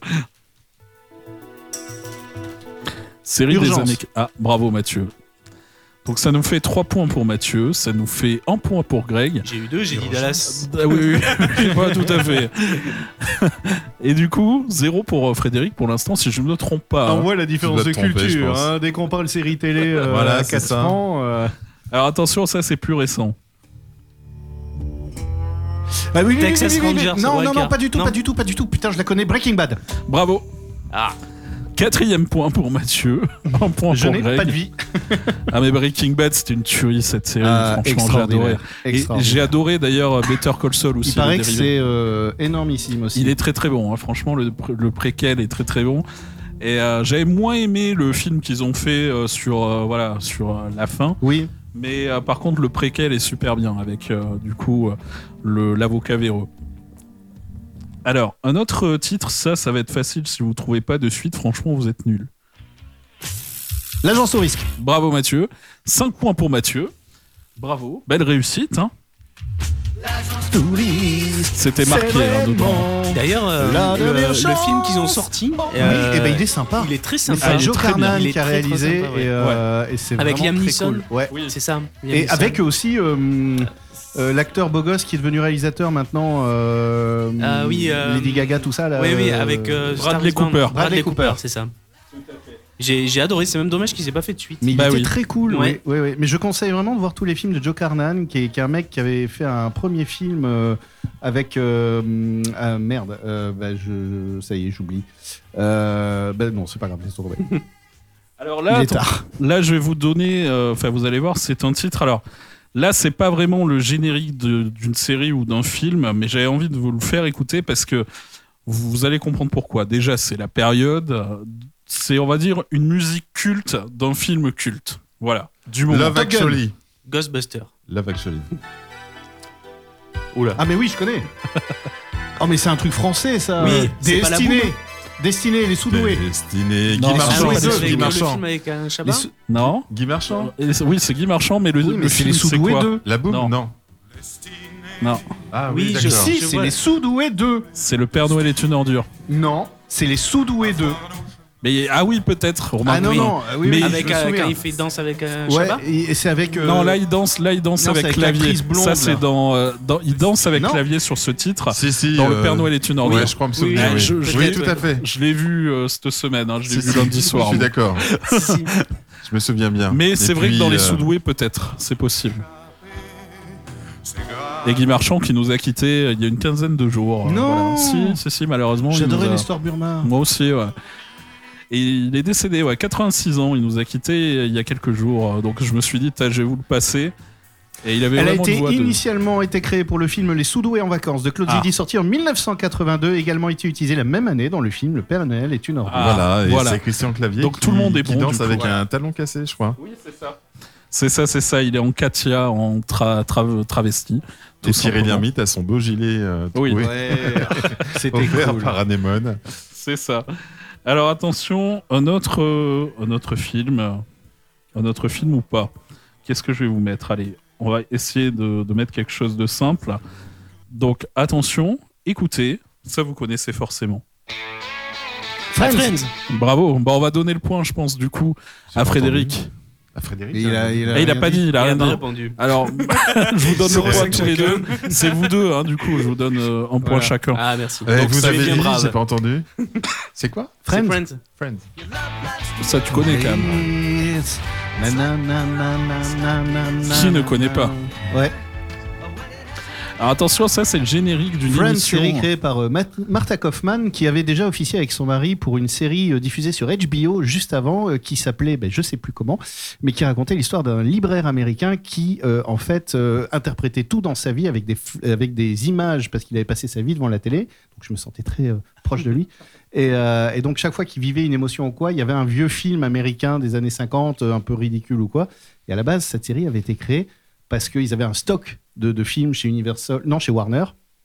Série Urgence. des années. Ah, bravo Mathieu. Donc ça nous fait 3 points pour Mathieu, ça nous fait 1 point pour Greg. J'ai eu deux, j'ai dit Dallas. Ah oui, oui, oui, pas tout à fait. Et du coup, 0 pour euh, Frédéric pour l'instant, si je ne me trompe pas. On hein. voit la différence de tromper, culture. hein. Dès qu'on parle série télé euh, Voilà, à c'est 4 ça. ans. euh, Alors attention, ça c'est plus récent. Ah oui, oui, Texas oui, oui, oui, oui. Rangers, Non, non, non, pas du tout, Non. pas du tout, pas du tout. Putain, je la connais. Breaking Bad. Bravo. Ah, Quatrième point pour Mathieu. Un point Je n'ai pas de vie. Ah mais Breaking Bad c'était une tuerie cette série, Ah, franchement j'ai adoré. Et j'ai adoré d'ailleurs euh, Better Call Saul aussi. Il paraît que c'est euh, énormissime aussi. Il est très très bon, hein. franchement le, pr- le préquel est très très bon. Et euh, j'avais moins aimé le film qu'ils ont fait euh, sur euh, voilà sur la fin, Oui. mais par contre le préquel est super bien avec du coup le l'avocat véreux. Alors un autre euh, titre, ça ça va être facile si vous trouvez pas de suite, franchement vous êtes nuls. L'agence au risque. Bravo Mathieu. 5 points pour Mathieu. Bravo. Belle réussite. Hein C'était marqué hein, dedans. D'ailleurs, euh, le, film qu'ils ont sorti, Oui, euh, et ben il est sympa. il est très Mais sympa. Il est Joe. Carnan qui a très, très réalisé sympa, ouais. et, euh, et c'est Avec Liam Neeson. cool. Ouais. Oui, c'est ça. Liam Et Neeson. avec aussi euh, l'acteur beau gosse qui est devenu réalisateur maintenant. euh, Ah oui, euh, Lady Gaga, tout ça. Là, Oui, oui, avec euh, Bradley. Cooper. Bradley Bradley Cooper, Cooper. c'est ça. J'ai j'ai adoré, c'est même dommage qu'il s'est pas fait de suite. Mais il Bah était oui. très cool. Ouais. Oui, oui, oui. Mais je conseille vraiment de voir tous les films de Joe Carnan, qui est, qui est un mec qui avait fait un premier film euh, avec. ah, merde, euh, bah, je, ça y est, j'oublie. Euh, bah, non, c'est pas grave, laisse tomber. Alors là, Il est attends, tard. là je vais vous donner, euh, enfin vous allez voir, c'est un titre. Alors là, c'est pas vraiment le générique d'une série ou d'un film, mais j'avais envie de vous le faire écouter parce que vous, allez comprendre pourquoi. Déjà, c'est la période, c'est on va dire une musique culte d'un film culte. Voilà, du moment. Love Actually. Ghostbuster. Love Actually. Ah, mais oui, je connais. oh, mais c'est un truc français, ça. Oui, c'est pas la Destiné. Destiné, les sous-doués. Destiné. Non, Guy Marchand. Guy le Marchand. Non. Guy Marchand. Oui, c'est Guy Marchand, mais le, Oui, le mais c'est film les sous-doués quoi 2. La boum Non. Non. Non, Ah Oui, oui, je d'accord. sais. C'est les sous-doués 2. c'est le Père Noël est une ordure. Non, c'est les sous-doués 2. Mais ah oui, peut-être. Ah non, non, ah oui, mais Avec, euh, quand il fait danse avec euh, Ouais, c'est avec. euh, Non, là il danse, là il danse non, avec avec clavier. blonde, ça c'est dans, euh, dans- il danse avec Non. clavier sur ce titre. Si, si, dans le euh, Père Noël est une ordure. ouais, je crois me souvenir, oui. je- je Oui, tout à fait. Je l'ai vu euh, cette semaine. hein, je l'ai Si, vu si, lundi soir. Je suis d'accord. Je me souviens bien. Mais c'est vrai que dans les euh, sous-doués, peut-être, c'est possible. Et Guy Marchand qui nous a quittés euh, il y a une quinzaine de jours. euh, Non. voilà. Si, si, si, malheureusement. J'adorais a- l'histoire Burma. Moi aussi, ouais. Et il est décédé, ouais, 86 ans. Il nous a quittés il y a quelques jours. euh, Donc je me suis dit, je vais vous le passer. Et il avait Elle a été voix de- initialement été créée pour le film Les Soudoués en vacances de Claude Ah. Zidi, sorti en 1982, également été utilisée la même année dans le film Le Père Noël est une ordure. Voilà, et voilà. c'est Christian Clavier Donc qui, tout le monde est qui bon, danse du avec coup. un talon cassé, je crois. Oui, c'est ça. C'est ça, c'est ça. Il est en Katia, en tra- tra- travesti. tout Et Thierry. Lhermitte a son beau gilet euh, Oui. Ouais, c'était cool. par Anémone. C'est ça. Alors attention, un autre, euh, un autre film, un autre film ou pas? Qu'est-ce que je vais vous mettre? Allez, on va essayer de, de mettre quelque chose de simple. Donc attention, écoutez, ça vous connaissez forcément. Friends. Bravo. Bon, on va donner le point, je pense, du coup, à Frédéric. À Frédéric Et il a- il a Et il a rien pas dit. dit, il a rien dit. répondu. Alors, je vous donne le point tous les deux. chacun. C'est vous deux, hein, du coup, je vous donne euh, un point Voilà. chacun. Ah, merci. Eh, Donc, vous ça avez dit, j'ai pas entendu. C'est quoi C'est Friends. Friends. Friends. Ça, tu connais quand même. Qui ne na, connaît na. pas Ouais. Alors attention, ça c'est le générique d'une Friends, émission. série créée par euh, Martha Kaufman, qui avait déjà officié avec son mari pour une série euh, diffusée sur HBO juste avant, euh, qui s'appelait, ben, je sais plus comment, mais qui racontait l'histoire d'un libraire américain qui, en fait, interprétait tout dans sa vie avec des, f- avec des images, parce qu'il avait passé sa vie devant la télé. Donc je me sentais très proche de lui. Et, euh, et donc chaque fois qu'il vivait une émotion ou quoi, il y avait un vieux film américain des années 50, euh, un peu ridicule ou quoi. Et à la base, cette série avait été créée parce qu'ils avaient un stock de, de films chez Universal, non, chez Warner,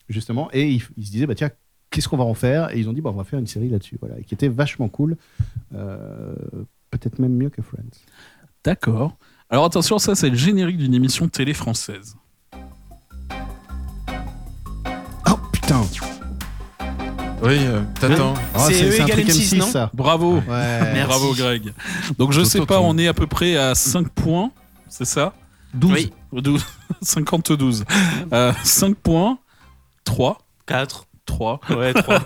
justement, et ils, ils se disaient, bah tiens, qu'est-ce qu'on va en faire? Et ils ont dit, bah, on va faire une série là-dessus, voilà, et qui était vachement cool, euh, peut-être même mieux que Friends. D'accord. Alors attention, ça c'est le générique d'une émission télé française. Oh putain Oui, euh, t'attends. Ah, c'est- c'est un truc M6, ça. Bravo. Ouais. Bravo Greg. Donc je sais pas, on est à peu près à 5 points, c'est ça? 12. Oui. 12. 50-12. Euh, 5 points. 3. 4. 3. Ouais, 3.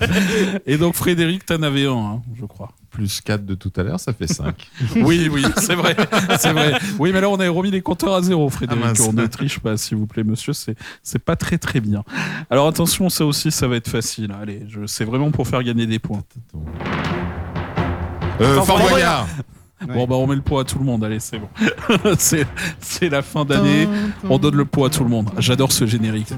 Et donc Frédéric, t'en avais un, hein, je crois. Plus 4 de tout à l'heure, ça fait 5. Oui, oui, c'est vrai, c'est vrai. Oui, mais là, on a remis les compteurs à zéro, Frédéric. Ah, on ne triche pas, s'il vous plaît, monsieur. C'est, c'est pas très, très bien. Alors, attention, ça aussi, ça va être facile. Allez, je, c'est vraiment pour faire gagner des points. Euh, Fort Fort Boyard. Bon, bah, on met le poids à tout le monde. Allez, c'est bon. c'est, c'est la fin d'année. On donne le poids à tout le monde. J'adore ce générique.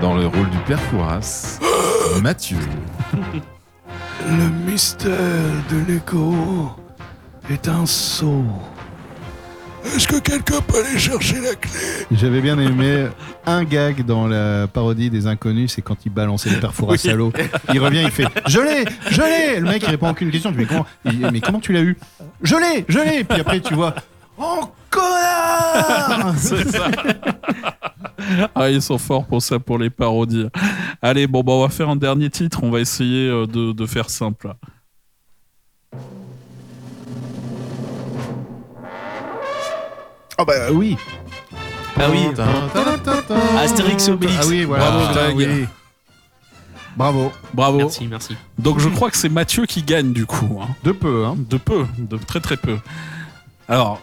Dans le rôle du père Fouras, Mathieu. Le mystère de l'écho est un saut. Est-ce que quelqu'un peut aller chercher la clé J'avais bien aimé un gag dans la parodie des inconnus, c'est quand il balançait les perfors à Oui. salaud. Il revient, il fait Je l'ai Je l'ai Le mec, il répond aucune question. Tu fais, comment Il Mais comment tu l'as eu Je l'ai Je l'ai Puis après, tu vois Oh connard C'est ça. Ah, ils sont forts pour ça, pour les parodies. Allez, bon, bah, on va faire un dernier titre. On va essayer euh, de, de faire simple. Oh bah oui Ah oui. Astérix et Obélix. Ah oui, voilà. Bravo, Ah, oui. Bravo. Bravo. Merci, merci. Donc je crois que c'est Mathieu qui gagne du coup. hein. De peu, hein. De peu, de très très peu. Alors,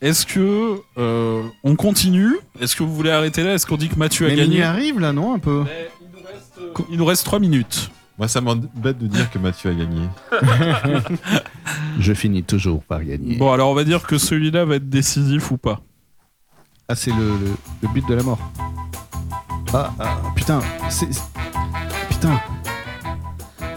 est-ce que euh, on continue? Est-ce que vous voulez arrêter là? Est-ce qu'on dit que Mathieu a Mais gagné? minuit arrive là, non Un peu? Il nous reste 3 minutes. Moi, ça m'embête de dire que Mathieu a gagné. Je finis toujours par gagner. Bon, alors on va dire que celui-là va être décisif ou pas. Ah, c'est le, le- le but de la mort. Ah, ah, putain, c'est. Putain.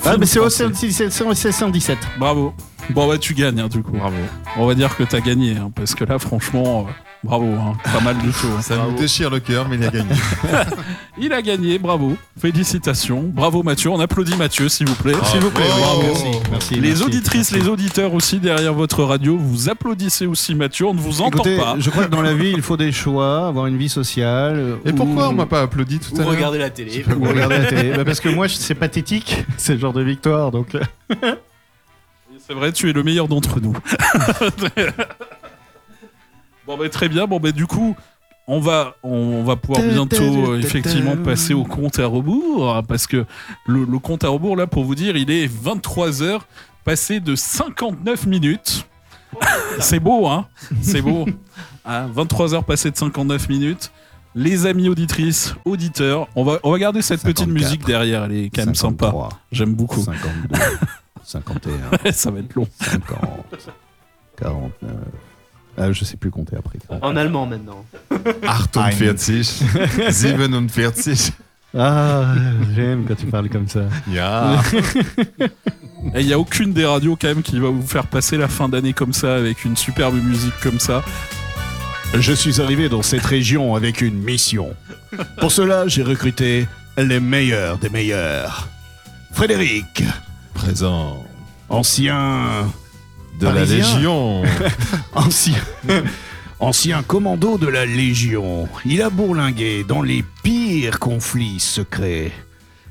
Ah, mais c'est au français. 117. Bravo. Bon, bah tu gagnes hein, du coup. Bravo. On va dire que t'as gagné, hein, parce que là, franchement, euh, Bravo, hein. pas mal du tout. hein. Ça nous déchire le cœur, mais il a gagné. Il a gagné, bravo. Félicitations. Bravo Mathieu. On applaudit Mathieu, s'il vous plaît. Bravo. S'il vous plaît. Bravo. Merci, merci, les merci, auditrices, les auditeurs aussi derrière votre radio, vous applaudissez aussi Mathieu. On ne vous entend Écoutez, pas. je crois que dans la vie, il faut des choix, avoir une vie sociale. Et ou- pourquoi on m'a pas applaudi tout Ou à l'heure regarder la télé. Ou regarder la télé Bah, Parce que moi, c'est pathétique, c'est le genre de victoire. Donc, C'est vrai, tu es le meilleur d'entre nous. Bon, bah, très bien. Bon, bah, du coup, on va, on va pouvoir bientôt euh, effectivement passer au compte à rebours. hein, Parce que le, le compte à rebours, là, pour vous dire, il est 23h, passé de 59 minutes. C'est beau, hein C'est beau. Hein, 23h passées de 59 minutes. Les amis auditrices, auditeurs, on va, on va garder cette petite 54, musique derrière, elle est quand même sympa. 53, J'aime beaucoup. 52, 51, Ça va être long. 50, 49. Ah, je sais plus compter après. En allemand maintenant. 48, 47. Ah, j'aime quand tu parles comme ça. Ja. Et il n'y a aucune des radios quand même qui va vous faire passer la fin d'année comme ça, avec une superbe musique comme ça. Je suis arrivé dans cette région avec une mission. Pour cela, j'ai recruté les meilleurs des meilleurs. Frédéric, Présent. ancien De la. Légion. ancien, ancien commando de la Légion. Il a bourlingué dans les pires conflits secrets.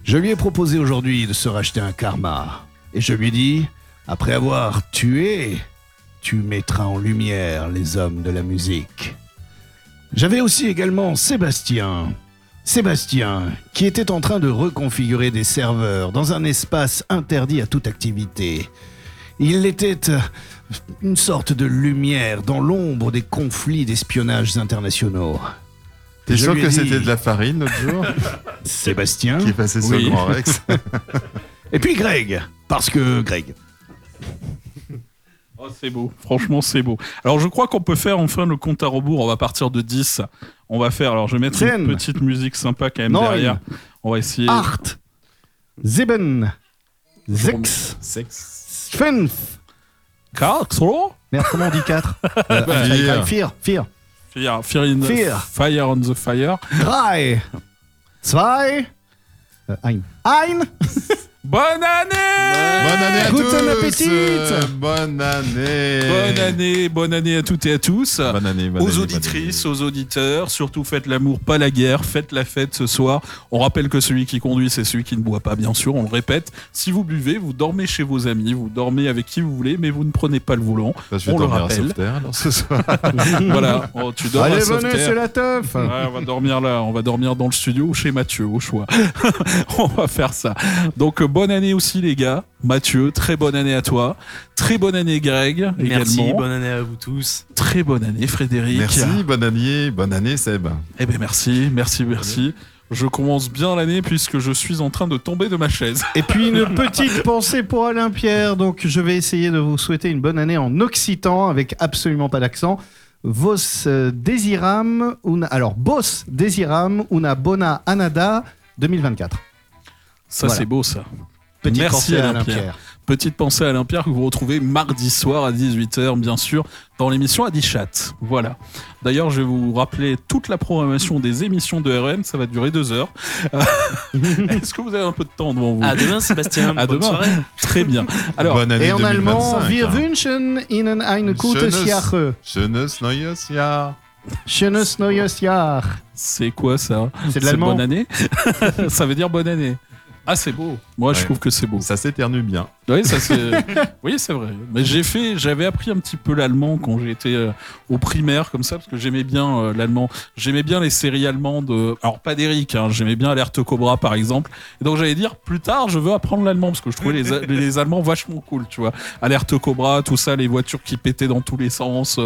Je lui ai proposé aujourd'hui de se racheter un karma. Et je lui ai dit, après avoir tué, tu mettras en lumière les hommes de la musique. J'avais aussi également Sébastien. Sébastien, qui était en train de reconfigurer des serveurs dans un espace interdit à toute activité. Il était euh, une sorte de lumière dans l'ombre des conflits d'espionnage internationaux. T'es sûr que dit- c'était de la farine l'autre jour? Sébastien Qui est passé sur Oui. le Grand Rex Et puis Greg, parce que Greg. Oh, c'est beau, franchement c'est beau. Alors je crois qu'on peut faire enfin le compte à rebours, on va partir de 10. On va faire, alors je vais mettre une petite musique sympa quand même derrière. On va essayer. Art, Sieben, Sechs, Sex. Fünf. Quatre Merde, comment on dit 4 Vier. Vier, vier. Fear, fear, in Fear. Fire on the Fire. Drei, zwei, äh, ein. Ein. Bonne année Bonne année à Guten tous Appetit. Euh, Bonne année Bonne année, bonne année à toutes et à tous. Bonne année, bonne aux année, bonne auditrices, aux auditeurs, surtout faites l'amour, pas la guerre, faites la fête ce soir. On rappelle que celui qui conduit, c'est celui qui ne boit pas, bien sûr, on le répète. Si vous buvez, vous dormez chez vos amis, vous dormez avec qui vous voulez, mais vous ne prenez pas le volant. Bah, je vais on le à rappelle. Sauveterre, alors ce soir. voilà, Oh, tu dors Allez, à venez, Sauveterre. c'est la teuf. Ouais, on va dormir là, on va dormir dans le studio ou chez Mathieu, au choix. on va faire ça. Donc, euh, bonne année aussi, les gars. Mathieu, très bonne année à toi. Très bonne année, Greg, Merci, également. bonne année à vous tous. Très bonne année, Frédéric. Merci, bonne année, bonne année Seb. Eh ben merci, merci, merci. Je commence bien l'année puisque je suis en train de tomber de ma chaise. Et puis une petite pensée pour Alain Pierre. Donc je vais essayer de vous souhaiter une bonne année en occitan avec absolument pas d'accent. Vos euh, desiram, una, alors Bos desiram una bona anada 2024. Ça, Voilà. c'est beau, ça. Petite Merci pensée à Alain Pierre. Pierre. Petite pensée à Alain Pierre que vous retrouvez mardi soir à 18h, bien sûr, dans l'émission Adichat. Voilà. D'ailleurs, je vais vous rappeler toute la programmation des émissions de RN. Ça va durer deux heures. Est-ce que vous avez un peu de temps devant vous À demain, Sébastien. À Bonne demain. soirée. Très bien. Alors, bonne année Et en 2025, allemand, wir hein. wünschen Ihnen eine gute Schönes- Jahre. Schönes neues Jahr. Schönes neues Jahr. c'est quoi ça? C'est de l'allemand. bonne année? Ça veut dire bonne année. Ah, c'est beau. Moi, je trouve que c'est beau. Ça s'éternue bien. Oui, ça c'est. oui, c'est vrai. Mais j'ai fait, j'avais appris un petit peu l'allemand quand j'étais euh, au primaire comme ça parce que j'aimais bien euh, l'allemand. J'aimais bien les séries allemandes. euh, alors pas d'Eric, hein, j'aimais bien Alerte Cobra par exemple. Et donc j'allais dire plus tard, je veux apprendre l'allemand parce que je trouvais les, Allemands vachement cool, tu vois. Alerte Cobra, tout ça, les voitures qui pétaient dans tous les sens.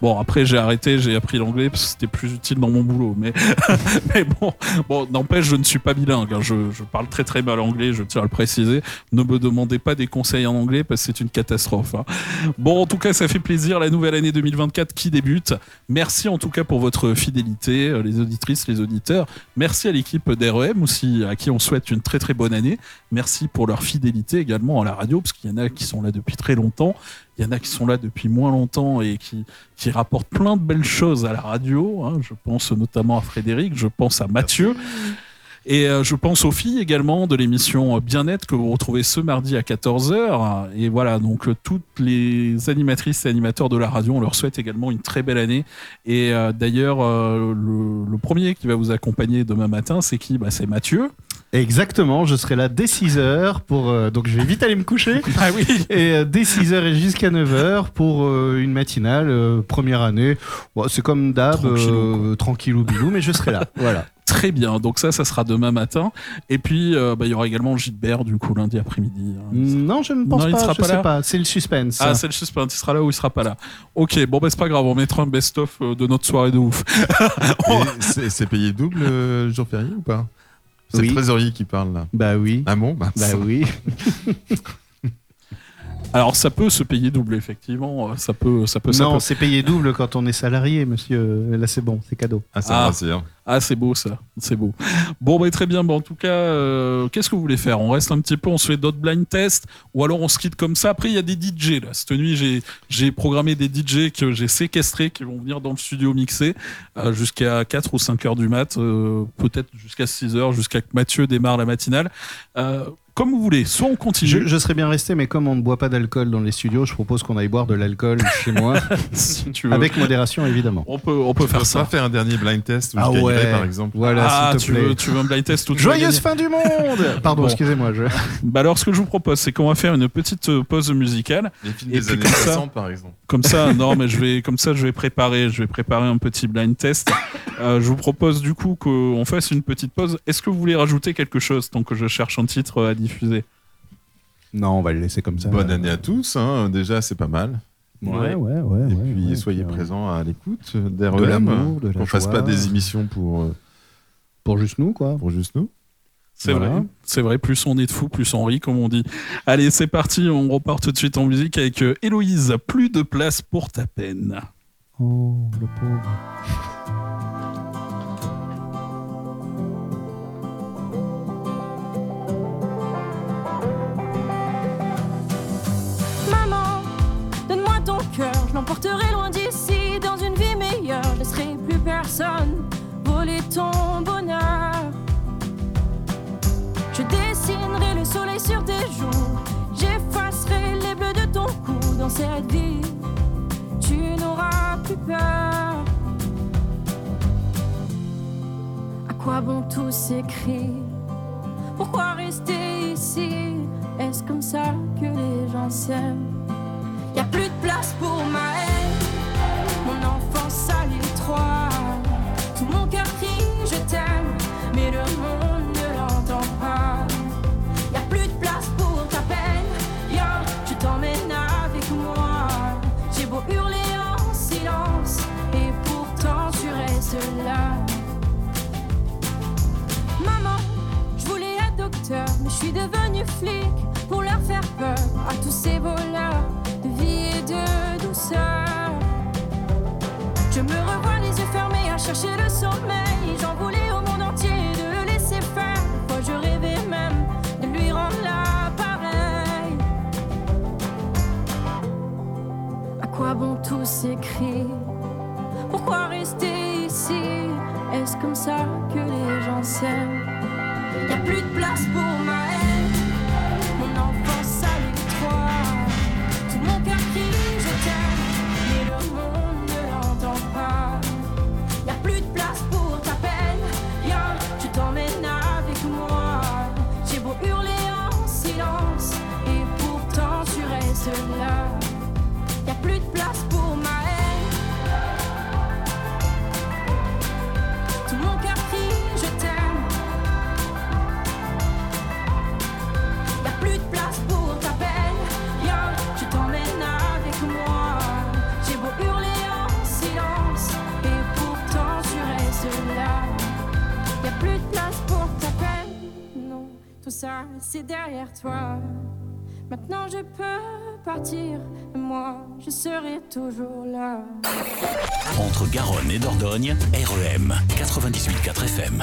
Bon, après j'ai arrêté, j'ai appris l'anglais parce que c'était plus utile dans mon boulot. Mais, mais bon, bon, n'empêche, je ne suis pas bilingue. hein. Je, je parle très très mal anglais, je tiens à le préciser. Ne me demandez pas des conseils en anglais parce que c'est une catastrophe. hein. Bon, en tout cas, ça fait plaisir la nouvelle année 2024 qui débute. Merci en tout cas pour votre fidélité, euh, les auditrices, les auditeurs. Merci à l'équipe d'REM aussi, à qui on souhaite une très très bonne année. Merci pour leur fidélité également à la radio, parce qu'il y en a qui sont là depuis très longtemps. Il y en a qui sont là depuis moins longtemps et qui, qui rapportent plein de belles choses à la radio. hein. Je pense notamment à Frédéric, je pense à Mathieu. Et euh, je pense aux filles également de l'émission Bien-être que vous retrouvez ce mardi à 14h. Et voilà, donc euh, toutes les animatrices et animateurs de la radio, on leur souhaite également une très belle année. Et euh, d'ailleurs, euh, le, le premier qui va vous accompagner demain matin, c'est qui? Bah, C'est Mathieu. Exactement, je serai là dès 6h pour euh, donc je vais vite aller me coucher. Ah oui. Et euh, dès 6h et jusqu'à 9h pour euh, une matinale euh, première année. Bon, c'est comme d'hab tranquillou bilou mais je serai là. Voilà. Très bien, donc ça, ça sera demain matin. Et puis, euh, bah, il y aura également Gilbert, du coup, lundi après-midi. hein. Non, je ne pense Non, il pas, sera je pas sais là pas, c'est le suspense. Ah, c'est le suspense, il sera là ou il sera pas là. Ok, bon, bah, c'est pas grave, on mettra un best-of euh, de notre soirée de ouf. C'est payé double euh, jour férié ou pas? C'est Oui. le trésorier qui parle là. Bah oui. Ah bon? Bah, Bah oui. Alors, ça peut se payer double, effectivement. euh, Ça peut, ça peut, ça non, peut. c'est payé double quand on est salarié, monsieur. Là, c'est bon, c'est cadeau. Ah, ça rassure. Ah, c'est beau ça, c'est beau. Bon, bah, très bien. Bon, en tout cas, euh, qu'est-ce que vous voulez faire? On reste un petit peu, on se fait d'autres blind tests, ou alors on se quitte comme ça. Après, il y a des DJ là. Cette nuit, j'ai j'ai programmé des DJ que j'ai séquestrés qui vont venir dans le studio mixer euh, jusqu'à 4 ou 5 heures du mat, euh, peut-être jusqu'à 6 heures, jusqu'à que Mathieu démarre la matinale. Euh, comme vous voulez, soit on continue. Je, je serais bien resté, mais comme on ne boit pas d'alcool dans les studios, je propose qu'on aille boire de l'alcool chez moi. Si tu veux. Avec modération, évidemment. On peut, on peut Tu faire peux ça. pas faire un dernier blind test où Ah je ouais. par exemple. Voilà, ah, te tu plaît. veux, tu veux un blind test où Joyeuse fin du monde Pardon, Bon. excusez-moi. Je... Bah alors, ce que je vous propose, c'est qu'on va faire une petite euh, pause musicale. Les films Et des années comme ça- 60, par exemple. Comme ça, non, mais je vais, comme ça, je vais préparer, je vais préparer un petit blind test. Euh, je vous propose du coup qu'on fasse une petite pause. Est-ce que vous voulez rajouter quelque chose tant que je cherche un titre à diffuser Non, on va le laisser comme ça. Bonne année à tous, hein. déjà c'est pas mal. Ouais, ouais, ouais. Et puis ouais, soyez euh, présents à l'écoute d'REM. De l'amour, de la Qu'on fasse pas des émissions pour, euh, Pour juste nous, quoi. pour juste nous. C'est Voilà. vrai, c'est vrai. Plus on est de fous, plus on rit, comme on dit. Allez, c'est parti. On repart tout de suite en musique avec euh, Héloïse. Plus de place pour ta peine. Oh, le pauvre. Voler ton bonheur. Je dessinerai le soleil sur tes joues, j'effacerai les bleus de ton cou. Dans cette vie, tu n'auras plus peur. À quoi bon tous ces cris Pourquoi rester ici? Est-ce comme ça que les gens s'aiment? Y a plus de place pour ma haine Mon enfance à l'étroit Tout mon cœur crie je t'aime Mais le monde ne l'entend pas. Y a plus de place pour ta peine. Viens, je t'emmène avec moi. J'ai beau hurler en silence Et pourtant tu restes là. Maman, je voulais être docteur, mais je suis devenu flic pour leur faire peur à tous ces voleurs de vie de douceur. Je me revois les yeux fermés à chercher le sommeil. J'en voulais au monde entier de le laisser faire. Fois je rêvais même de lui rendre l'appareil. À quoi bon tous ces cris Pourquoi rester ici? Est-ce comme ça que les gens s'aiment? Y a plus de place pour ma tout ça c'est derrière toi Maintenant je peux partir, moi je serai toujours là. Entre Garonne et Dordogne, REM 98.4 FM.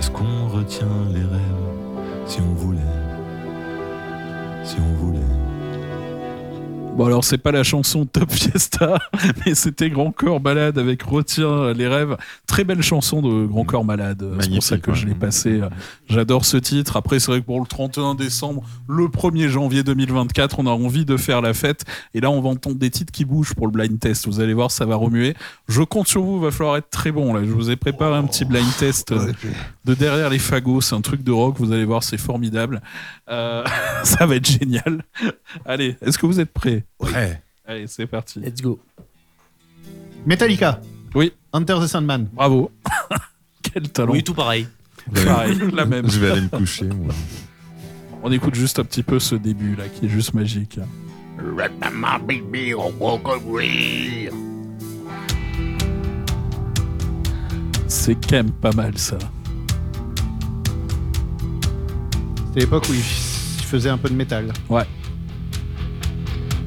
Est-ce qu'on retient les rêves si on voulait Si on voulait? Bon alors c'est pas la chanson Top Fiesta, mais c'était Grand Corps Malade avec Retiens les rêves. Très belle chanson de Grand Corps Malade. C'est pour ça que je l'ai passé. J'adore ce titre. Après c'est vrai que pour le 31 décembre, le 1er janvier 2024, on a envie de faire la fête. Et là on va entendre des titres qui bougent pour le blind test. Vous allez voir, ça va remuer. Je compte sur vous, il va falloir être très bon là. Je vous ai préparé un petit blind test euh, de derrière les fagots. C'est un truc de rock. Vous allez voir, c'est formidable. Euh, ça va être génial. Allez, est-ce que vous êtes prêts? Prêt. Allez, c'est parti. Let's go. Metallica. Oui. Enter the Sandman. Bravo. Quel talent. Oui, tout pareil. Pareil, la même. Je vais aller me coucher, moi. On écoute juste un petit peu ce début là qui est juste magique. C'est quand même pas mal ça. C'était l'époque où il il faisait un peu de métal. Ouais.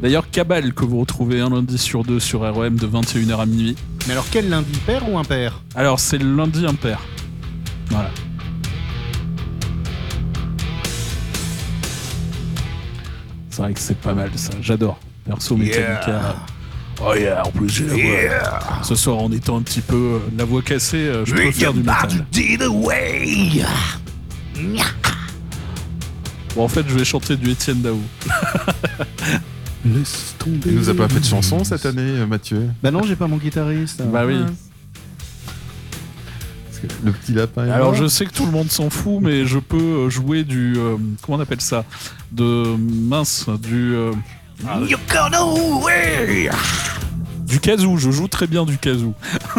D'ailleurs, Cabal que vous retrouvez un lundi sur deux sur ROM de 21h à minuit. Mais alors quel lundi, père ou impair? Alors c'est le lundi impair. Voilà. C'est vrai que c'est pas mal ça, j'adore. Perso Yeah. Metallica. Oh yeah, en plus j'ai la voix. Ce soir, en étant un petit peu euh, la voix cassée, euh, je peux faire du métal. Bon, en fait, je vais chanter du Étienne Dao. Laisse tomber. Il nous a pas fait de chanson cette année, euh, Mathieu Bah non, j'ai pas mon guitariste. Bah oui. Parce que Le petit lapin. est Alors je sais que tout le monde s'en fout, mais je peux euh, jouer du euh, comment on appelle ça? De mince, du euh, ah, du kazoo. Je joue très bien du kazoo.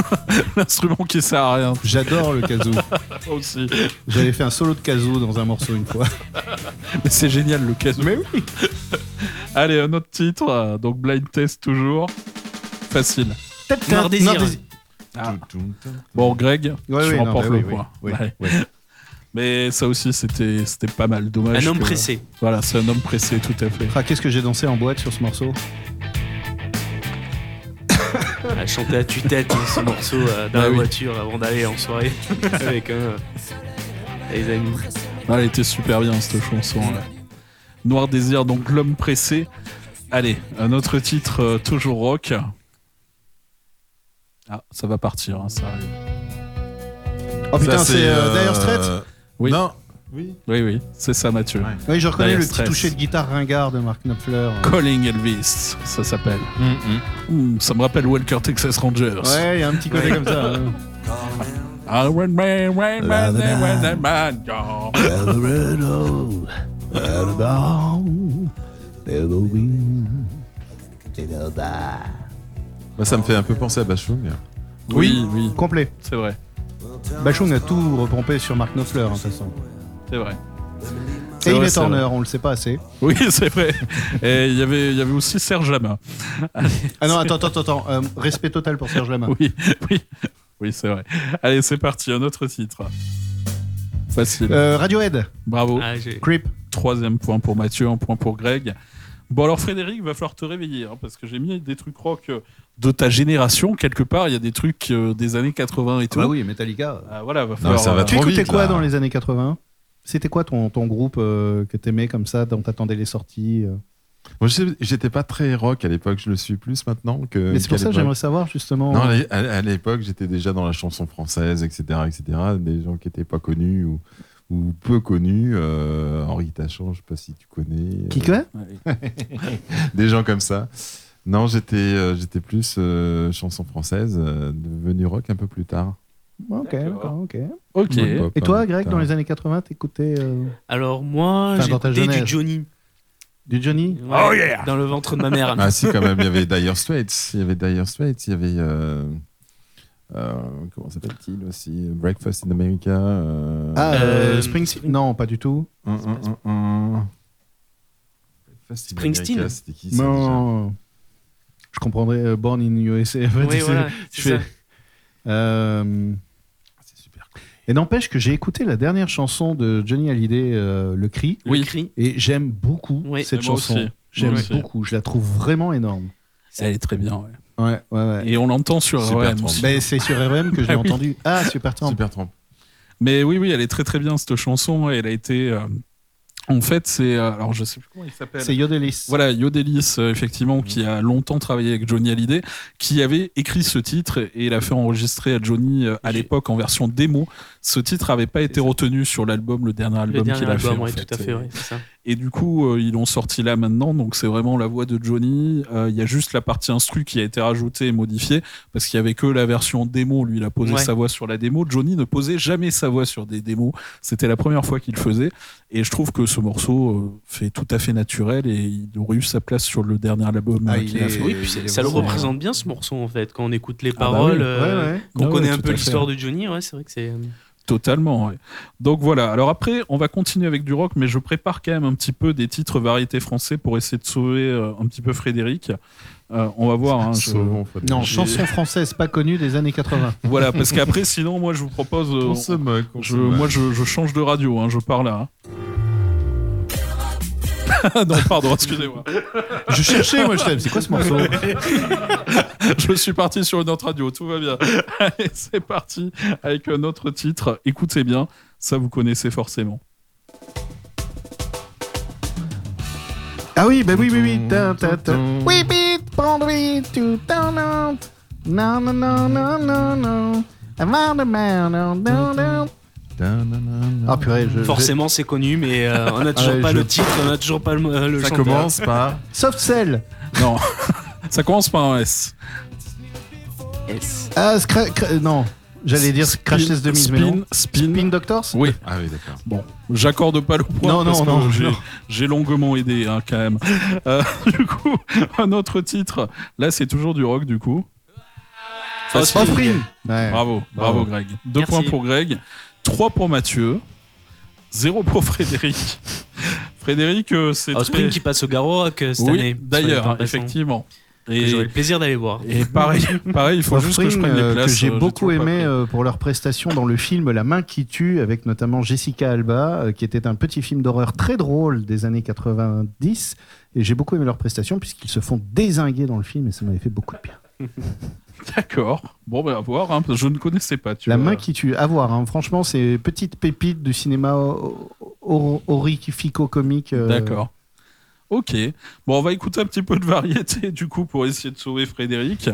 L'instrument qui sert à rien. J'adore le kazoo. Moi aussi. J'avais fait un solo de kazoo dans un morceau une fois. Mais c'est génial le kazoo. Mais oui. Allez, un autre titre. Donc blind test toujours. Facile. Noir Désir. Ah. Bon, Greg, Ouais, tu oui, remportes bah le oui, point. oui, oui, Ouais. oui. Mais ça aussi, c'était c'était pas mal. Dommage. Un homme que- pressé. Voilà, c'est un homme pressé, tout à fait. Ah, qu'est-ce que j'ai dansé en boîte sur ce morceau À chanter à tue-tête hein, ce morceau euh, dans Bah la oui. voiture avant d'aller en soirée avec un, euh, les amis. Ah, elle était super bien cette chanson. là. Noir Désir, donc l'homme pressé. Allez, un autre titre euh, toujours rock. Ah, ça va partir, hein, ça arrive. Oh putain, c'est euh, euh, Dire Straits Oui. Non. Oui. Oui, oui, c'est ça, Mathieu. Oui, je reconnais Dire le petit toucher de guitare ringard de Mark Knopfler. Calling Elvis, ça s'appelle. Ouh, ça me rappelle Walker Texas Rangers. Ouais, il y a un petit côté comme ça. hein. Ça me fait un peu penser à Bachung. Oui, oui, Complet. c'est vrai. Bachung a tout repompé sur Mark Knopfler, hein, de toute façon. C'est vrai. Et c'est Turner, vrai. on le sait pas assez. Oui, c'est vrai. Et il y avait, il y avait aussi Serge Lama. Allez, Ah non, attends, attends, attends. euh, respect total pour Serge Lama. Oui, oui, oui, c'est vrai. Allez, c'est parti, un autre titre. Facile. Euh, Radiohead, Bravo. Ah, Creep. Troisième point pour Mathieu, un point pour Greg. Bon, alors Frédéric, va falloir te réveiller, hein, parce que j'ai mis des trucs rock euh, de ta génération. Quelque part, il y a des trucs euh, des années 80 et tout. Bah oui, Metallica. Ah, voilà, va falloir. ça va euh, Tu écoutais vite, quoi là. dans les années 80 C'était quoi ton, ton groupe euh, que t'aimais comme ça, dont t'attendais les sorties euh? Moi, je sais- j'étais pas très rock à l'époque, je le suis plus maintenant que. Mais c'est pour ça que j'aimerais savoir justement. Non, à l'époque, j'étais déjà dans la chanson française, etc., etc. Des gens qui n'étaient pas connus ou, ou peu connus. euh, Henri Tachant, je sais pas si tu connais. Qui euh, quoi Des gens comme ça. Non, j'étais euh, j'étais plus euh, chanson française, euh, devenu rock un peu plus tard. Ok, d'accord, ok. Pop, Et toi, peu Greg, dans les années 80, t'écoutais euh, Alors moi, j'écoutais du. Johnny. du Johnny? Ouais, Oh yeah Dans le ventre de ma mère. Ah si, quand même, il y avait Dire Straits, il y avait Dire Straits, il y avait... euh, euh, comment s'appelle-t-il aussi? Breakfast in America. euh, Ah, euh, Springsteen Non, pas du tout. un, un, un, un. Breakfast in Springsteen America, C'était qui ça déjà? Non. Je comprendrais Born in USA. En fait, Oui, c'est- voilà, c'est fais- ça. Euh, C'est super cool. Et n'empêche que j'ai écouté la dernière chanson de Johnny Hallyday, euh, Le Cri, Le cri. et j'aime beaucoup Oui. cette chanson. J'aime beaucoup, je la trouve vraiment énorme. Elle est très bien, ouais. Ouais, ouais, ouais. Et on l'entend sur Super REM. Ben, c'est sur RM que je l'ai Ah oui. entendu. Ah, super Trump. Super Trump. Mais oui, oui, elle est très très bien cette chanson. Elle a été. euh, En fait, c'est. euh, Alors, je sais plus comment il s'appelle. C'est Yodelis. Voilà, Yodelis, euh, effectivement, qui a longtemps travaillé avec Johnny Hallyday, qui avait écrit ce titre et l'a fait enregistrer à Johnny euh, à l'époque en version démo. Ce titre n'avait pas été retenu sur l'album, le dernier album qu'il a fait. en oui, fait. tout à fait, c'est ça. Et du coup, euh, ils l'ont sorti là maintenant, donc c'est vraiment la voix de Johnny. Euh, Il y a juste la partie instru qui a été rajoutée et modifiée, parce qu'il y avait que la version démo. Lui, il a posé Ouais. sa voix sur la démo. Johnny ne posait jamais sa voix sur des démos. C'était la première fois qu'il le faisait. Et je trouve que ce morceau euh, fait tout à fait naturel et il aurait eu sa place sur le dernier album Ah, il qu'il a est- fait. Oui, puis ça le représente bien ce morceau en fait. Quand on écoute les Ah bah paroles, oui. Ouais, ouais. qu'on Ah connaît un peu l'histoire de Johnny, ouais, c'est vrai que c'est. Totalement, ouais. Donc voilà. Alors après, on va continuer avec du rock, mais je prépare quand même un petit peu des titres variétés français pour essayer de sauver euh, un petit peu Frédéric. Euh, on va voir. hein, je-. Non, chanson française pas connue des années 80. Voilà, parce qu'après, sinon, moi, je vous propose. euh, On se moque. on je, se moque. moi, je, je change de radio, hein, je pars là. hein. non, pardon, excusez-moi. Je cherchais, moi, je t'aime. C'est quoi ce morceau? Je suis parti sur une autre radio, tout va bien. Allez, c'est parti avec un autre titre. Écoutez bien, ça vous connaissez forcément. Ah oui, bah oui, oui, oui. Ta, ta, ta. Oui, beat, pendri, tu, ta, na. Non, non, non, non, non, non. Avant de man, non, non, non. Ah purée, je. Forcément, c'est connu, mais euh, on n'a toujours Ouais, pas je- le titre, on n'a toujours pas le, euh, le Ça chanteur. commence par. Soft Cell. Non, ça commence par un S. S. Ah, scra- cra- non. J'allais dire Crash Test 2000, mais non. Spin, Spin Doctors Oui. Ah oui, d'accord. Bon, j'accorde pas le point Non, parce non, que non, j'ai- non. j'ai longuement aidé hein, quand même. Euh, du coup, un autre titre. Là, c'est toujours du rock du coup. Offspring. Ouais. Bravo, bravo Bravo. Greg. Deux Merci. points pour Greg, trois pour Mathieu, zéro pour Frédéric. Frédéric, euh, c'est Offspring très- qui passe au Garo Rock euh, cette oui, année. D'ailleurs, effectivement. Que J'aurai le plaisir d'aller voir. Et pareil, pareil, il faut juste que je prenne les euh, places. que j'ai beaucoup aimé euh, pour leur prestation dans le film La main qui tue, avec notamment Jessica Alba, euh, qui était un petit film d'horreur très drôle des années 90. Et j'ai beaucoup aimé leur prestation puisqu'ils se font désinguer dans le film et ça m'avait fait beaucoup de bien. D'accord. Bon, ben à voir. hein, parce que je ne connaissais pas. Tu La vois. main qui tue, à voir. hein. Franchement, c'est petite pépite du cinéma ho- ho- horrifico-comique. euh, D'accord. Ok. Bon, on va écouter un petit peu de variété du coup pour essayer de sauver Frédéric.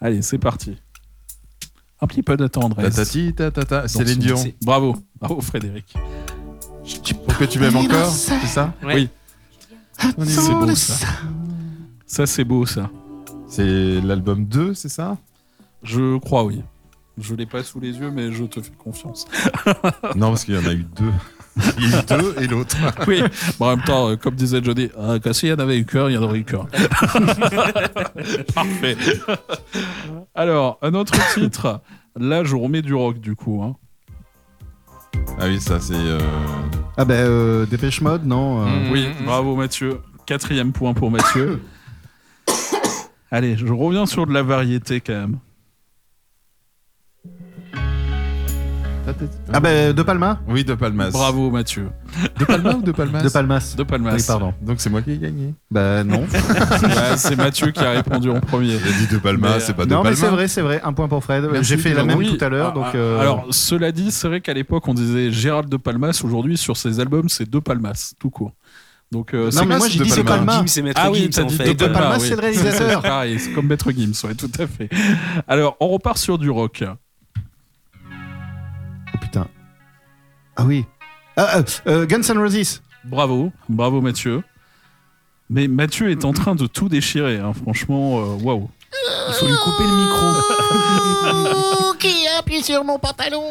Allez, c'est parti. Un petit peu de tendresse. Tatati, tatata, Céline Dion. c'est- Bravo, bravo Frédéric. Pour que tu m'aimes encore, c'est ça? Oui. C'est beau ça. Ça c'est beau ça. C'est l'album 2, c'est ça? Je crois oui. Je l'ai pas sous les yeux, mais je te fais confiance. Non, parce qu'il y en a eu deux. Il y a eu deux et l'autre. oui. Bon, en même temps, euh, comme disait Johnny, euh, s'il y en avait eu cœur, il y en aurait eu cœur. Parfait. Alors, un autre titre. Là, je remets du rock du coup. hein. Ah oui, ça c'est. euh, Ah ben, euh, Dépêche Mode, non euh, Oui, bravo Mathieu. Quatrième point pour Mathieu. Allez, je reviens sur de la variété quand même. Ah ben, De Palma Oui, De Palmas. Bravo Mathieu. De Palma ou De Palmas De Palmas. De Palmas. Oui, pardon. Donc c'est moi qui ai gagné. Bah non. Bah, c'est Mathieu qui a répondu en premier. J'ai dit De Palma, c'est pas De non, Palma. mais c'est vrai, c'est vrai. Un point pour Fred. J'ai fait la même Oui, tout à l'heure. ah, donc, ah, euh, Alors, cela dit, c'est vrai qu'à l'époque, on disait Gérald de Palmas. Aujourd'hui, sur ses albums, c'est De Palmas, tout court. Donc, euh, Non, c'est mais moi, j'ai De dit De Palma. Gims, c'est Maître Ah oui, Gims, en dit fait. De Palma, oui. c'est le réalisateur. C'est pareil, c'est comme Maître Gims, ouais, tout à fait. Alors, on repart sur du rock. Oh putain. Ah oui. Ah, euh, euh, Guns N' Roses. Bravo, bravo Mathieu. Mais Mathieu est en train de tout déchirer, hein, franchement, euh, waouh. Il faut lui couper le micro. Qui appuie sur mon pantalon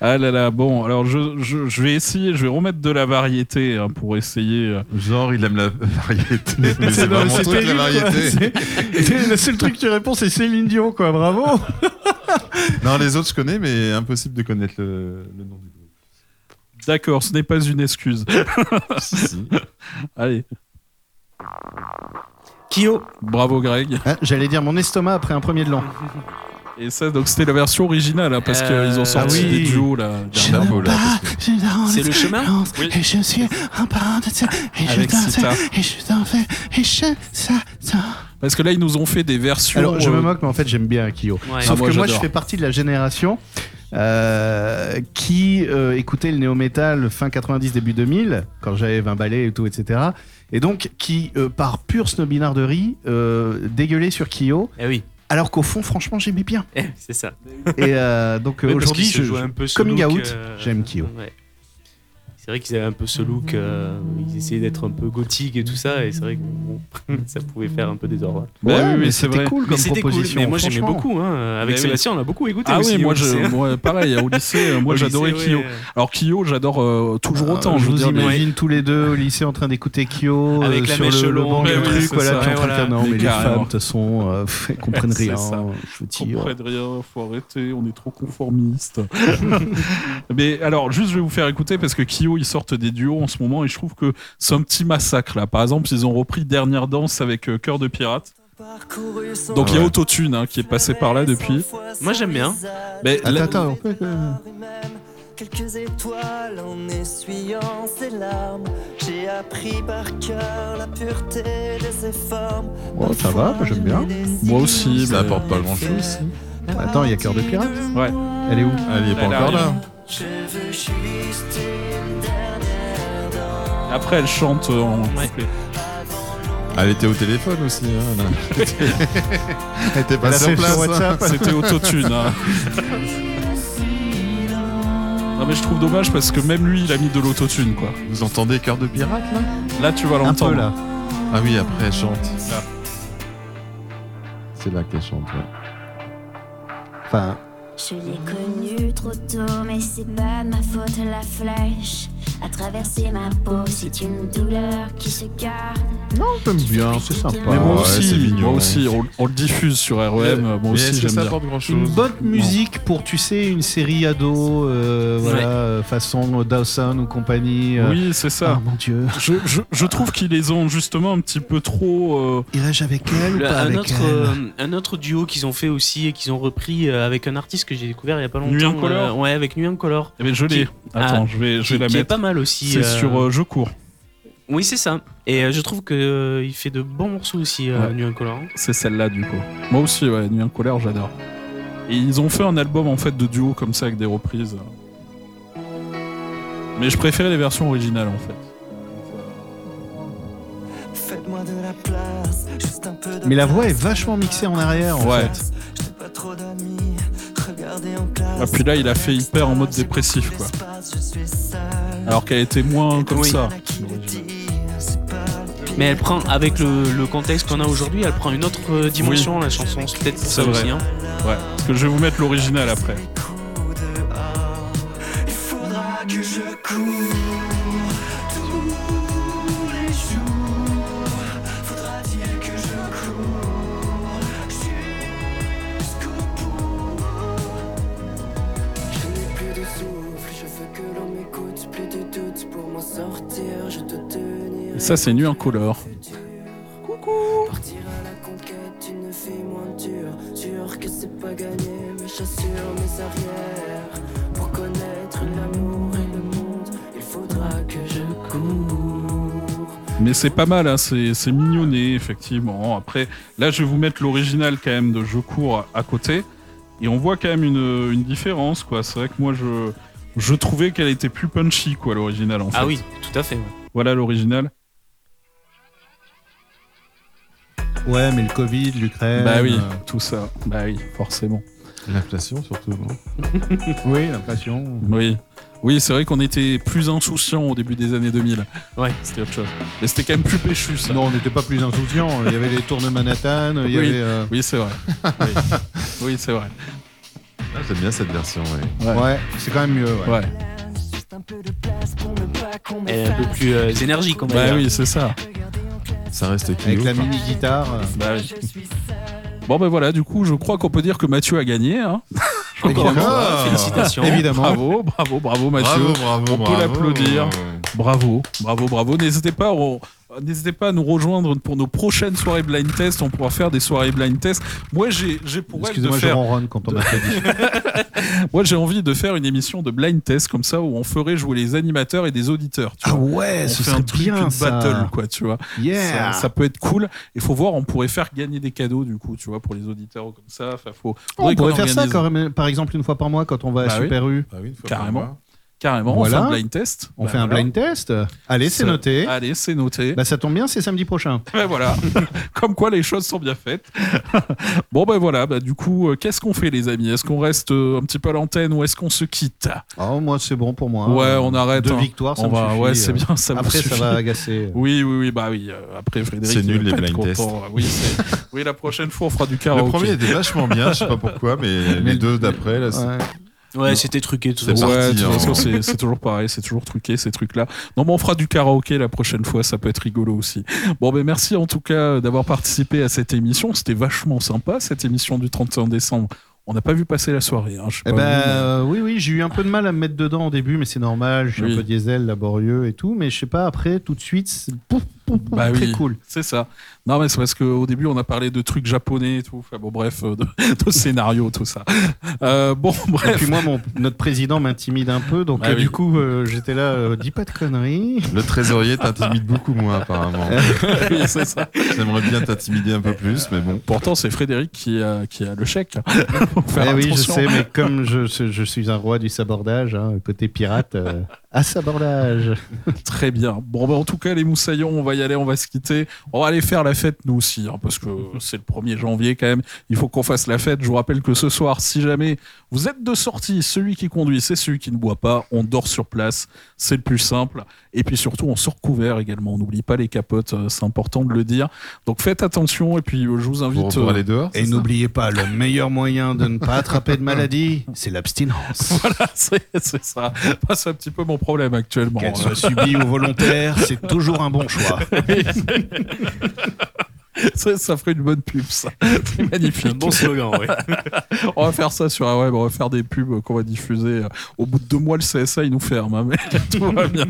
Ah là là, bon, alors je, je, je vais essayer, je vais remettre de la variété hein, pour essayer. euh, Genre, il aime la variété. Mais c'est non, vraiment c'est la terrible, quoi. variété. C'est- Le seul truc que tu réponds, c'est Céline Dion, quoi. Bravo. Non, les autres, je connais, mais impossible de connaître le, le nom du groupe. D'accord, ce n'est pas une excuse. Si, si. Allez, Kyo. bravo Greg. Ah, J'allais dire mon estomac après un premier de l'an. Et ça, donc c'était la version originale, hein, parce Euh, qu'ils ont sorti ah oui. des duos là. Je C'est le chemin Oui. Et je suis un parent de ça. Et je Avec Sita. fais. Et je t'en fais. Et je ça, ça. Parce que là, ils nous ont fait des versions. Alors, je me euh, moque, mais en fait, j'aime bien Kyo. Ouais. Sauf Ah, moi, que moi, je fais partie de la génération euh, qui euh, écoutait le néo-metal fin 90, début 2000, quand j'avais 20 balais et tout, etc. Et donc, qui, euh, par pure snobinarderie, euh, dégueulait sur Kyo, Eh oui, alors qu'au fond, franchement, j'aimais bien. Eh, c'est ça. Et euh, donc, Oui, aujourd'hui, je, joue un peu coming out, euh, j'aime Kyo. ouais. C'est vrai qu'ils avaient un peu ce look, euh, ils essayaient d'être un peu gothique et tout ça, et c'est vrai que bon, ça pouvait faire un peu désordre. Bah Ouais, oui, mais c'est vrai. cool Mais comme cool, proposition. mais moi j'aimais beaucoup. Hein. Avec Mais oui. Sébastien, on a beaucoup écouté Ah aussi. oui, moi, au je, lycée. moi, pareil, au lycée, euh, moi j'adorais Kyo. ouais. Alors Kyo, j'adore euh, toujours autant. je vous dire, mais- imagine tous les deux au lycée en train d'écouter Kyo Avec euh, la sur mèche le, le longue, ouais, truc, c'est voilà, ça, puis en train de non, Mais mais les femmes, de toute façon, euh, elles comprennent rien. dire. comprennent rien, faut arrêter, on est trop conformiste. Mais alors, juste, je vais vous faire écouter parce que Kyo, ils sortent des duos en ce moment et je trouve que c'est un petit massacre là. Par exemple, ils ont repris Dernière Danse avec euh, Cœur de Pirate. Donc il y a. Autotune hein, qui est passé par là depuis. Moi j'aime bien. Mais Attends, là- attends, on peut que- Quelques étoiles en essuyant ses larmes. J'ai appris par cœur la pureté de ses formes. Oh, ça va, moi, j'aime bien. moi aussi. Ça apporte pas grand chose. Attends, il y a Cœur de Pirate Ouais. Elle est où Elle est pas encore là. Je veux juste une dernière Après, elle chante euh, en couplet. Elle était au téléphone aussi. Hein, là. Elle était pas Elle a sur fait place. sur WhatsApp. C'était autotune. hein. Non mais je trouve dommage parce que même lui il a mis de l'autotune quoi. Vous entendez Cœur de pirate là? Là tu vas l'entendre. là. Ah oui, après elle chante. C'est là qu'elle chante, ouais. Enfin, Je l'ai connu trop tôt, mais c'est pas de ma faute la flèche. À traverser ma peau, c'est une douleur qui se garde. Non, j'aime bien, c'est sympa. Mais moi aussi, mignon. moi aussi, on, on le diffuse sur REM. moi Mais aussi j'aime ça bien. grand chose Une bonne musique pour, tu sais, une série ado, euh, voilà, Ouais. façon Dawson ou compagnie. euh. Oui, c'est ça. Ah, mon Dieu. Je, je, je trouve qu'ils les ont justement un petit peu trop. euh, Irais-je avec elle ou pas un, avec autre, elle euh, un autre duo qu'ils ont fait aussi et qu'ils ont repris avec un artiste que j'ai découvert il y a pas longtemps. Nuit Incolore euh, Ouais, avec Nuit Incolore. Eh ben, je l'ai. Qui- Attends, Ah, je vais, je qui- vais la qui est mettre. pas mal aussi. C'est euh, sur euh, Je cours. Oui, c'est ça. Et euh, je trouve que euh, il fait de bons morceaux aussi, euh, Ouais. Nuit Incolore. C'est celle-là du coup. Moi aussi, ouais, Nuit en colère, j'adore. Et ils ont fait un album en fait de duo comme ça avec des reprises. Mais je préférais les versions originales en fait. Faites-moi de la place, juste un peu de Mais la voix est vachement mixée en arrière, en Ouais. fait. Ah, puis là, il a fait hyper en mode dépressif quoi. Alors qu'elle était moins comme Oui. ça. Mais elle prend, avec le, le contexte qu'on a aujourd'hui, elle prend une autre euh, dimension, la chanson. C'est peut-être ça vrai. aussi. hein. Ouais. Parce que je vais vous mettre l'original après. Il faudra que je cours Et ça, c'est Nuit en color. Partir à la conquête d'une vie moins dure. Sûr que c'est pas gagné, mais j'assure mes arrières. Pour connaître l'amour et le monde, il faudra que je cours. Mais c'est pas mal, hein, c'est c'est mignonné, effectivement. Après, là, je vais vous mettre l'original quand même de Je cours à côté. Et on voit quand même une, une différence, quoi. C'est vrai que moi, je, je trouvais qu'elle était plus punchy, quoi, l'original, en fait. Ah oui, tout à fait. ouais. Voilà l'original. Ouais, mais le Covid, l'Ukraine. Bah oui, euh, tout ça. Bah oui, forcément. L'inflation surtout, non Oui, l'inflation. Oui. Oui, c'est vrai qu'on était plus insouciants au début des années 2000. Ouais. C'était autre chose. Mais c'était quand même plus péchu, ça. Non, on n'était pas plus insouciants. Il y avait les tours de Manhattan, il y oui, avait. euh, oui c'est vrai. oui, Oui, c'est vrai. Ah, J'aime bien cette version, ouais. Ouais. Ouais, c'est quand même mieux. Ouais. Ouais. Est un peu plus euh, énergique, on va Bah dire. oui, c'est ça. Ça reste Avec la mini guitare. Bah. Bon ben voilà, du coup, je crois qu'on peut dire que Mathieu a gagné. Hein. Évidemment. Félicitations. Évidemment. Bravo, bravo, bravo Mathieu. Bravo, bravo, On peut bravo. l'applaudir. Bravo, bravo, bravo. N'hésitez pas, on- n'hésitez pas à nous rejoindre pour nos prochaines soirées blind test. On pourra faire des soirées blind test. Moi, j'ai, j'ai pour elle de faire. quand on a. Moi, j'ai envie de faire une émission de blind test comme ça où on ferait jouer les animateurs et des auditeurs. Tu Ah vois. ouais, on ce fait serait un truc bien, de ça. battle, quoi, tu vois. Yeah. Ça, ça peut être cool. Il faut voir, on pourrait faire gagner des cadeaux, du coup, tu vois, pour les auditeurs comme ça. Enfin, faut. On pourrait faire ça quand même, par exemple une fois par mois quand on va Bah à oui. Super U. Bah oui, une fois par Carrément. Carrément, Voilà. on fait un blind test. On Bah fait un blind test. Allez, c'est noté. Allez, c'est noté. Bah ça tombe bien, c'est samedi prochain. Ben voilà, comme quoi les choses sont bien faites. bon ben voilà, bah, du coup, euh, qu'est-ce qu'on fait les amis? Est-ce qu'on reste euh, un petit peu à l'antenne ou est-ce qu'on se quitte? Oh, moi c'est bon pour moi. Ouais, on arrête. Deux hein. victoires, ça On me va- suffit. Ouais, c'est bien, ça me Après, ça va agacer. Oui, oui, oui, bah oui. euh, après, Frédéric. C'est nul, les blind tests. Oui, oui, la prochaine fois, on fera du Le karaoké. premier était vachement bien, je sais pas pourquoi, mais les deux d'après, là, c'est- Ouais. Ouais, c'était truqué tout C'est Ouais, de toute hein. façon, c'est toujours pareil, c'est toujours truqué ces trucs-là. Non, mais on fera du karaoké la prochaine fois, ça peut être rigolo aussi. Bon, ben merci en tout cas d'avoir participé à cette émission. C'était vachement sympa cette émission du 31 décembre. On n'a pas vu passer la soirée. Hein, Eh pas ben, euh, oui, oui, j'ai eu un peu de mal à me mettre dedans au début, mais c'est normal. Je suis Oui. un peu diesel, laborieux et tout. Mais je sais pas, après, tout de suite, pouf, Bah très oui, cool. C'est ça. Non, mais c'est parce qu'au début, on a parlé de trucs japonais et tout. Enfin, bon, bref, euh, de, de scénario, tout ça. Euh, bon, Et bref. puis moi, mon, notre président m'intimide un peu, donc Ah euh, oui. du coup, euh, j'étais là, euh, dis pas de conneries. le trésorier t'intimide beaucoup moins, apparemment. Oui, c'est ça. J'aimerais bien t'intimider un peu plus, mais bon. Pourtant, c'est Frédéric qui a, qui a le chèque. Faut faire Eh oui, je sais, mais comme je, je suis un roi du sabordage, hein, côté pirate, euh, À sabordage. Très bien. Bon, bah, en tout cas, les moussaillons, on va y aller, on va se quitter. On va aller faire la fête, nous aussi, hein, parce que c'est le 1er janvier quand même. Il faut qu'on fasse la fête. Je vous rappelle que ce soir, si jamais vous êtes de sortie, celui qui conduit, c'est celui qui ne boit pas. On dort sur place. C'est le plus simple. Et puis surtout, on sort couvert également. On n'oublie pas les capotes. euh, C'est important de le dire. Donc faites attention. Et puis, euh, je vous invite. pour euh, aller dehors. Et n'oubliez pas, le meilleur moyen de ne pas attraper de maladie, c'est l'abstinence. Voilà, c'est ça. C'est un petit peu mon problème actuellement. Qu'elle soit subie ou volontaire, c'est toujours un bon choix. ça, ça ferait une bonne pub, ça. C'est magnifique. Un bon slogan, ouais. on va faire ça sur un web, on va faire des pubs qu'on va diffuser. Au bout de deux mois, le CSA, il nous ferme. hein, mais tout va bien.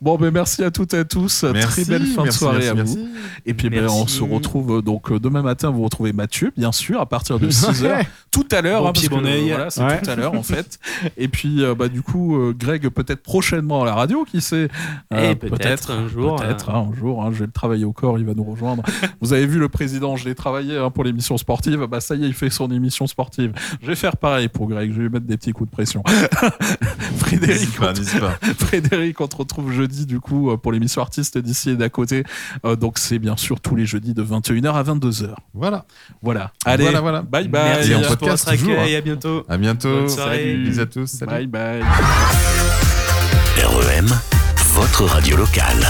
Bon, ben merci à toutes et à tous. Merci, Très belle fin de merci, soirée à merci, vous. Et puis, ben, on se retrouve euh, donc euh, demain matin. Vous retrouvez Mathieu, bien sûr, à partir de 6h. tout à l'heure. Bon hein, parce que. Voilà, c'est Ouais. tout à l'heure, en fait. Et puis, euh, bah, du coup, euh, Greg, peut-être prochainement à la radio, qui sait peut-être un jour, Peut-être euh, hein, un jour. hein, je vais le travailler au corps, il va nous rejoindre. Vous avez vu le président, je l'ai travaillé hein, pour l'émission sportive. Bah, ça y est, il fait son émission sportive. Je vais faire pareil pour Greg, je vais lui mettre des petits coups de pression. Frédéric, pas, on te- n'hésite pas. Frédéric, on te retrouve jeudi du coup euh, pour l'émission artiste d'ici et d'à côté. Euh, donc c'est bien sûr tous les jeudis de 21h à 22h. Voilà. Voilà. Allez, Voilà, voilà. bye bye. Merci Et en à tous pour podcast votre toujours, accueil. hein. À bientôt. À bientôt. Salut. Bisous à tous. Salut. Bye bye. REM, votre radio locale.